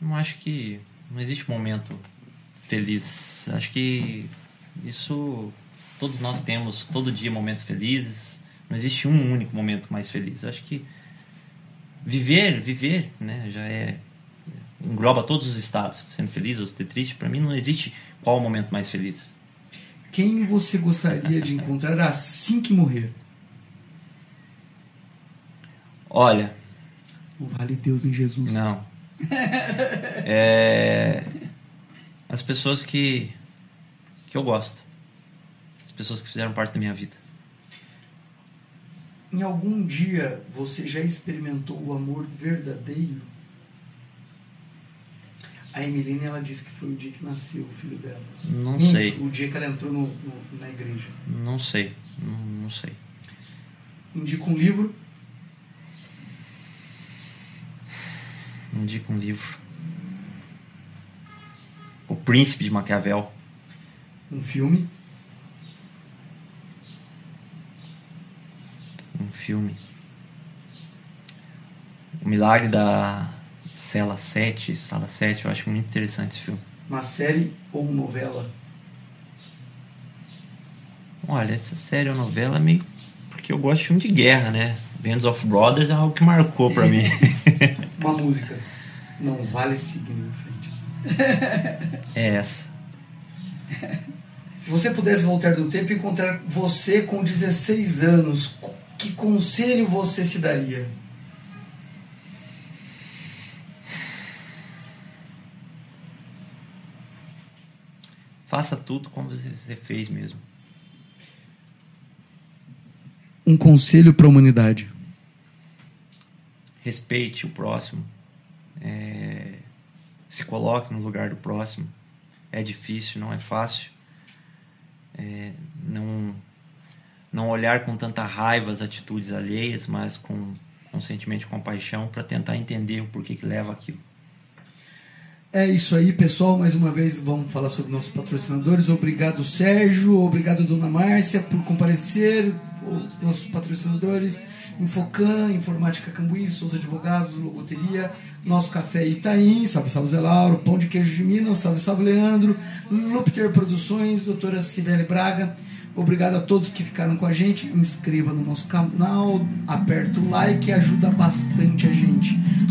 Não acho que não existe momento feliz. Acho que isso todos nós temos todo dia momentos felizes. Não existe um único momento mais feliz. Acho que viver, viver, né, já é engloba todos os estados, sendo feliz ou ser triste. Para mim não existe qual o momento mais feliz. Quem você gostaria de encontrar assim que morrer? Olha, Não vale Deus nem Jesus. Não. É, as pessoas que, que eu gosto. As pessoas que fizeram parte da minha vida. Em algum dia você já experimentou o amor verdadeiro? A Emeline ela disse que foi o dia que nasceu o filho dela. Não Hum, sei. O dia que ela entrou no- no- na igreja. Não sei. Não, não sei. Indica um livro. Indica um livro. O Príncipe de Maquiavel. Um filme. Um filme. O Milagre da Cela 7, Sala 7. Eu acho muito interessante esse filme. Uma série ou novela. Olha, essa série ou novela é meio. Porque eu gosto de filme de guerra, né? Bands of Brothers é algo que marcou pra mim. Uma música. Não vale seguir em frente. é essa. Se você pudesse voltar no tempo e encontrar você com 16 anos, que conselho você se daria? Faça tudo como você fez mesmo. Um conselho para a humanidade. Respeite o próximo. É... Se coloque no lugar do próximo. É difícil, não é fácil. É... Não não olhar com tanta raiva as atitudes alheias, mas com, com sentimento de compaixão para tentar entender o porquê que leva aquilo. É isso aí, pessoal. Mais uma vez vamos falar sobre nossos patrocinadores. Obrigado, Sérgio. Obrigado, Dona Márcia, por comparecer. Os nossos patrocinadores: Infocan, Informática Cambuí, Souza Advogados, Logoteria, Nosso Café Itaim, Salve Salve Zé Lauro, Pão de Queijo de Minas, Salve Salve Leandro, Lupter Produções, Doutora Cibele Braga. Obrigado a todos que ficaram com a gente. Inscreva no nosso canal, aperta o like, ajuda bastante a gente.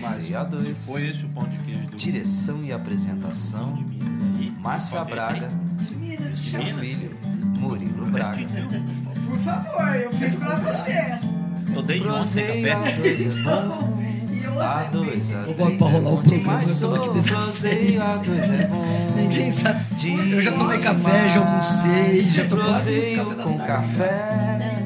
Proseio A2. Foi esse o pão de queijo do Direção e apresentação: de Minas aí? Márcia é? Braga, de Minas, seu chama. filho Murilo Braga. Por favor, eu fiz pra você. Tô desde ontem café. A2 é bom. E eu A2, A3 Eu boto pra rolar o programa, eu tô aqui dentro proseio vocês. A2 é bom. Ninguém sabe. Eu já tomei café, já almocei, já tô quase no café da com tarde. café,